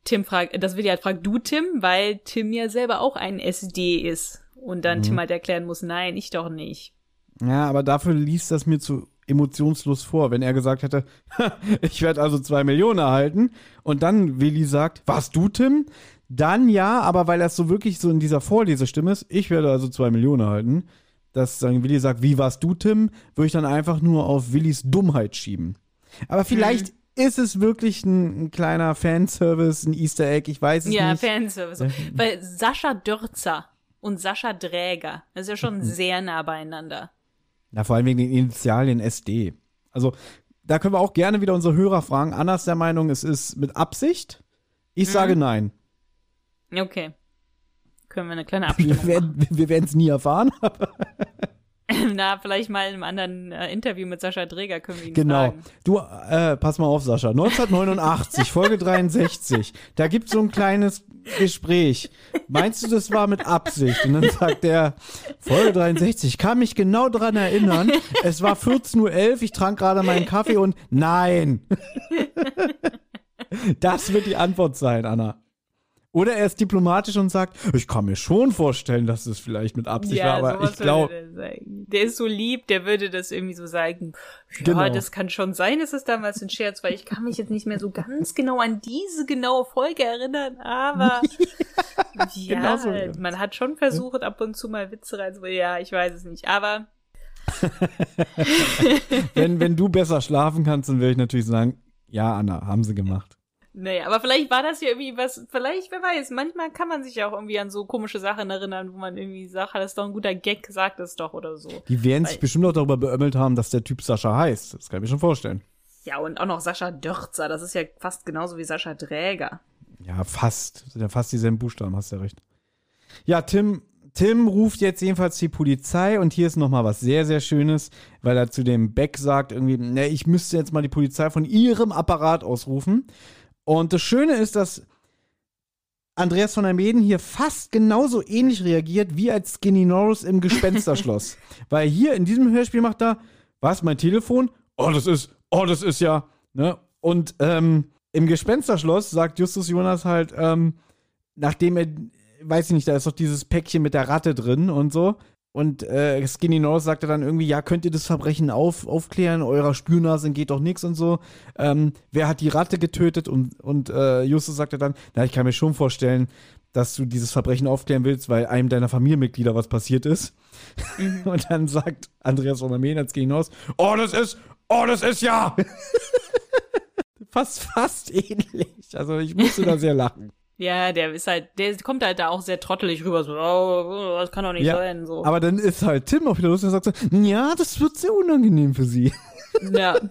Tim fragt, das wird ja halt fragt du Tim, weil Tim ja selber auch ein SD ist. Und dann mhm. Tim halt erklären muss, nein, ich doch nicht. Ja, aber dafür liest das mir zu emotionslos vor, wenn er gesagt hätte, ich werde also zwei Millionen erhalten und dann Willi sagt, warst du Tim? Dann ja, aber weil er so wirklich so in dieser Vorlesestimme ist, ich werde also zwei Millionen erhalten, dass dann Willi sagt, wie warst du Tim, würde ich dann einfach nur auf Willis Dummheit schieben. Aber vielleicht mhm. Ist es wirklich ein, ein, kleiner Fanservice, ein Easter Egg, ich weiß es ja, nicht. Ja, Fanservice. Weil Sascha Dörzer und Sascha Dräger. Das ist ja schon mhm. sehr nah beieinander. Ja, vor allem wegen den Initialien SD. Also, da können wir auch gerne wieder unsere Hörer fragen. Anna ist der Meinung, es ist mit Absicht. Ich mhm. sage nein. Okay. Können wir eine kleine Abstimmung Wir werden es nie erfahren. Na, vielleicht mal in einem anderen äh, Interview mit Sascha Dräger können wir ihn genau. fragen. Genau. Du, äh, pass mal auf, Sascha. 1989, Folge 63. Da gibt es so ein kleines Gespräch. Meinst du, das war mit Absicht? Und dann sagt der, Folge 63, ich kann mich genau daran erinnern. Es war 14.11 Uhr, ich trank gerade meinen Kaffee und nein. Das wird die Antwort sein, Anna. Oder er ist diplomatisch und sagt, ich kann mir schon vorstellen, dass es vielleicht mit Absicht ja, war, aber ich glaube. Der ist so lieb, der würde das irgendwie so sagen. Ja, genau. das kann schon sein, dass es damals ein Scherz war. Ich kann mich jetzt nicht mehr so ganz genau an diese genaue Folge erinnern, aber ja, genau so man hat schon versucht, ab und zu mal Witze rein. Ja, ich weiß es nicht, aber. wenn, wenn du besser schlafen kannst, dann würde ich natürlich sagen, ja, Anna, haben sie gemacht. Naja, aber vielleicht war das ja irgendwie was, vielleicht, wer weiß, manchmal kann man sich ja auch irgendwie an so komische Sachen erinnern, wo man irgendwie sagt, das ist doch ein guter Gag, sagt es doch oder so. Die werden sich Weil- bestimmt auch darüber beömmelt haben, dass der Typ Sascha heißt. Das kann ich mir schon vorstellen. Ja, und auch noch Sascha Dörzer, das ist ja fast genauso wie Sascha Dräger. Ja, fast. Das sind ja fast dieselben Buchstaben, hast ja recht. Ja, Tim, Tim ruft jetzt jedenfalls die Polizei und hier ist nochmal was sehr, sehr Schönes, weil er zu dem Beck sagt, irgendwie, ne, ich müsste jetzt mal die Polizei von ihrem Apparat ausrufen. Und das Schöne ist, dass Andreas von der Meden hier fast genauso ähnlich reagiert wie als Skinny Norris im Gespensterschloss. weil hier in diesem Hörspiel macht er, was, mein Telefon? Oh, das ist, oh, das ist ja, ne? Und ähm, im Gespensterschloss sagt Justus Jonas halt, ähm, nachdem er, weiß ich nicht, da ist doch dieses Päckchen mit der Ratte drin und so. Und äh, Skinny Norris sagte dann irgendwie, ja, könnt ihr das Verbrechen auf, aufklären? Eurer Spürnase geht doch nichts und so. Ähm, wer hat die Ratte getötet? Und, und äh, Justus sagte dann, na, ich kann mir schon vorstellen, dass du dieses Verbrechen aufklären willst, weil einem deiner Familienmitglieder was passiert ist. und dann sagt Andreas von Armeen als Skinny Norris, oh, das ist, oh, das ist ja. fast, fast ähnlich. Also ich musste da sehr lachen. Ja, der ist halt, der kommt halt da auch sehr trottelig rüber, so, oh, das kann doch nicht Ja, sein, so. Aber dann ist halt Tim auch wieder lustig und sagt so, ja, das wird sehr unangenehm für sie. Ja.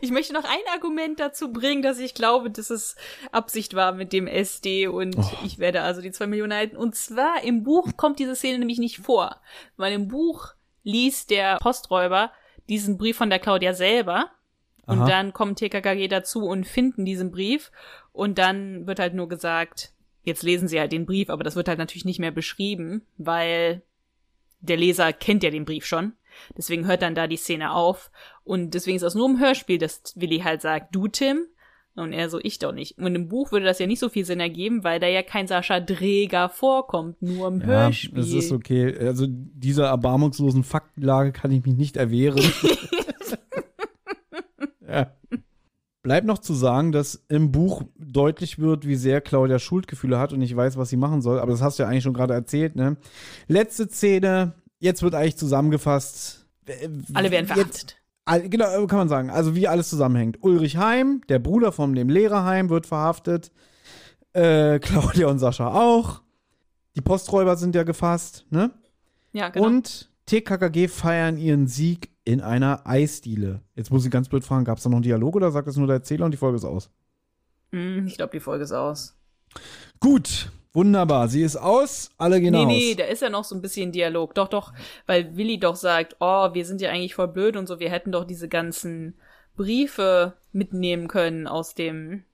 Ich möchte noch ein Argument dazu bringen, dass ich glaube, dass es Absicht war mit dem SD und Oh. ich werde also die zwei Millionen halten. Und zwar im Buch kommt diese Szene nämlich nicht vor. Weil im Buch liest der Posträuber diesen Brief von der Claudia selber und Aha. dann kommt TKKG dazu und finden diesen Brief und dann wird halt nur gesagt, jetzt lesen sie halt den Brief, aber das wird halt natürlich nicht mehr beschrieben, weil der Leser kennt ja den Brief schon. Deswegen hört dann da die Szene auf. Und deswegen ist das nur im Hörspiel, dass Willi halt sagt, du Tim. Und er so, ich doch nicht. Und im Buch würde das ja nicht so viel Sinn ergeben, weil da ja kein Sascha Dräger vorkommt, nur im Hörspiel. das ist okay. Also dieser erbarmungslosen Faktenlage kann ich mich nicht erwehren. ja. Bleibt noch zu sagen, dass im Buch deutlich wird, wie sehr Claudia Schuldgefühle hat und ich weiß, was sie machen soll. Aber das hast du ja eigentlich schon gerade erzählt, ne? Letzte Szene, jetzt wird eigentlich zusammengefasst. Alle werden verhaftet. Genau, kann man sagen. Also wie alles zusammenhängt. Ulrich Heim, der Bruder von dem Lehrer Heim, wird verhaftet. Äh, Claudia und Sascha auch. Die Posträuber sind ja gefasst, ne? Ja, genau. Und TKKG feiern ihren Sieg in einer Eisdiele. Jetzt muss ich ganz blöd fragen, gab es da noch einen Dialog oder sagt das nur der Erzähler und die Folge ist aus? Hm, ich glaube, die Folge ist aus. Gut, wunderbar. Sie ist aus, alle gehen nee, aus. nee, da ist ja noch so ein bisschen Dialog. Doch, doch, weil Willi doch sagt, oh, wir sind ja eigentlich voll blöd und so, wir hätten doch diese ganzen Briefe mitnehmen können aus dem,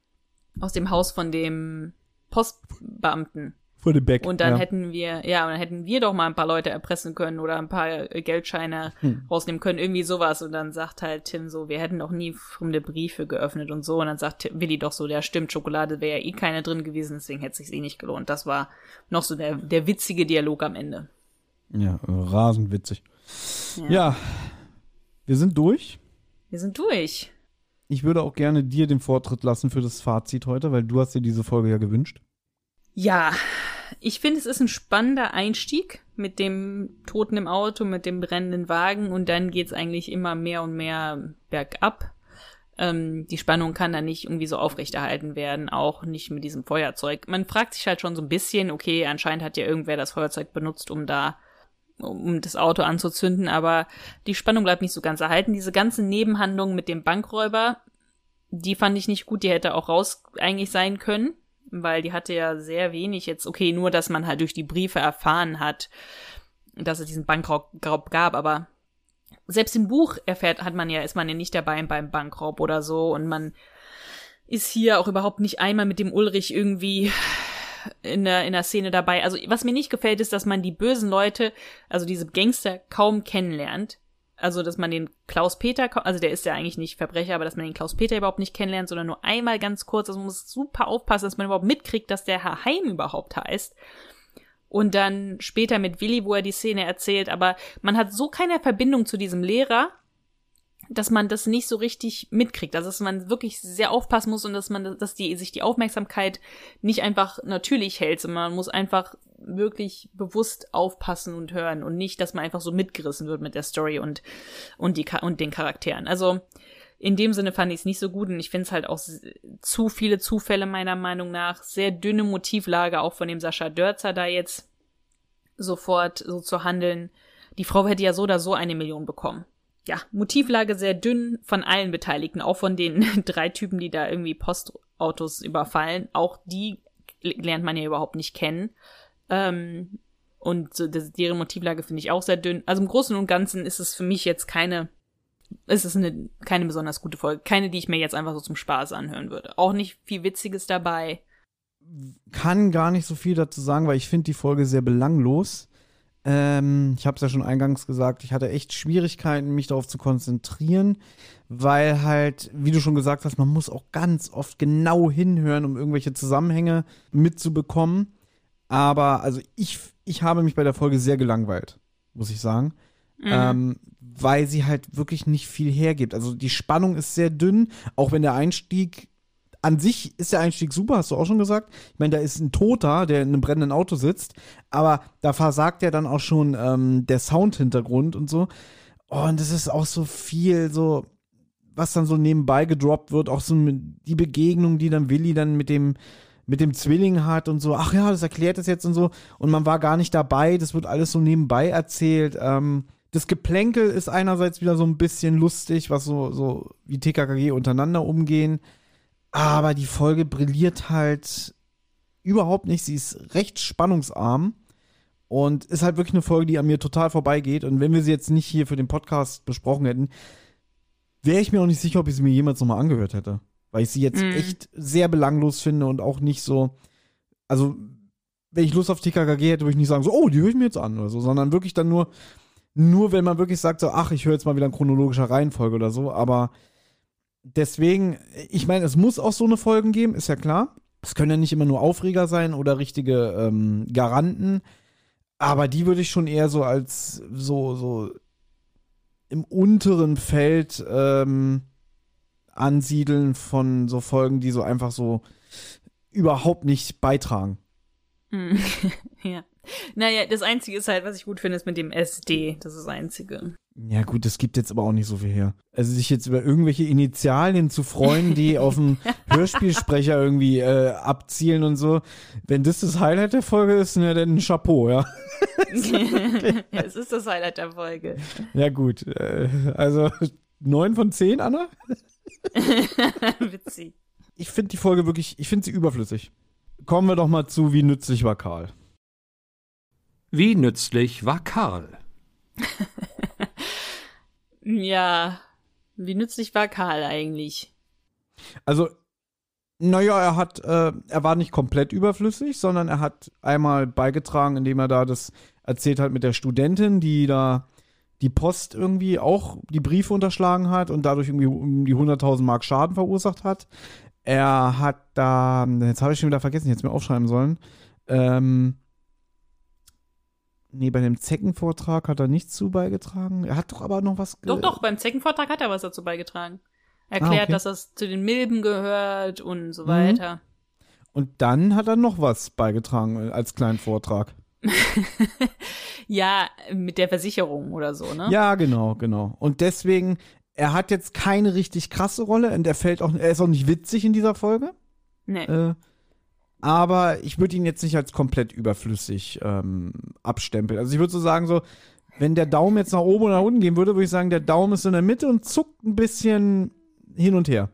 aus dem Haus von dem Postbeamten. Vor dem Back. Und dann ja. hätten wir, ja, und dann hätten wir doch mal ein paar Leute erpressen können oder ein paar äh, Geldscheine Hm. rausnehmen können, irgendwie sowas. Und dann sagt halt Tim so, wir hätten doch nie fremde Briefe geöffnet und so. Und dann sagt Willi doch so, ja stimmt, Schokolade wäre ja eh keine drin gewesen, deswegen hätte es sich eh nicht gelohnt. Das war noch so der, der witzige Dialog am Ende. Ja, rasend witzig. Ja. ja, wir sind durch. Wir sind durch. Ich würde auch gerne dir den Vortritt lassen für das Fazit heute, weil du hast dir diese Folge ja gewünscht. Ja, ich finde, es ist ein spannender Einstieg mit dem Toten im Auto, mit dem brennenden Wagen und dann geht's eigentlich immer mehr und mehr bergab. Ähm, die Spannung kann da nicht irgendwie so aufrechterhalten werden, auch nicht mit diesem Feuerzeug. Man fragt sich halt schon so ein bisschen, okay, anscheinend hat ja irgendwer das Feuerzeug benutzt, um da um das Auto anzuzünden, aber die Spannung bleibt nicht so ganz erhalten. Diese ganzen Nebenhandlungen mit dem Bankräuber, die fand ich nicht gut, die hätte auch raus eigentlich sein können, weil die hatte ja sehr wenig jetzt, okay, nur dass man halt durch die Briefe erfahren hat, dass es diesen Bankraub Raub gab, aber selbst im Buch erfährt, hat man ja, ist man ja nicht dabei beim Bankraub oder so und man ist hier auch überhaupt nicht einmal mit dem Ulrich irgendwie in der, in der Szene dabei. Also was mir nicht gefällt, ist, dass man die bösen Leute, also diese Gangster kaum kennenlernt. Also, dass man den Klaus Peter, also der ist ja eigentlich nicht Verbrecher, aber dass man den Klaus Peter überhaupt nicht kennenlernt, sondern nur einmal ganz kurz. Also man muss super aufpassen, dass man überhaupt mitkriegt, dass der Herr Heim überhaupt heißt. Und dann später mit Willi, wo er die Szene erzählt, aber man hat so keine Verbindung zu diesem Lehrer, dass man das nicht so richtig mitkriegt. Also dass man wirklich sehr aufpassen muss und dass man, dass die sich die Aufmerksamkeit nicht einfach natürlich hält, sondern man muss einfach wirklich bewusst aufpassen und hören und nicht, dass man einfach so mitgerissen wird mit der Story und und die und den Charakteren. Also in dem Sinne fand ich es nicht so gut und ich finde es halt auch zu viele Zufälle meiner Meinung nach. Sehr dünne Motivlage auch von dem Sascha Dörzer da jetzt sofort so zu handeln. Die Frau hätte ja so oder so eine Million bekommen. Ja, Motivlage sehr dünn von allen Beteiligten, auch von den drei Typen, die da irgendwie Postautos überfallen. Auch die lernt man ja überhaupt nicht kennen. Ähm, und das, deren Motivlage finde ich auch sehr dünn. Also im Großen und Ganzen ist es für mich jetzt keine, ist es eine, keine besonders gute Folge. Keine, die ich mir jetzt einfach so zum Spaß anhören würde. Auch nicht viel Witziges dabei. Kann gar nicht so viel dazu sagen, weil ich finde die Folge sehr belanglos. Ähm, ich habe es ja schon eingangs gesagt, ich hatte echt Schwierigkeiten, mich darauf zu konzentrieren, weil halt, wie du schon gesagt hast, man muss auch ganz oft genau hinhören, um irgendwelche Zusammenhänge mitzubekommen. Aber also ich, ich habe mich bei der Folge sehr gelangweilt, muss ich sagen. Mhm. Ähm, weil sie halt wirklich nicht viel hergibt. Also die Spannung ist sehr dünn, auch wenn der Einstieg an sich ist der Einstieg super, hast du auch schon gesagt. Ich meine, da ist ein Toter, der in einem brennenden Auto sitzt, aber da versagt ja dann auch schon ähm, der Soundhintergrund und so. Und das ist auch so viel, so, was dann so nebenbei gedroppt wird, auch so die Begegnung, die dann Willi dann mit dem, mit dem Zwilling hat und so, ach ja, das erklärt es jetzt und so. Und man war gar nicht dabei, das wird alles so nebenbei erzählt. Ähm, das Geplänkel ist einerseits wieder so ein bisschen lustig, was so, so wie TKKG untereinander umgehen. Aber die Folge brilliert halt überhaupt nicht. Sie ist recht spannungsarm und ist halt wirklich eine Folge, die an mir total vorbeigeht. Und wenn wir sie jetzt nicht hier für den Podcast besprochen hätten, wäre ich mir auch nicht sicher, ob ich sie mir jemals nochmal angehört hätte. Weil ich sie jetzt mm. echt sehr belanglos finde und auch nicht so. Also, wenn ich Lust auf TKKG hätte, würde ich nicht sagen, so, oh, die höre ich mir jetzt an oder so, sondern wirklich dann nur, nur wenn man wirklich sagt, so, ach, ich höre jetzt mal wieder in chronologischer Reihenfolge oder so. Aber deswegen, ich meine, es muss auch so eine Folgen geben, ist ja klar. Es können ja nicht immer nur Aufreger sein oder richtige ähm, Garanten. Aber die würde ich schon eher so als so, so im unteren Feld ähm, ansiedeln von so Folgen, die so einfach so überhaupt nicht beitragen. Hm. ja. Naja, das Einzige ist halt, was ich gut finde, ist mit dem SD. Das ist das Einzige. Ja, gut, das gibt jetzt aber auch nicht so viel her. Also sich jetzt über irgendwelche Initialien zu freuen, die auf dem Hörspielsprecher irgendwie äh, abzielen und so. Wenn das das Highlight der Folge ist, ja, dann ein Chapeau, ja. ja, es ist das Highlight der Folge. Ja, gut. Äh, also neun von zehn, Anna? Witzig. Ich finde die Folge wirklich, ich finde sie überflüssig. Kommen wir doch mal zu, wie nützlich war Karl. Wie nützlich war Karl? ja, wie nützlich war Karl eigentlich? Also, naja, er hat, äh, er war nicht komplett überflüssig, sondern er hat einmal beigetragen, indem er da das erzählt hat mit der Studentin, die da die Post irgendwie auch die Briefe unterschlagen hat und dadurch irgendwie um die 100.000 Mark Schaden verursacht hat. Er hat da, jetzt habe ich schon wieder vergessen, ich hätte es mir aufschreiben sollen, ähm, Nee, bei dem Zeckenvortrag hat er nichts zu beigetragen. Er hat doch aber noch was. Doch, doch, beim Zeckenvortrag hat er was dazu beigetragen. Erklärt, ah, okay. dass das zu den Milben gehört und so weiter. Mhm. Und dann hat er noch was beigetragen als kleinen Vortrag. ja, mit der Versicherung oder so, ne? Ja, genau, genau. Und deswegen, er hat jetzt keine richtig krasse Rolle und er fällt auch, er ist auch nicht witzig in dieser Folge. Nee. Äh, aber ich würde ihn jetzt nicht als komplett überflüssig ähm, abstempeln. Also ich würde so sagen, so, wenn der Daumen jetzt nach oben oder nach unten gehen würde, würde ich sagen, der Daumen ist in der Mitte und zuckt ein bisschen hin und her.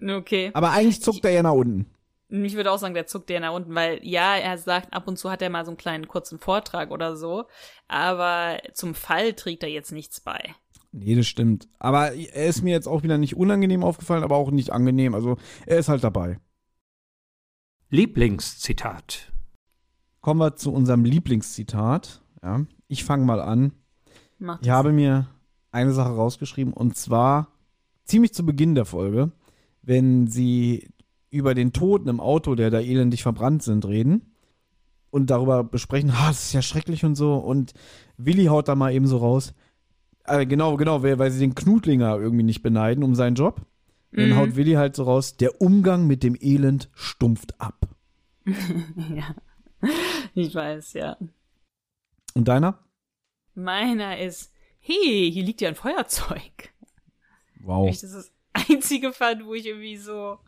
Okay. Aber eigentlich zuckt er eher nach unten. Ich würde auch sagen, der zuckt eher nach unten, weil ja, er sagt, ab und zu hat er mal so einen kleinen kurzen Vortrag oder so, aber zum Fall trägt er jetzt nichts bei. Nee, das stimmt. Aber er ist mir jetzt auch wieder nicht unangenehm aufgefallen, aber auch nicht angenehm. Also er ist halt dabei. Lieblingszitat. Kommen wir zu unserem Lieblingszitat. Ja, ich fange mal an. Mach ich habe mir eine Sache rausgeschrieben und zwar ziemlich zu Beginn der Folge, wenn sie über den Toten im Auto, der da elendig verbrannt sind, reden und darüber besprechen, ah, das ist ja schrecklich und so und Willi haut da mal eben so raus. Äh, genau, genau, weil sie den Knutlinger irgendwie nicht beneiden um seinen Job. Dann mhm. haut Willi halt so raus, der Umgang mit dem Elend stumpft ab. ja, ich weiß, ja. Und deiner? Meiner ist, hey, hier liegt ja ein Feuerzeug. Wow. Das ist, einzige fand, wo ich irgendwie so.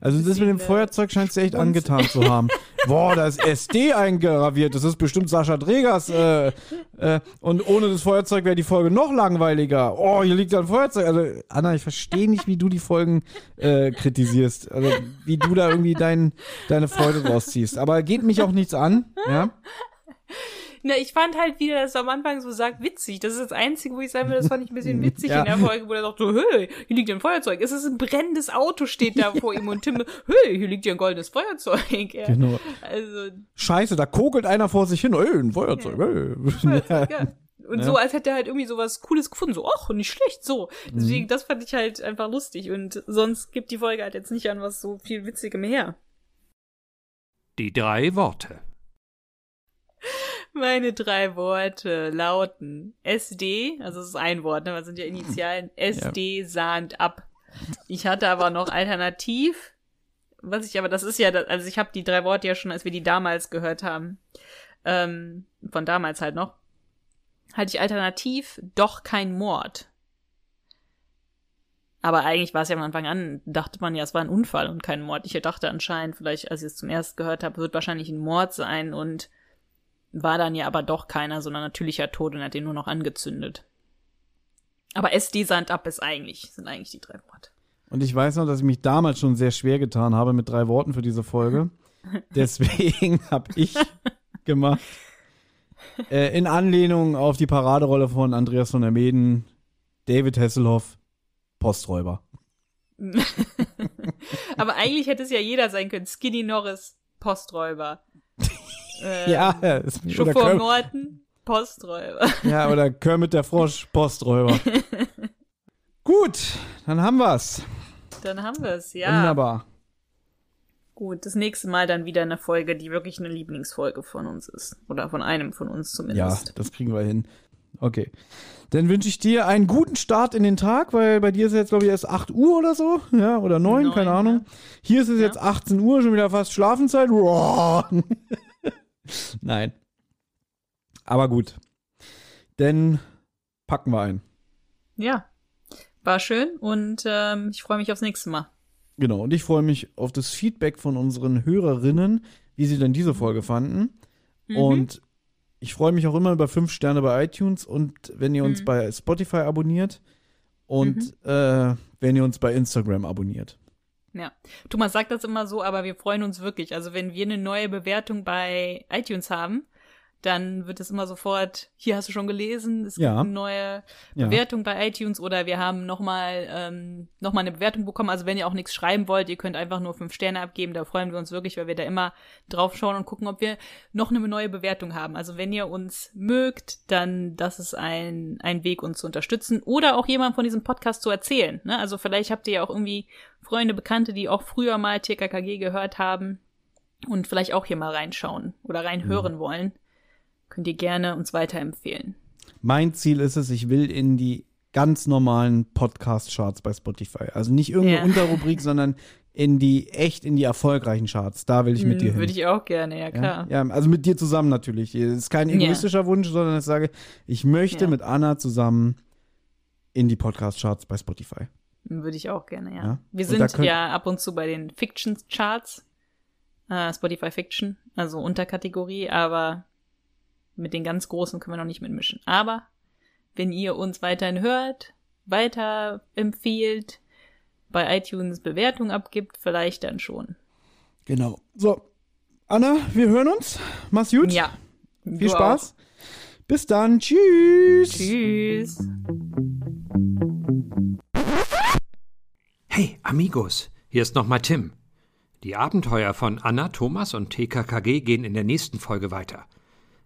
Also das mit dem äh, Feuerzeug scheint dir echt angetan zu haben. Boah, da ist SD eingraviert. Das ist bestimmt Sascha Dregers. Äh, äh, und ohne das Feuerzeug wäre die Folge noch langweiliger. Oh, hier liegt ein Feuerzeug. Also Anna, ich verstehe nicht, wie du die Folgen äh, kritisierst. Also wie du da irgendwie dein, deine Freude draus ziehst. Aber geht mich auch nichts an. Ja. Na, ich fand halt, wie er das am Anfang so sagt, witzig. Das ist das Einzige, wo ich sagen will, das fand ich ein bisschen witzig Ja. in der Folge, wo er sagt so, hey, hier liegt ein Feuerzeug. Es ist ein brennendes Auto, steht da vor ihm und Tim, hey, hier liegt ja ein goldenes Feuerzeug. Ja. Genau. Also, Scheiße, da kokelt einer vor sich hin. Ey, ein Feuerzeug. Ey. Feuerzeug, ja. Und Ja. so, als hätte er halt irgendwie so was Cooles gefunden. So, ach, nicht schlecht, so. Mhm. Deswegen, das fand ich halt einfach lustig. Und sonst gibt die Folge halt jetzt nicht an was so viel Witzigem her. Die drei Worte. Meine drei Worte lauten SD, also es ist ein Wort, ne, das sind ja Initialen, SD sahnt ab. Ich hatte aber noch alternativ, was ich aber, das ist ja, also ich habe die drei Worte ja schon, als wir die damals gehört haben, ähm, von damals halt noch, hatte ich alternativ doch kein Mord. Aber eigentlich war es ja am Anfang an, dachte man ja, es war ein Unfall und kein Mord. Ich dachte anscheinend, vielleicht, als ich es zum ersten gehört habe, wird wahrscheinlich ein Mord sein und war dann ja aber doch keiner, sondern natürlicher Tod und hat den nur noch angezündet. Aber SD Sand ab ist eigentlich, sind eigentlich die drei Worte. Und ich weiß noch, dass ich mich damals schon sehr schwer getan habe mit drei Worten für diese Folge. Deswegen habe ich gemacht, äh, in Anlehnung auf die Paraderolle von Andreas von der Meden, David Hasselhoff, Posträuber. aber eigentlich hätte es ja jeder sein können. Skinny Norris, Posträuber. Ähm, Ja, ist- oder, Chauffeur Kerm Morton, Posträuber. ja, oder Kermit der Frosch, Posträuber. Gut, dann haben wir's. Dann haben wir es, ja. Wunderbar. Gut, das nächste Mal dann wieder eine Folge, die wirklich eine Lieblingsfolge von uns ist. Oder von einem von uns Ja, zumindest. das kriegen wir hin. Okay. Dann wünsche ich dir einen guten Start in den Tag, weil bei dir ist jetzt, glaube ich, erst 8 Uhr oder so. Ja, oder 9, Neun, keine ja. Ahnung. Hier ist es Ja. jetzt 18 Uhr, schon wieder fast Schlafenszeit. Nein. Aber gut. Dann packen wir ein. Ja. War schön und ähm, ich freue mich aufs nächste Mal. Genau. Und ich freue mich auf das Feedback von unseren Hörerinnen, wie sie denn diese Folge fanden. Mhm. Und ich freue mich auch immer über fünf Sterne bei iTunes und wenn ihr uns Mhm. bei Spotify abonniert und äh, wenn ihr uns bei Instagram abonniert. Ja. Thomas sagt das immer so, aber wir freuen uns wirklich. Also wenn wir eine neue Bewertung bei iTunes haben, dann wird es immer sofort, hier hast du schon gelesen, es Ja. gibt eine neue Ja. Bewertung bei iTunes oder wir haben nochmal ähm, noch mal eine Bewertung bekommen. Also wenn ihr auch nichts schreiben wollt, ihr könnt einfach nur fünf Sterne abgeben. Da freuen wir uns wirklich, weil wir da immer drauf schauen und gucken, ob wir noch eine neue Bewertung haben. Also wenn ihr uns mögt, dann das ist ein, ein Weg, uns zu unterstützen oder auch jemand von diesem Podcast zu erzählen. Ne? Also vielleicht habt ihr ja auch irgendwie Freunde, Bekannte, die auch früher mal TKKG gehört haben und vielleicht auch hier mal reinschauen oder reinhören wollen. Könnt ihr gerne uns weiterempfehlen. Mein Ziel ist es, ich will in die ganz normalen Podcast-Charts bei Spotify. Also nicht irgendeine Ja. Unterrubrik, sondern in die, echt in die erfolgreichen Charts. Da will ich mit dir hin. Hm, Würde ich auch gerne, ja klar. Ja, ja, also mit dir zusammen natürlich. Es ist kein Ja. egoistischer Wunsch, sondern ich sage, ich möchte Ja. mit Anna zusammen in die Podcast-Charts bei Spotify. Würde ich auch gerne, ja. Ja. Wir Und sind ja ab und zu bei den Fiction-Charts, äh, Spotify Fiction, also Unterkategorie, aber mit den ganz Großen können wir noch nicht mitmischen. Aber wenn ihr uns weiterhin hört, weiter empfiehlt, bei iTunes Bewertung abgibt, vielleicht dann schon. Genau. So, Anna, wir hören uns. Mach's gut. Ja. Viel Du Spaß. Bis dann. Tschüss. Auch. Tschüss. Hey, Amigos, hier ist nochmal Tim. Die Abenteuer von Anna, Thomas und TKKG gehen in der nächsten Folge weiter.